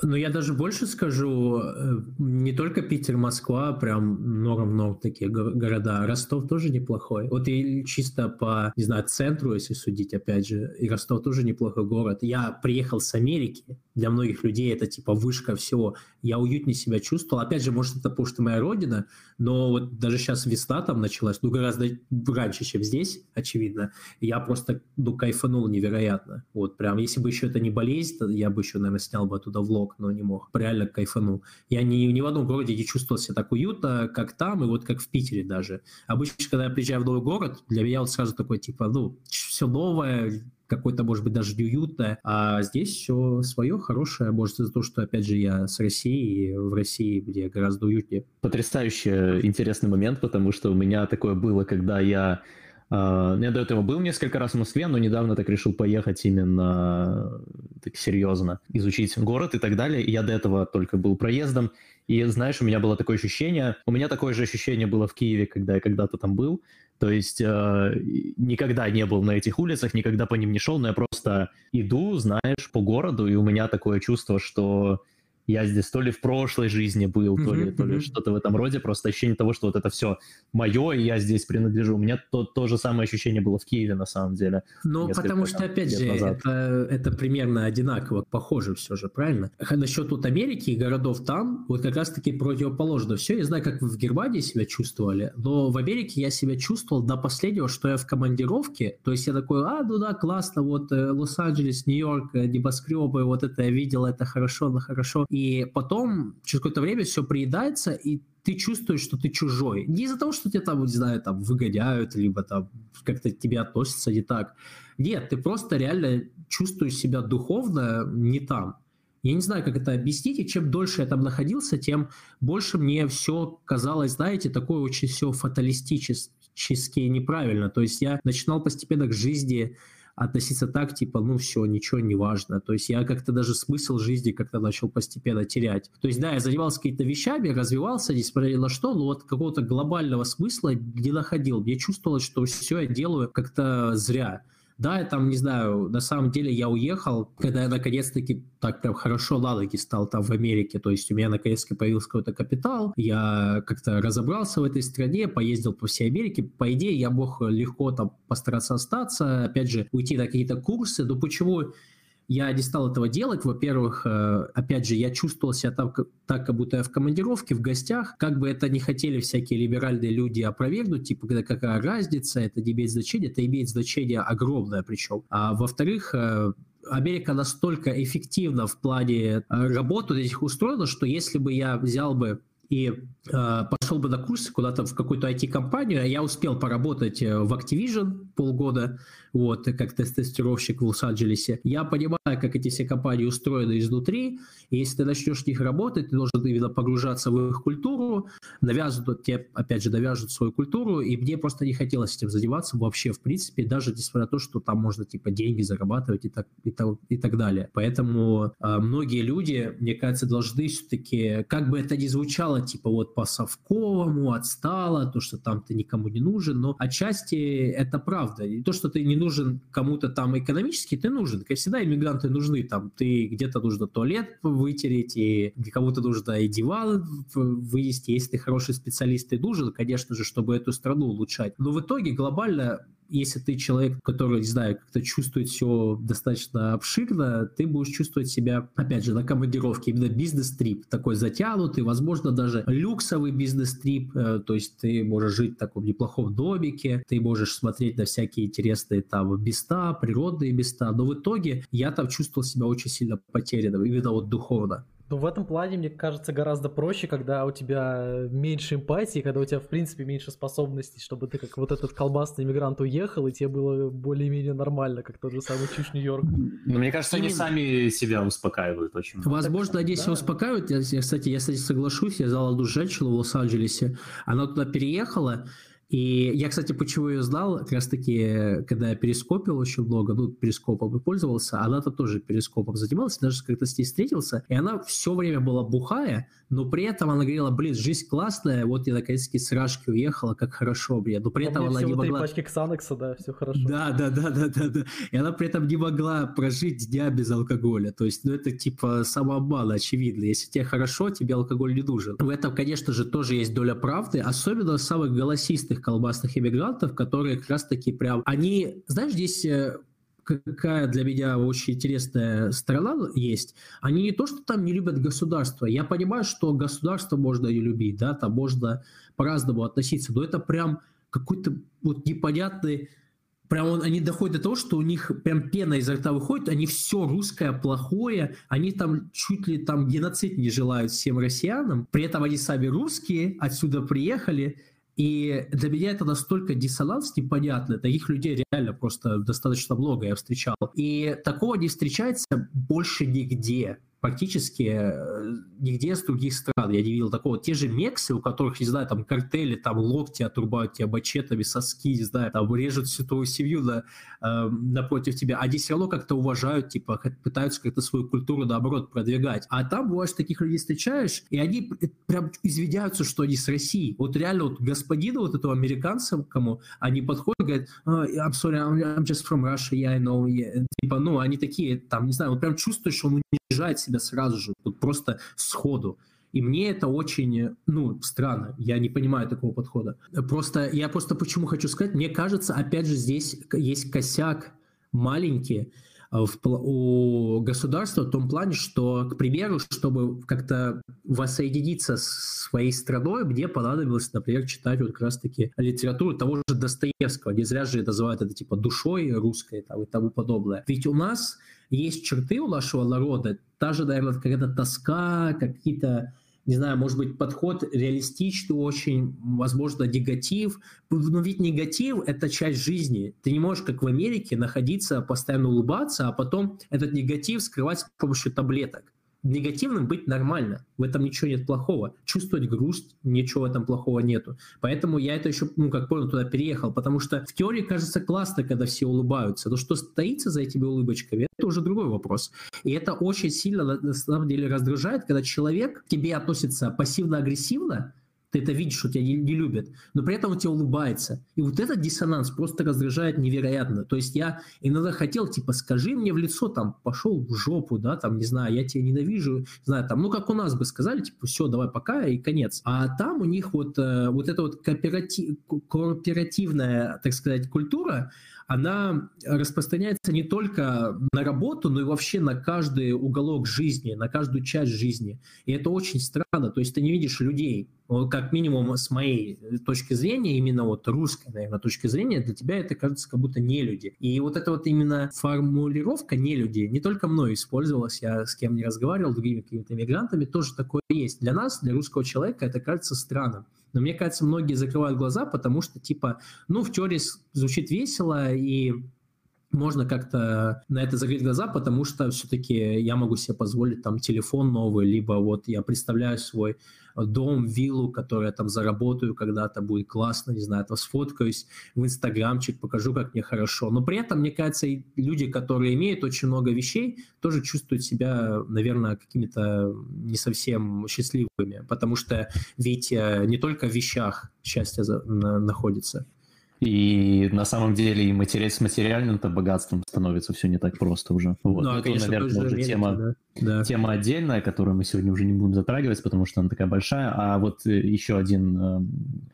Ну, я даже больше скажу, э, не только Питер, Москва, прям много-много таких города. Ростов тоже неплохой. Вот и чисто по, не знаю, центру, если судить, опять же, и Ростов тоже неплохой город. Я приехал с Америки, для многих людей это типа вышка всего. Я уютнее себя чувствовал. Опять же, может, это потому что моя родина, но вот даже сейчас весна там началась, ну, гораздо раньше, чем здесь, очевидно. Я просто, ну, кайфанул невероятно. Вот прям, если бы еще это не болезнь, то я бы еще, наверное, снял бы оттуда влог, но не мог. Реально кайфанул. Я ни, ни в одном городе не чувствовал себя так уютно, как там, и вот как в Питере даже. Обычно, когда я приезжаю в новый город, для меня вот сразу такой, типа, ну, все новое, какой-то, может быть, даже неуютное. А здесь все свое, хорошее, может, из-за того, что, опять же, я с России, в России, где гораздо уютнее. Потрясающе интересный момент, потому что у меня такое было, когда я Uh, я до этого был несколько раз в Москве, но недавно так решил поехать именно так серьезно, изучить город и так далее. И я до этого только был проездом. И знаешь, у меня было такое ощущение, у меня такое же ощущение было в Киеве, когда я когда-то там был, то есть э, никогда не был на этих улицах, никогда по ним не шел, но я просто иду, знаешь, по городу, и у меня такое чувство, что я здесь то ли в прошлой жизни был, то ли, то ли что-то в этом роде, просто ощущение того, что вот это все мое, и я здесь принадлежу. У меня то, то же самое ощущение было в Киеве, на самом деле. Ну, потому что, опять же, это, это примерно одинаково, похоже все же, правильно? Насчет вот Америки и городов там, вот как раз-таки противоположно все. Я знаю, как вы в Германии себя чувствовали, но в Америке я себя чувствовал до последнего, что я в командировке, то есть я такой, а, ну да, классно, вот э, Лос-Анджелес, Нью-Йорк, э, небоскребы, вот это я видел, это хорошо, ну хорошо. И потом, через какое-то время все приедается, и ты чувствуешь, что ты чужой. Не из-за того, что тебя там, не знаю, там выгоняют, либо там как-то к тебе относятся не так. Нет, ты просто реально чувствуешь себя духовно не там. Я не знаю, как это объяснить, и чем дольше я там находился, тем больше мне все казалось, знаете, такое очень все фаталистически неправильно. То есть я начинал постепенно к жизни относиться так, типа, ну все, ничего не важно. То есть я как-то даже смысл жизни как-то начал постепенно терять. То есть да, я занимался какими-то вещами, развивался, несмотря ни на что, но вот какого-то глобального смысла не находил. Мне чувствовалось, что все я делаю как-то зря. Да, я там, не знаю, на самом деле я уехал, когда я наконец-таки так прям хорошо на ноги стал там в Америке, то есть у меня наконец-таки появился какой-то капитал, я как-то разобрался в этой стране, поездил по всей Америке, по идее я мог легко там постараться остаться, опять же, уйти на какие-то курсы, но почему я не стал этого делать. Во-первых, э, опять же, я чувствовал себя там так, как будто я в командировке, в гостях. Как бы это не хотели всякие либеральные люди опровергнуть, типа, какая разница, это не имеет значения, это имеет значение огромное причем. А во-вторых, э, Америка настолько эффективна в плане э, работы этих устроена, что если бы я взял бы и э, пошел бы на курсы куда-то в какую-то IT-компанию, а я успел поработать в Activision полгода, вот, как тестировщик в Лос-Анджелесе. Я понимаю, как эти все компании устроены изнутри, и если ты начнешь в них работать, ты должен именно погружаться в их культуру, навязывают тебе, опять же, навяжут свою культуру, и мне просто не хотелось этим заниматься вообще, в принципе, даже несмотря на то, что там можно, типа, деньги зарабатывать и так, и так, и так далее. Поэтому э, многие люди, мне кажется, должны все-таки, как бы это ни звучало, типа, вот по совковому, отстало, то, что там ты никому не нужен, но отчасти это правда. И то, что ты не нужен кому-то там экономически, ты нужен. Как всегда, иммигранты нужны. Там ты где-то нужно туалет вытереть, и кому-то нужно и диван вынести. Если ты хороший специалист, ты нужен, конечно же, чтобы эту страну улучшать. Но в итоге глобально если ты человек, который, не знаю, как-то чувствует все достаточно обширно, ты будешь чувствовать себя, опять же, на командировке, именно бизнес-трип, такой затянутый, возможно, даже люксовый бизнес-трип, э, то есть ты можешь жить в таком неплохом домике, ты можешь смотреть на всякие интересные там места, природные места, но в итоге я там чувствовал себя очень сильно потерянным, именно вот духовно. Ну, в этом плане, мне кажется, гораздо проще, когда у тебя меньше эмпатии, когда у тебя, в принципе, меньше способностей, чтобы ты как вот этот колбасный иммигрант уехал, и тебе было более-менее нормально, как тот же самый Чиш Нью-Йорк. Ну, мне кажется, они сами себя успокаивают очень. Возможно, они себя успокаивают. Я, кстати, я, кстати, соглашусь, я знал одну женщину в Лос-Анджелесе, она туда переехала, и я, кстати, почему ее знал, как раз таки, когда я перископил очень много, ну, перископом и пользовался, она-то тоже перископом занималась, даже как-то с ней встретился, и она все время была бухая, но при этом она говорила, блин, жизнь классная, вот я наконец-таки с Рашки уехала, как хорошо, блин, но при этом она не могла... пачки Ксанекса, да, все хорошо. Да, да, да, да, да, да, и она при этом не могла прожить дня без алкоголя, то есть, ну, это типа самообман, очевидно, если тебе хорошо, тебе алкоголь не нужен. В этом, конечно же, тоже есть доля правды, особенно самых голосистых колбасных иммигрантов, которые как раз-таки прям... Они, знаешь, здесь э, какая для меня очень интересная сторона есть, они не то, что там не любят государство. Я понимаю, что государство можно не любить, да, там можно по-разному относиться, но это прям какой-то вот непонятный прям он, они доходят до того, что у них прям пена изо рта выходит, они все русское плохое, они там чуть ли там геноцид не желают всем россиянам, при этом они сами русские, отсюда приехали, и для меня это настолько диссонанс непонятный. Таких людей реально просто достаточно много я встречал. И такого не встречается больше нигде практически э, нигде с других стран я не видел такого. Те же мексы, у которых, не знаю, там картели, там локти отрубают тебя бачетами, соски, не знаю, там режут всю твою семью на, э, напротив тебя, они все равно как-то уважают, типа, пытаются как-то свою культуру, наоборот, продвигать. А там, бывает, таких людей встречаешь, и они прям извиняются, что они с России. Вот реально вот господину вот этого американца, кому они подходят, говорят, oh, I'm sorry, I'm just from Russia, yeah, I know. Yeah. Типа, ну, они такие, там, не знаю, вот прям чувствуешь, что он унижает себя сразу же, вот просто сходу. И мне это очень, ну, странно. Я не понимаю такого подхода. Просто, я просто почему хочу сказать, мне кажется, опять же, здесь есть косяк маленький, в, у государства в том плане, что, к примеру, чтобы как-то воссоединиться с своей страной, мне понадобилось, например, читать вот как раз-таки литературу того же Достоевского. Не зря же называют это типа душой русской там, и тому подобное. Ведь у нас есть черты у нашего народа, та же, наверное, какая-то тоска, какие-то не знаю, может быть, подход реалистичный очень, возможно, негатив. Но ведь негатив – это часть жизни. Ты не можешь, как в Америке, находиться, постоянно улыбаться, а потом этот негатив скрывать с помощью таблеток. Негативным быть нормально. В этом ничего нет плохого. Чувствовать грусть, ничего в этом плохого нету. Поэтому я это еще, ну, как понял, туда переехал. Потому что в теории кажется классно, когда все улыбаются. Но что стоится за этими улыбочками, это уже другой вопрос. И это очень сильно, на самом деле, раздражает, когда человек к тебе относится пассивно-агрессивно, ты это видишь, что тебя не, любят, но при этом он тебе улыбается. И вот этот диссонанс просто раздражает невероятно. То есть я иногда хотел, типа, скажи мне в лицо, там, пошел в жопу, да, там, не знаю, я тебя ненавижу, не знаю, там, ну, как у нас бы сказали, типа, все, давай пока и конец. А там у них вот, э, вот эта вот кооператив, кооперативная, так сказать, культура, она распространяется не только на работу, но и вообще на каждый уголок жизни, на каждую часть жизни. И это очень странно. То есть ты не видишь людей. Как минимум с моей точки зрения, именно вот русской, наверное, точки зрения, для тебя это кажется как будто не люди. И вот эта вот именно формулировка не люди не только мной использовалась, я с кем не разговаривал, другими какими-то мигрантами, тоже такое есть. Для нас, для русского человека, это кажется странным. Но мне кажется, многие закрывают глаза, потому что, типа, ну, в теории звучит весело, и можно как-то на это закрыть глаза, потому что все-таки я могу себе позволить там телефон новый, либо вот я представляю свой дом, виллу, которую я там заработаю когда-то, будет классно, не знаю, там сфоткаюсь в инстаграмчик, покажу, как мне хорошо. Но при этом, мне кажется, и люди, которые имеют очень много вещей, тоже чувствуют себя, наверное, какими-то не совсем счастливыми, потому что ведь э, не только в вещах счастье находится. И на самом деле и матери... с материальным-то богатством становится все не так просто уже. Вот. Ну, а, это, конечно, наверное, уже тема, да. Да. тема отдельная, которую мы сегодня уже не будем затрагивать, потому что она такая большая. А вот э, еще один, э,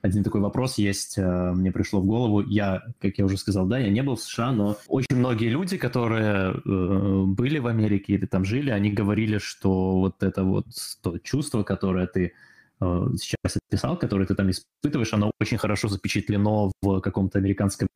один такой вопрос есть, э, мне пришло в голову. Я, как я уже сказал, да, я не был в США, но очень многие люди, которые были в Америке или там жили, они говорили, что вот это вот то чувство, которое ты Э, сейчас описал, которое ты там испытываешь, оно очень хорошо запечатлено в каком-то американском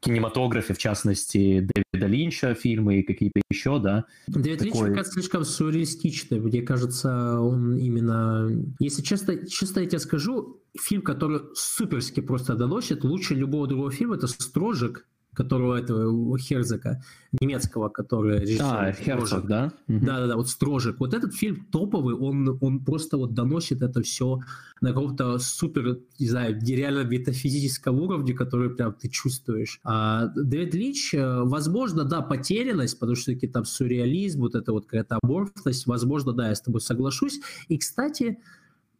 кинематографе, в частности, Дэвида Линча фильмы и какие-то еще, да. Дэвид Такой... Линч, кажется, слишком сюрреалистичный. Мне кажется, он именно... Если честно, честно я тебе скажу, фильм, который суперски просто доносит, лучше любого другого фильма, это «Строжик», которого этого Херзека, немецкого, который режиссер. А, Херцог, да? Да-да-да, вот Строжек. Вот этот фильм топовый, он, он просто вот доносит это все на каком-то супер, не знаю, реально метафизическом уровне, который прям ты чувствуешь. А Дэвид Линч, э, возможно, да, потерянность, потому что таки там сюрреализм, вот эта вот какая-то аморфность, возможно, да, я с тобой соглашусь. И, кстати,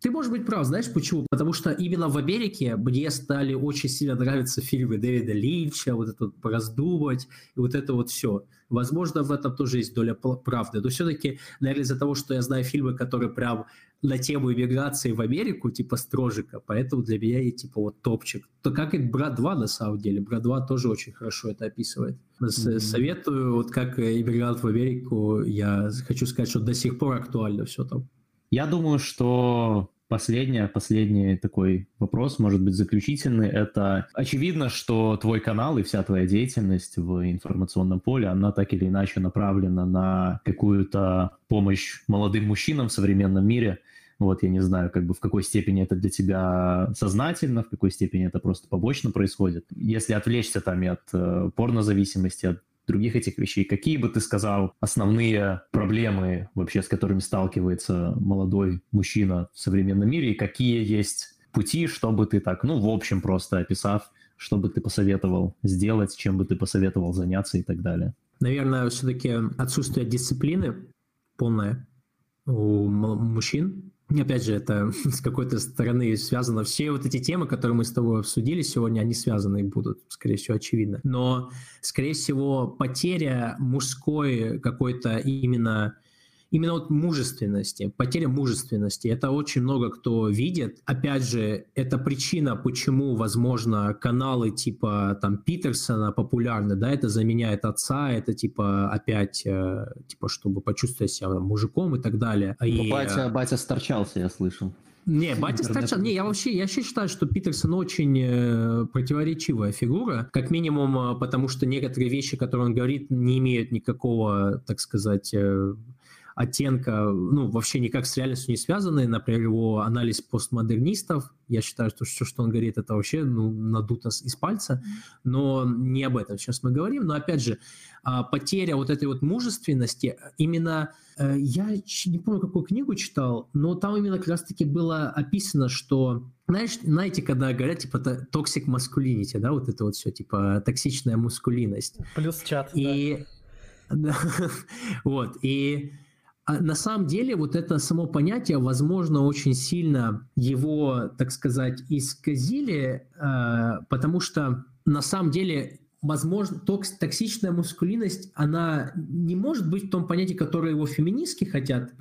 ты можешь быть прав, знаешь почему? Потому что именно в Америке мне стали очень сильно нравиться фильмы Дэвида Линча, вот это вот раздумать, и вот это вот все. Возможно, в этом тоже есть доля правды. Но все-таки, наверное, из-за того, что я знаю фильмы, которые прям на тему иммиграции в Америку, типа Строжика, поэтому для меня и типа вот топчик. То как и Брат 2 на самом деле. Брат 2 тоже очень хорошо это описывает. Mm-hmm. Советую, вот как иммигрант в Америку, я хочу сказать, что до сих пор актуально все там. Я думаю, что последний, последний такой вопрос, может быть, заключительный. Это очевидно, что твой канал и вся твоя деятельность в информационном поле, она так или иначе направлена на какую-то помощь молодым мужчинам в современном мире. Вот, я не знаю, как бы в какой степени это для тебя сознательно, в какой степени это просто побочно происходит. Если отвлечься там и от э, порнозависимости, от других этих вещей. Какие бы ты сказал основные проблемы вообще, с которыми сталкивается молодой мужчина в современном мире, и какие есть пути, чтобы ты так, ну, в общем, просто описав, что бы ты посоветовал сделать, чем бы ты посоветовал заняться и так далее? Наверное, все-таки отсутствие дисциплины полное у мужчин, Опять же, это с какой-то стороны связано. Все вот эти темы, которые мы с тобой обсудили сегодня, они связаны будут, скорее всего, очевидно. Но, скорее всего, потеря мужской какой-то именно именно вот мужественности, потеря мужественности. Это очень много кто видит. Опять же, это причина, почему, возможно, каналы типа там Питерсона популярны, да, это заменяет отца, это типа опять, э, типа, чтобы почувствовать себя мужиком и так далее. Ну, и, батя, батя сторчался, я слышал. Не, батя сторчал. Не, я вообще, я вообще считаю, что Питерсон очень э, противоречивая фигура, как минимум, э, потому что некоторые вещи, которые он говорит, не имеют никакого, так сказать, э, оттенка, ну, вообще никак с реальностью не связаны. Например, его анализ постмодернистов, я считаю, что все, что он говорит, это вообще ну, надуто из пальца, но не об этом сейчас мы говорим. Но, опять же, а, потеря вот этой вот мужественности, именно, э, я не помню, какую книгу читал, но там именно как раз-таки было описано, что знаешь, знаете, когда говорят, типа, toxic masculinity, да, вот это вот все, типа, токсичная мускулинность. Плюс чат, и, да. вот, и на самом деле вот это само понятие, возможно, очень сильно его, так сказать, исказили, э, потому что на самом деле возможно, токс, токсичная мускулинность, она не может быть в том понятии, которое его феминистки хотят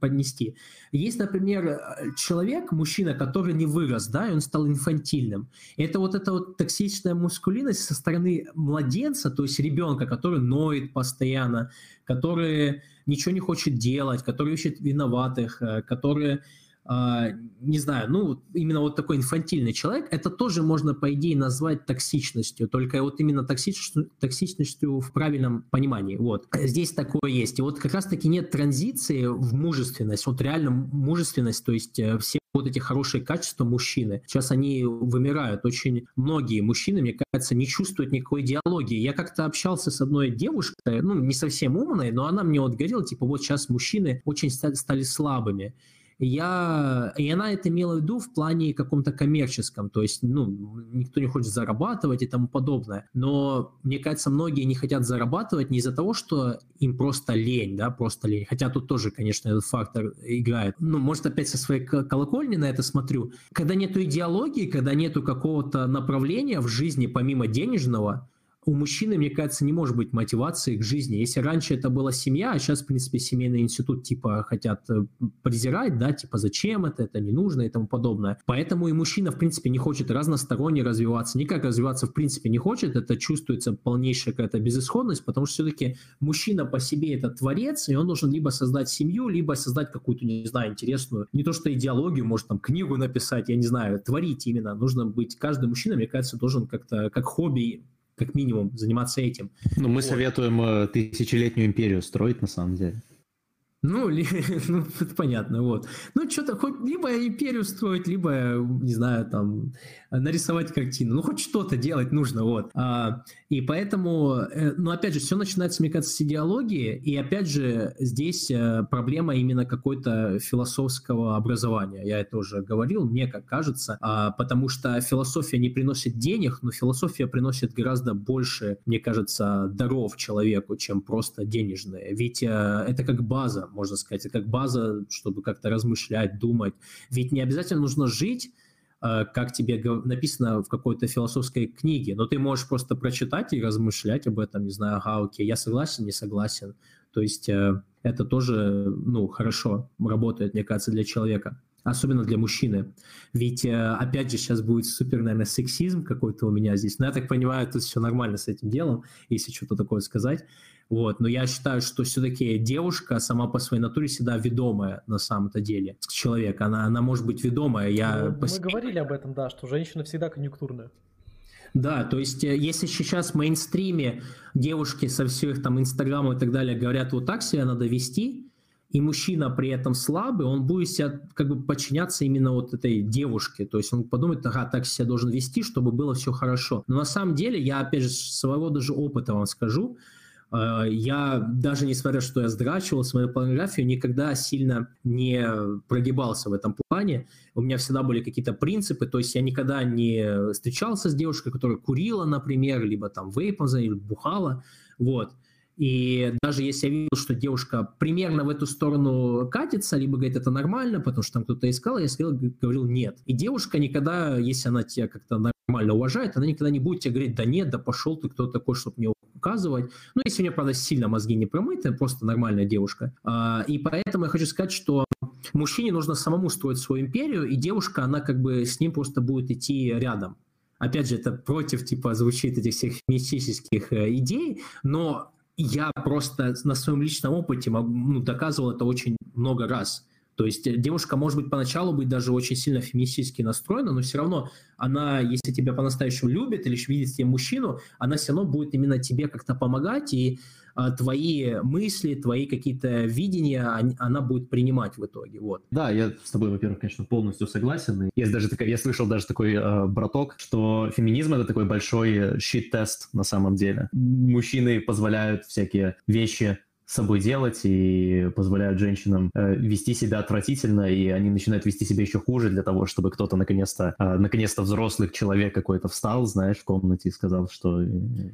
поднести. Есть, например, человек, мужчина, который не вырос, да, и он стал инфантильным. Это вот эта вот токсичная мускулинность со стороны младенца, то есть ребенка, который ноет постоянно, который ничего не хочет делать, который ищет виноватых, э, который а, не знаю, ну, именно вот такой инфантильный человек, это тоже можно, по идее, назвать токсичностью, только вот именно токсичностью, токсичностью в правильном понимании. Вот. Здесь такое есть. И вот как раз-таки нет транзиции в мужественность, вот реально мужественность, то есть э, все вот эти хорошие качества мужчины. Сейчас они вымирают. Очень многие мужчины, мне кажется, не чувствуют никакой идеологии. Я как-то общался с одной девушкой, ну, не совсем умной, но она мне вот говорила, типа, вот сейчас мужчины очень стали слабыми я, и она это имела в виду в плане каком-то коммерческом, то есть, ну, никто не хочет зарабатывать и тому подобное, но, мне кажется, многие не хотят зарабатывать не из-за того, что им просто лень, да, просто лень, хотя тут тоже, конечно, этот фактор играет. Ну, может, опять со своей колокольни на это смотрю. Когда нету идеологии, когда нету какого-то направления в жизни помимо денежного, у мужчины, мне кажется, не может быть мотивации к жизни. Если раньше это была семья, а сейчас, в принципе, семейный институт типа хотят э, презирать, да, типа зачем это, это не нужно и тому подобное. Поэтому и мужчина, в принципе, не хочет разносторонне развиваться, никак развиваться, в принципе, не хочет. Это чувствуется полнейшая какая-то безысходность, потому что все-таки мужчина по себе это творец, и он должен либо создать семью, либо создать какую-то, не знаю, интересную, не то что идеологию, может там книгу написать, я не знаю, творить именно. Нужно быть, каждый мужчина, мне кажется, должен как-то, как хобби как минимум заниматься этим. Ну, мы вот. советуем э, тысячелетнюю империю строить, на самом деле. Ну, ли, ну, это понятно, вот. Ну, что-то, хоть либо империю строить, либо, не знаю, там, нарисовать картину. Ну, хоть что-то делать нужно, вот. А, и поэтому, э, ну, опять же, все начинается, мне кажется, с идеологии, и, опять же, здесь э, проблема именно какой-то философского образования. Я это уже говорил, мне как кажется, а, потому что философия не приносит денег, но философия приносит гораздо больше, мне кажется, даров человеку, чем просто денежные. Ведь э, это как база, можно сказать, как база, чтобы как-то размышлять, думать. Ведь не обязательно нужно жить, э, как тебе написано в какой-то философской книге, но ты можешь просто прочитать и размышлять об этом, не знаю, ага, окей, я согласен, не согласен. То есть э, это тоже, ну, хорошо работает, мне кажется, для человека особенно для мужчины. Ведь, э, опять же, сейчас будет супер, наверное, сексизм какой-то у меня здесь. Но я так понимаю, тут все нормально с этим делом, если что-то такое сказать. Вот. Но я считаю, что все-таки девушка сама по своей натуре всегда ведомая на самом-то деле. Человек, она, она может быть ведомая. Я ну, Мы говорили об этом, да, что женщина всегда конъюнктурная. Да, то есть э, если сейчас в мейнстриме девушки со всех там инстаграмов и так далее говорят, вот так себя надо вести, и мужчина при этом слабый, он будет себя как бы подчиняться именно вот этой девушке. То есть он подумает, ага, так себя должен вести, чтобы было все хорошо. Но на самом деле, я опять же своего даже опыта вам скажу, я даже несмотря, что я сдрачивал свою порнографию, никогда сильно не прогибался в этом плане. У меня всегда были какие-то принципы, то есть я никогда не встречался с девушкой, которая курила, например, либо там вейпом или бухала, вот. И даже если я видел, что девушка примерно в эту сторону катится, либо говорит, это нормально, потому что там кто-то искал, я сказал, говорил нет. И девушка никогда, если она тебя как-то нормально уважает, она никогда не будет тебе говорить, да нет, да пошел ты, кто такой, чтобы мне указывать. Ну, если у нее, правда, сильно мозги не промыты, просто нормальная девушка. А, и поэтому я хочу сказать, что мужчине нужно самому строить свою империю, и девушка, она как бы с ним просто будет идти рядом. Опять же, это против, типа, звучит этих всех мистических э, идей, но я просто на своем личном опыте ну, доказывал это очень много раз. То есть девушка может быть поначалу быть даже очень сильно феминистически настроена, но все равно она, если тебя по-настоящему любит или видит тебе мужчину, она все равно будет именно тебе как-то помогать, и а, твои мысли, твои какие-то видения, она будет принимать в итоге. Вот. Да, я с тобой, во-первых, конечно, полностью согласен. Есть даже такая, я слышал даже такой э, браток, что феминизм это такой большой щит-тест на самом деле. Мужчины позволяют всякие вещи с собой делать и позволяют женщинам э, вести себя отвратительно, и они начинают вести себя еще хуже для того, чтобы кто-то наконец-то, э, наконец-то взрослый человек какой-то встал, знаешь, в комнате и сказал, что э,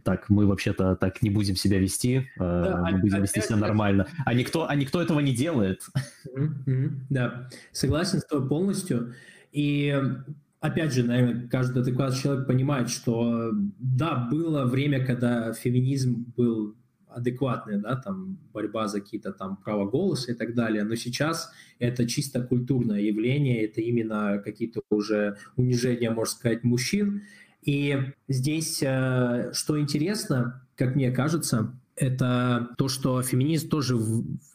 так, мы вообще-то так не будем себя вести, э, да, мы будем вести себя нормально. А никто, а никто этого не делает. Да, согласен с тобой полностью. И опять же, наверное, каждый адекватный человек понимает, что да, было время, когда феминизм был адекватная, да, там борьба за какие-то там права голоса и так далее, но сейчас это чисто культурное явление, это именно какие-то уже унижения, можно сказать, мужчин. И здесь, э, что интересно, как мне кажется, это то, что феминизм тоже,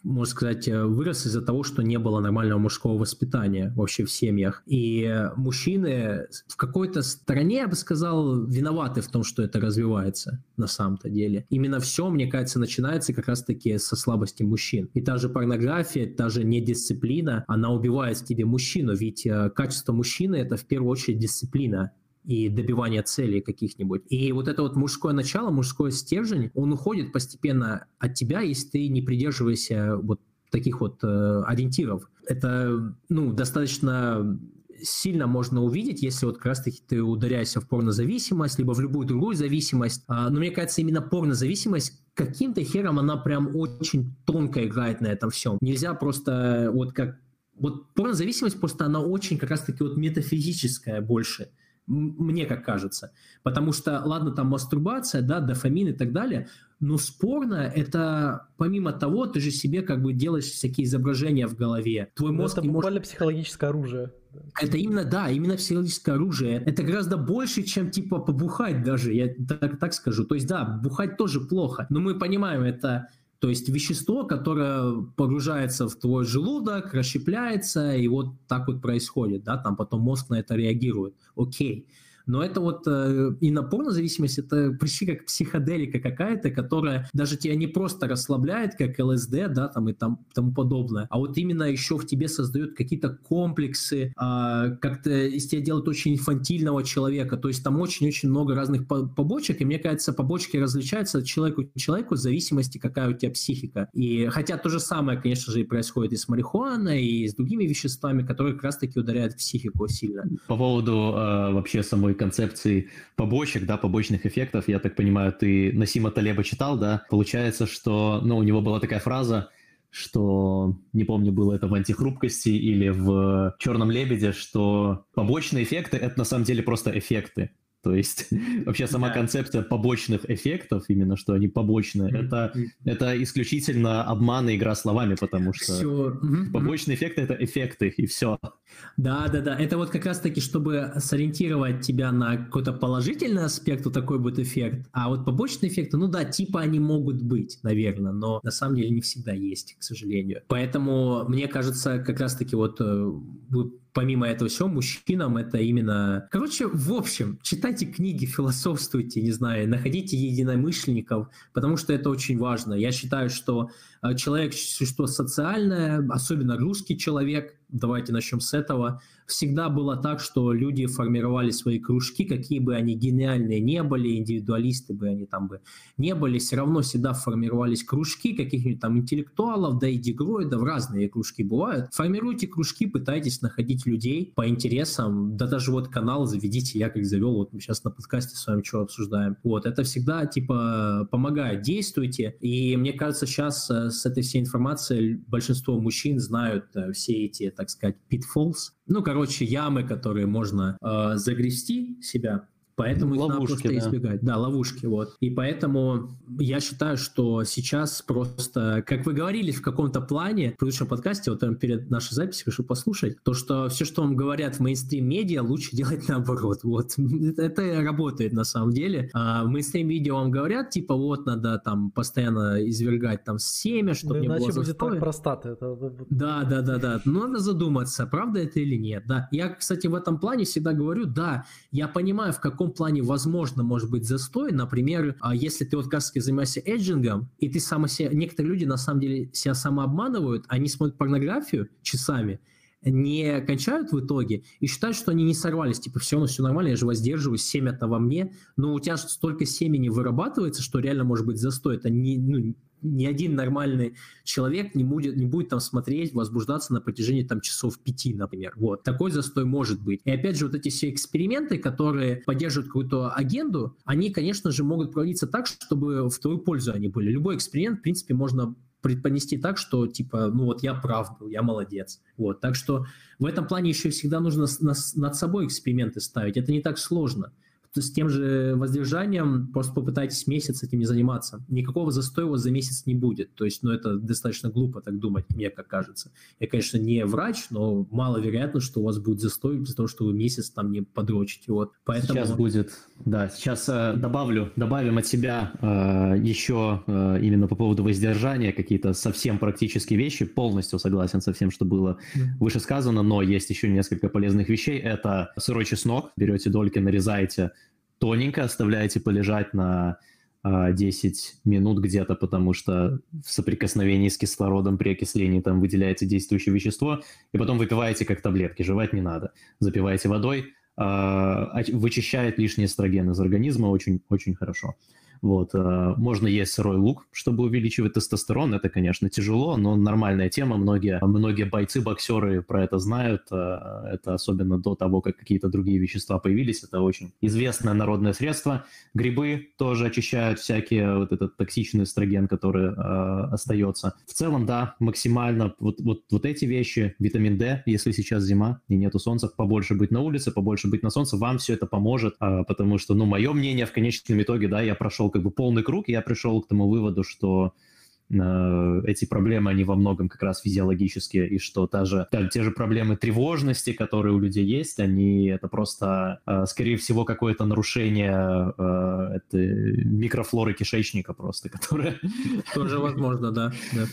можно сказать, э, вырос из-за того, что не было нормального мужского воспитания вообще в семьях. И мужчины в какой-то стороне, я бы сказал, виноваты в том, что это развивается на самом-то деле. Именно все, мне кажется, начинается как раз-таки со слабости мужчин. И та же порнография, та же недисциплина, она убивает в тебе мужчину, ведь э, качество мужчины — это в первую очередь дисциплина и добивания целей каких-нибудь. И вот это вот мужское начало, мужской стержень, он уходит постепенно от тебя, если ты не придерживаешься вот таких вот э, ориентиров. Это, ну, достаточно сильно можно увидеть, если вот как раз-таки ты ударяешься в порнозависимость, либо в любую другую зависимость. А, но мне кажется, именно порнозависимость каким-то хером она прям очень тонко играет на этом всем. Нельзя просто вот как... Вот порнозависимость просто она очень как раз-таки вот метафизическая больше мне как кажется. Потому что, ладно, там мастурбация, да, дофамин и так далее, но спорно это, помимо того, ты же себе как бы делаешь всякие изображения в голове. Твой ну, мозг это буквально может... психологическое оружие. Это именно, да, именно психологическое оружие. Это гораздо больше, чем типа побухать даже, я так, так скажу. То есть, да, бухать тоже плохо, но мы понимаем, это то есть вещество, которое погружается в твой желудок, расщепляется, и вот так вот происходит, да, там потом мозг на это реагирует. Окей. Но это вот э, и на порнозависимость, это почти как психоделика какая-то, которая даже тебя не просто расслабляет, как ЛСД, да, там и там, тому подобное, а вот именно еще в тебе создает какие-то комплексы, э, как-то из тебя делает очень инфантильного человека, то есть там очень-очень много разных побочек, и мне кажется, побочки различаются от человека к человеку в зависимости, какая у тебя психика. И хотя то же самое, конечно же, и происходит и с марихуаной, и с другими веществами, которые как раз-таки ударяют психику сильно. По поводу э, вообще самой концепции побочек, да, побочных эффектов. Я так понимаю, ты Насима Талеба читал, да? Получается, что, ну, у него была такая фраза, что, не помню, было это в «Антихрупкости» или в «Черном лебеде», что побочные эффекты — это на самом деле просто эффекты. То есть вообще сама да. концепция побочных эффектов, именно что они побочные, mm-hmm. это, это исключительно обман и игра словами, потому что все. побочные mm-hmm. эффекты — это эффекты, и все. Да-да-да, это вот как раз-таки, чтобы сориентировать тебя на какой-то положительный аспект, вот такой будет эффект, а вот побочные эффекты, ну да, типа они могут быть, наверное, но на самом деле не всегда есть, к сожалению. Поэтому мне кажется, как раз-таки вот э, помимо этого всего, мужчинам это именно... Короче, в общем, читайте книги, философствуйте, не знаю, находите единомышленников, потому что это очень важно. Я считаю, что э, человек – существо социальное, особенно русский человек, давайте начнем с этого – всегда было так, что люди формировали свои кружки, какие бы они гениальные не были, индивидуалисты бы они там бы не были, все равно всегда формировались кружки каких-нибудь там интеллектуалов, да и дегроидов, разные кружки бывают. Формируйте кружки, пытайтесь находить людей по интересам, да даже вот канал заведите, я как завел, вот мы сейчас на подкасте с вами что обсуждаем. Вот, это всегда типа помогает, действуйте. И мне кажется, сейчас э, с этой всей информацией большинство мужчин знают э, все эти, так сказать, pitfalls, ну, короче, ямы, которые можно э, загрести себя Поэтому ловушки, их надо просто да. избегать. Да, ловушки, вот. И поэтому я считаю, что сейчас просто, как вы говорили в каком-то плане, в предыдущем подкасте, вот перед нашей записью, хочу послушать, то, что все, что вам говорят в мейнстрим-медиа, лучше делать наоборот. Вот. Это работает на самом деле. А в мейнстрим-видео вам говорят, типа, вот, надо там постоянно извергать там семя, чтобы да, не иначе было будет так простаты. Это... Да, да, да, да. Но надо задуматься, правда это или нет. Да. Я, кстати, в этом плане всегда говорю, да, я понимаю, в каком плане возможно может быть застой. Например, а если ты вот как раз занимаешься эджингом, и ты сам себя... Некоторые люди на самом деле себя самообманывают, они смотрят порнографию часами, не кончают в итоге и считают, что они не сорвались. Типа, все, ну все нормально, я же воздерживаюсь, семя это во мне. Но у тебя столько семени вырабатывается, что реально может быть застой. Это не, ну, ни один нормальный человек не будет, не будет там смотреть, возбуждаться на протяжении там часов пяти, например. Вот. Такой застой может быть. И опять же, вот эти все эксперименты, которые поддерживают какую-то агенду, они, конечно же, могут проводиться так, чтобы в твою пользу они были. Любой эксперимент, в принципе, можно предпонести так, что типа, ну вот я прав был, я молодец. Вот. Так что в этом плане еще всегда нужно над собой эксперименты ставить. Это не так сложно с тем же воздержанием просто попытайтесь месяц этим не заниматься. Никакого застоя у вас за месяц не будет. То есть, ну, это достаточно глупо так думать, мне как кажется. Я, конечно, не врач, но маловероятно, что у вас будет застой из-за того, что вы месяц там не подрочите. Вот. Поэтому... Сейчас будет, да, сейчас э, добавлю, добавим от себя э, еще э, именно по поводу воздержания какие-то совсем практические вещи. Полностью согласен со всем, что было mm. выше сказано, но есть еще несколько полезных вещей. Это сырой чеснок, берете дольки, нарезаете, тоненько оставляете полежать на 10 а, минут где-то, потому что в соприкосновении с кислородом при окислении там выделяется действующее вещество, и потом выпиваете как таблетки, жевать не надо. Запиваете водой, а, вычищает лишний эстроген из организма очень-очень хорошо. Вот. Э, можно есть сырой лук, чтобы увеличивать тестостерон. Это, конечно, тяжело, но нормальная тема. Многие, многие бойцы, боксеры про это знают. Э, это особенно до того, как какие-то другие вещества появились. Это очень известное народное средство. Грибы тоже очищают всякие вот этот токсичный эстроген, который э, остается. В целом, да, максимально вот, вот, вот эти вещи, витамин D, если сейчас зима и нету солнца, побольше быть на улице, побольше быть на солнце, вам все это поможет, э, потому что, ну, мое мнение в конечном итоге, да, я прошел как бы полный круг, и я пришел к тому выводу, что эти проблемы, они во многом как раз физиологические, и что та же, та, те же проблемы тревожности, которые у людей есть, они это просто, э, скорее всего, какое-то нарушение э, это микрофлоры кишечника просто, которое... Тоже возможно, да. да.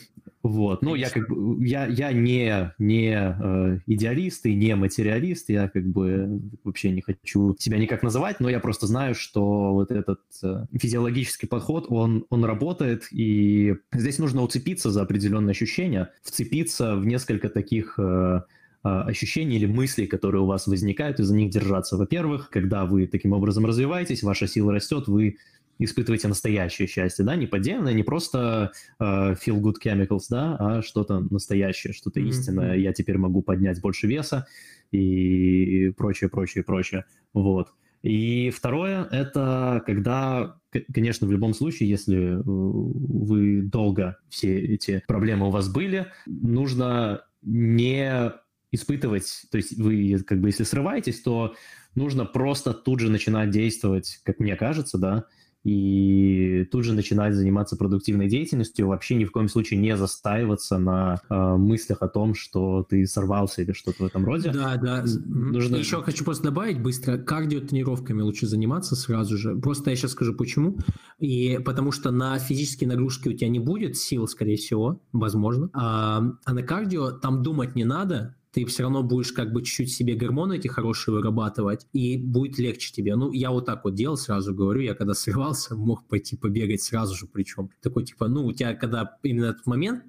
Вот, ну я как бы я я не не э, идеалист и не материалист, я как бы вообще не хочу себя никак называть, но я просто знаю, что вот этот э, физиологический подход он он работает, и здесь нужно уцепиться за определенные ощущения, вцепиться в несколько таких э, э ощущений или мыслей, которые у вас возникают, и за них держаться. Во-первых, когда вы таким образом развиваетесь, ваша сила растет, вы испытываете настоящее счастье, да, не поддельное, не просто э, feel good chemicals, да, а что-то настоящее, что-то mm-hmm. истинное. Я теперь могу поднять больше веса и прочее, прочее, прочее. Вот. И второе, это когда, конечно, в любом случае, если вы долго все эти проблемы у вас были, нужно не испытывать, то есть вы как бы если срываетесь, то нужно просто тут же начинать действовать, как мне кажется, да, и тут же начинать заниматься продуктивной деятельностью, вообще ни в коем случае не застаиваться на э, мыслях о том, что ты сорвался или что-то в этом роде. Да, да. Нужно... Еще хочу просто добавить быстро, кардиотренировками лучше заниматься сразу же. Просто я сейчас скажу почему. И потому что на физические нагрузки у тебя не будет сил, скорее всего, возможно. А, а на кардио там думать не надо, ты все равно будешь как бы чуть-чуть себе гормоны эти хорошие вырабатывать, и будет легче тебе. Ну, я вот так вот делал, сразу говорю, я когда срывался, мог пойти побегать сразу же причем. Такой, типа, ну, у тебя когда именно этот момент,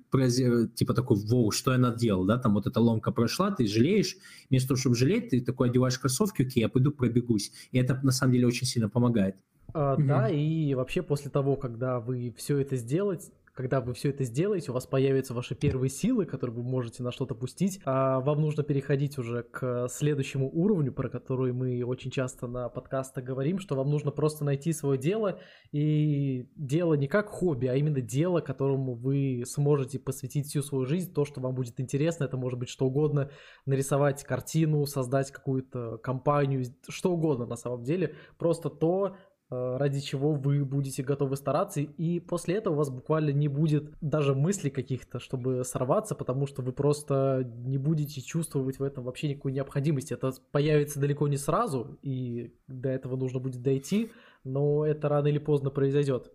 типа такой, воу, что я наделал, да, там вот эта ломка прошла, ты жалеешь, вместо того, чтобы жалеть, ты такой одеваешь кроссовки, окей, я пойду пробегусь. И это на самом деле очень сильно помогает. А, угу. Да, и вообще после того, когда вы все это сделаете, когда вы все это сделаете, у вас появятся ваши первые силы, которые вы можете на что-то пустить, а вам нужно переходить уже к следующему уровню, про который мы очень часто на подкастах говорим, что вам нужно просто найти свое дело, и дело не как хобби, а именно дело, которому вы сможете посвятить всю свою жизнь, то, что вам будет интересно, это может быть что угодно, нарисовать картину, создать какую-то компанию, что угодно на самом деле, просто то, ради чего вы будете готовы стараться, и после этого у вас буквально не будет даже мыслей каких-то, чтобы сорваться, потому что вы просто не будете чувствовать в этом вообще никакой необходимости. Это появится далеко не сразу, и до этого нужно будет дойти, но это рано или поздно произойдет.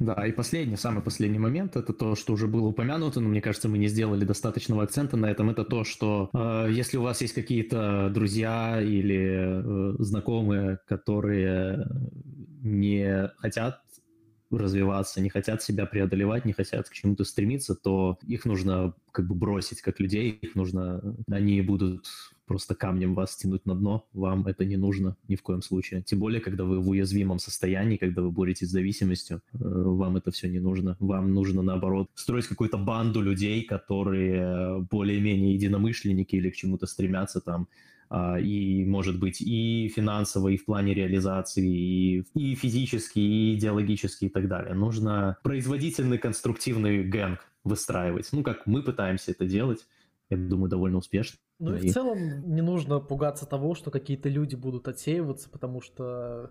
Да, и последний, самый последний момент, это то, что уже было упомянуто, но мне кажется, мы не сделали достаточного акцента на этом, это то, что э, если у вас есть какие-то друзья или э, знакомые, которые не хотят развиваться, не хотят себя преодолевать, не хотят к чему-то стремиться, то их нужно как бы бросить как людей, их нужно, они будут просто камнем вас тянуть на дно, вам это не нужно ни в коем случае. Тем более, когда вы в уязвимом состоянии, когда вы боретесь с зависимостью, э, вам это все не нужно. Вам нужно, наоборот, строить какую-то банду людей, которые более-менее единомышленники или к чему-то стремятся там, а, и, может быть, и финансово, и в плане реализации, и, и физически, и идеологически, и так далее. Нужно производительный, конструктивный гэнг выстраивать. Ну, как мы пытаемся это делать, я думаю, довольно успешно. Ну и в целом не нужно пугаться того, что какие-то люди будут отсеиваться, потому что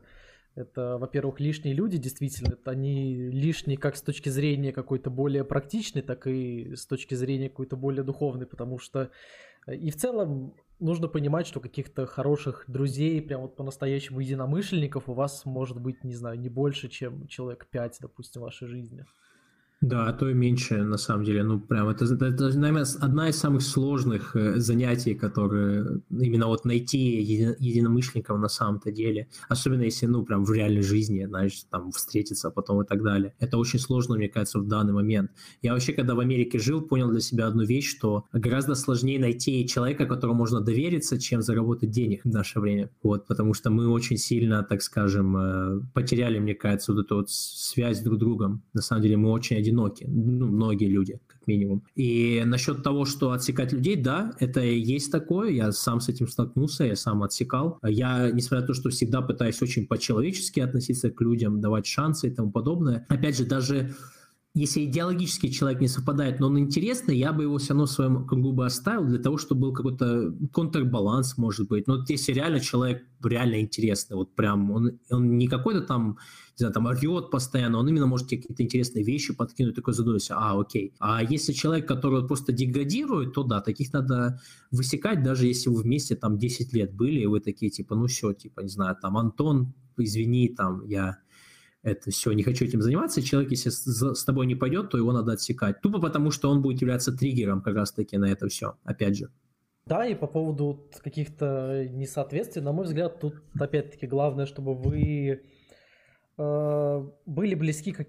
это, во-первых, лишние люди, действительно, это они лишние как с точки зрения какой-то более практичной, так и с точки зрения какой-то более духовной, потому что э, и в целом нужно понимать, что каких-то хороших друзей, прям вот по-настоящему единомышленников у вас может быть, не знаю, не больше, чем человек пять, допустим, в вашей жизни. Да, а то и меньше, на самом деле. Ну, прям это, это, наверное, одна из самых сложных э, занятий, которые именно вот найти еди, единомышленников на самом-то деле. Особенно если, ну, прям в реальной жизни, знаешь, там встретиться потом и так далее. Это очень сложно, мне кажется, в данный момент. Я вообще, когда в Америке жил, понял для себя одну вещь, что гораздо сложнее найти человека, которому можно довериться, чем заработать денег в наше время. Вот, потому что мы очень сильно, так скажем, э, потеряли, мне кажется, вот эту вот связь друг с другом. На самом деле мы очень одиноки, ну, многие люди, как минимум. И насчет того, что отсекать людей, да, это есть такое, я сам с этим столкнулся, я сам отсекал. Я, несмотря на то, что всегда пытаюсь очень по-человечески относиться к людям, давать шансы и тому подобное, опять же, даже если идеологически человек не совпадает, но он интересный, я бы его все равно в своем кругу бы оставил для того, чтобы был какой-то контрбаланс, может быть. Но вот если реально человек реально интересный, вот прям он, он не какой-то там, не знаю, там орет постоянно, он именно может тебе какие-то интересные вещи подкинуть, такой задумайся, а, окей. А если человек, который просто деградирует, то да, таких надо высекать, даже если вы вместе там 10 лет были, и вы такие, типа, ну все, типа, не знаю, там, Антон, извини, там, я это все, не хочу этим заниматься. Человек, если с, тобой не пойдет, то его надо отсекать. Тупо потому, что он будет являться триггером как раз-таки на это все, опять же. Да, и по поводу каких-то несоответствий, на мой взгляд, тут опять-таки главное, чтобы вы э, были близки к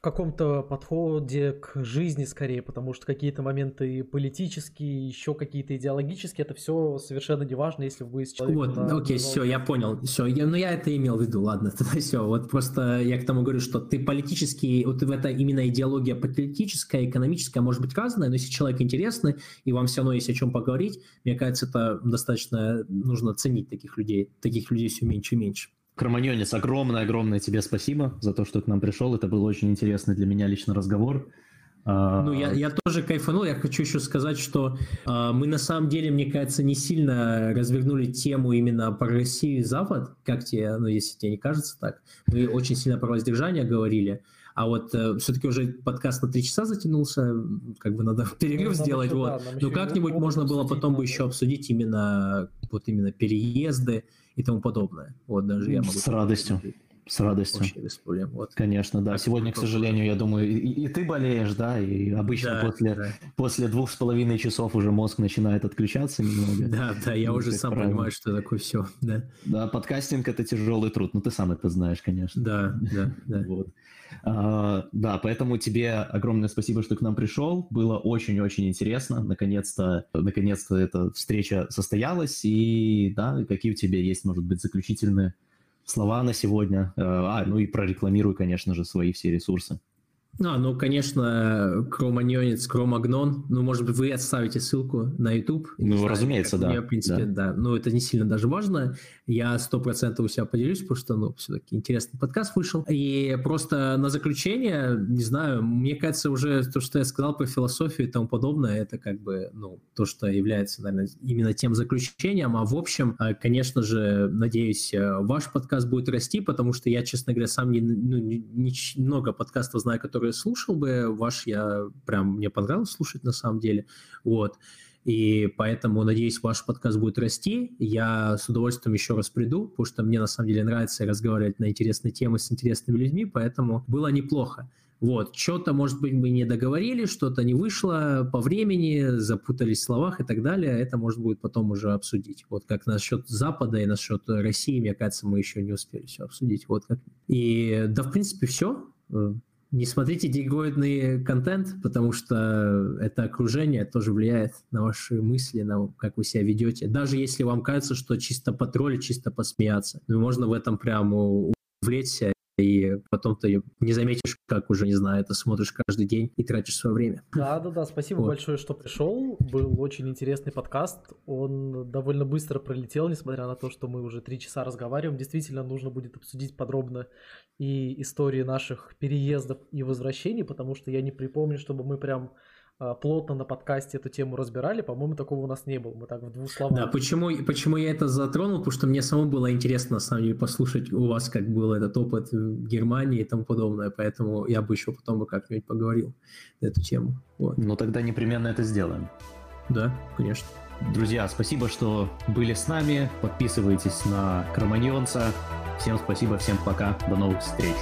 в каком-то подходе к жизни скорее, потому что какие-то моменты политические, еще какие-то идеологические, это все совершенно не важно, если вы с человеком... Вот, окей, все, я понял, все, я, ну я это имел в виду, ладно, тогда все, вот просто я к тому говорю, что ты политический, вот в это именно идеология политическая, экономическая может быть разная, но если человек интересный, и вам все равно есть о чем поговорить, мне кажется, это достаточно нужно ценить таких людей, таких людей все меньше и меньше. Кроманьонис, огромное-огромное тебе спасибо за то, что к нам пришел. Это был очень интересный для меня лично разговор. А, ну, я, я тоже кайфанул. Я хочу еще сказать, что э, мы на самом деле, мне кажется, не сильно развернули тему именно про Россию и Запад, как тебе, ну, если тебе не кажется так. Мы очень сильно про воздержание говорили. А вот э, все-таки уже подкаст на три часа затянулся, как бы надо перерыв ну, сделать. Еще, вот. Да, Но как-нибудь можно было потом бы еще обсудить именно вот именно переезды, и тому подобное. Вот даже я могу... С радостью. С радостью. Вообще без проблем. Вот. Конечно, да. Сегодня, к сожалению, я думаю, и, и ты болеешь, да, и обычно да, после, да. после двух с половиной часов уже мозг начинает отключаться немного. Да, да, я уже сам понимаю, что такое все, да. Да, подкастинг это тяжелый труд, ну ты сам это знаешь, конечно. Да, да, да. Вот. А, да, поэтому тебе огромное спасибо, что к нам пришел. Было очень-очень интересно. Наконец-то, наконец-то эта встреча состоялась. И да, какие у тебя есть, может быть, заключительные слова на сегодня? А, ну и прорекламируй, конечно же, свои все ресурсы. А, ну, конечно, Кроманьонец, Кромагнон. Ну, может быть, вы оставите ссылку на YouTube. Ну, знаю, разумеется, да. Мне, в принципе, да. да. Ну, это не сильно даже важно. Я сто процентов у себя поделюсь, потому что, ну, все-таки интересный подкаст вышел. И просто на заключение, не знаю, мне кажется, уже то, что я сказал про философию и тому подобное, это как бы, ну, то, что является, наверное, именно тем заключением. А в общем, э, конечно же, надеюсь, э, ваш подкаст будет расти, потому что я, честно говоря, сам не, ну, не, не много подкастов знаю, которые слушал бы, ваш я прям, мне понравилось слушать на самом деле, вот. И поэтому, надеюсь, ваш подкаст будет расти. Я с удовольствием еще раз приду, потому что мне на самом деле нравится разговаривать на интересные темы с интересными людьми, поэтому было неплохо. Вот, что-то, может быть, мы не договорили, что-то не вышло по времени, запутались в словах и так далее. Это, может, будет потом уже обсудить. Вот как насчет Запада и насчет России, мне кажется, мы еще не успели все обсудить. Вот как. И да, в принципе, все. Не смотрите дигоидный контент, потому что это окружение тоже влияет на ваши мысли, на как вы себя ведете. Даже если вам кажется, что чисто потроллить, чисто посмеяться. Ну, можно в этом прям увлечься и потом ты не заметишь, как уже, не знаю, это смотришь каждый день и тратишь свое время. Да-да-да, спасибо вот. большое, что пришел. Был очень интересный подкаст. Он довольно быстро пролетел, несмотря на то, что мы уже три часа разговариваем. Действительно, нужно будет обсудить подробно и истории наших переездов и возвращений, потому что я не припомню, чтобы мы прям плотно на подкасте эту тему разбирали, по-моему, такого у нас не было. Мы так в двух словах. Да, почему, почему я это затронул? Потому что мне самому было интересно, на самом деле, послушать у вас, как был этот опыт в Германии и тому подобное. Поэтому я бы еще потом бы как-нибудь поговорил на эту тему. Вот. Ну, тогда непременно это сделаем. Да, конечно. Друзья, спасибо, что были с нами. Подписывайтесь на Кроманьонца. Всем спасибо, всем пока. До новых встреч.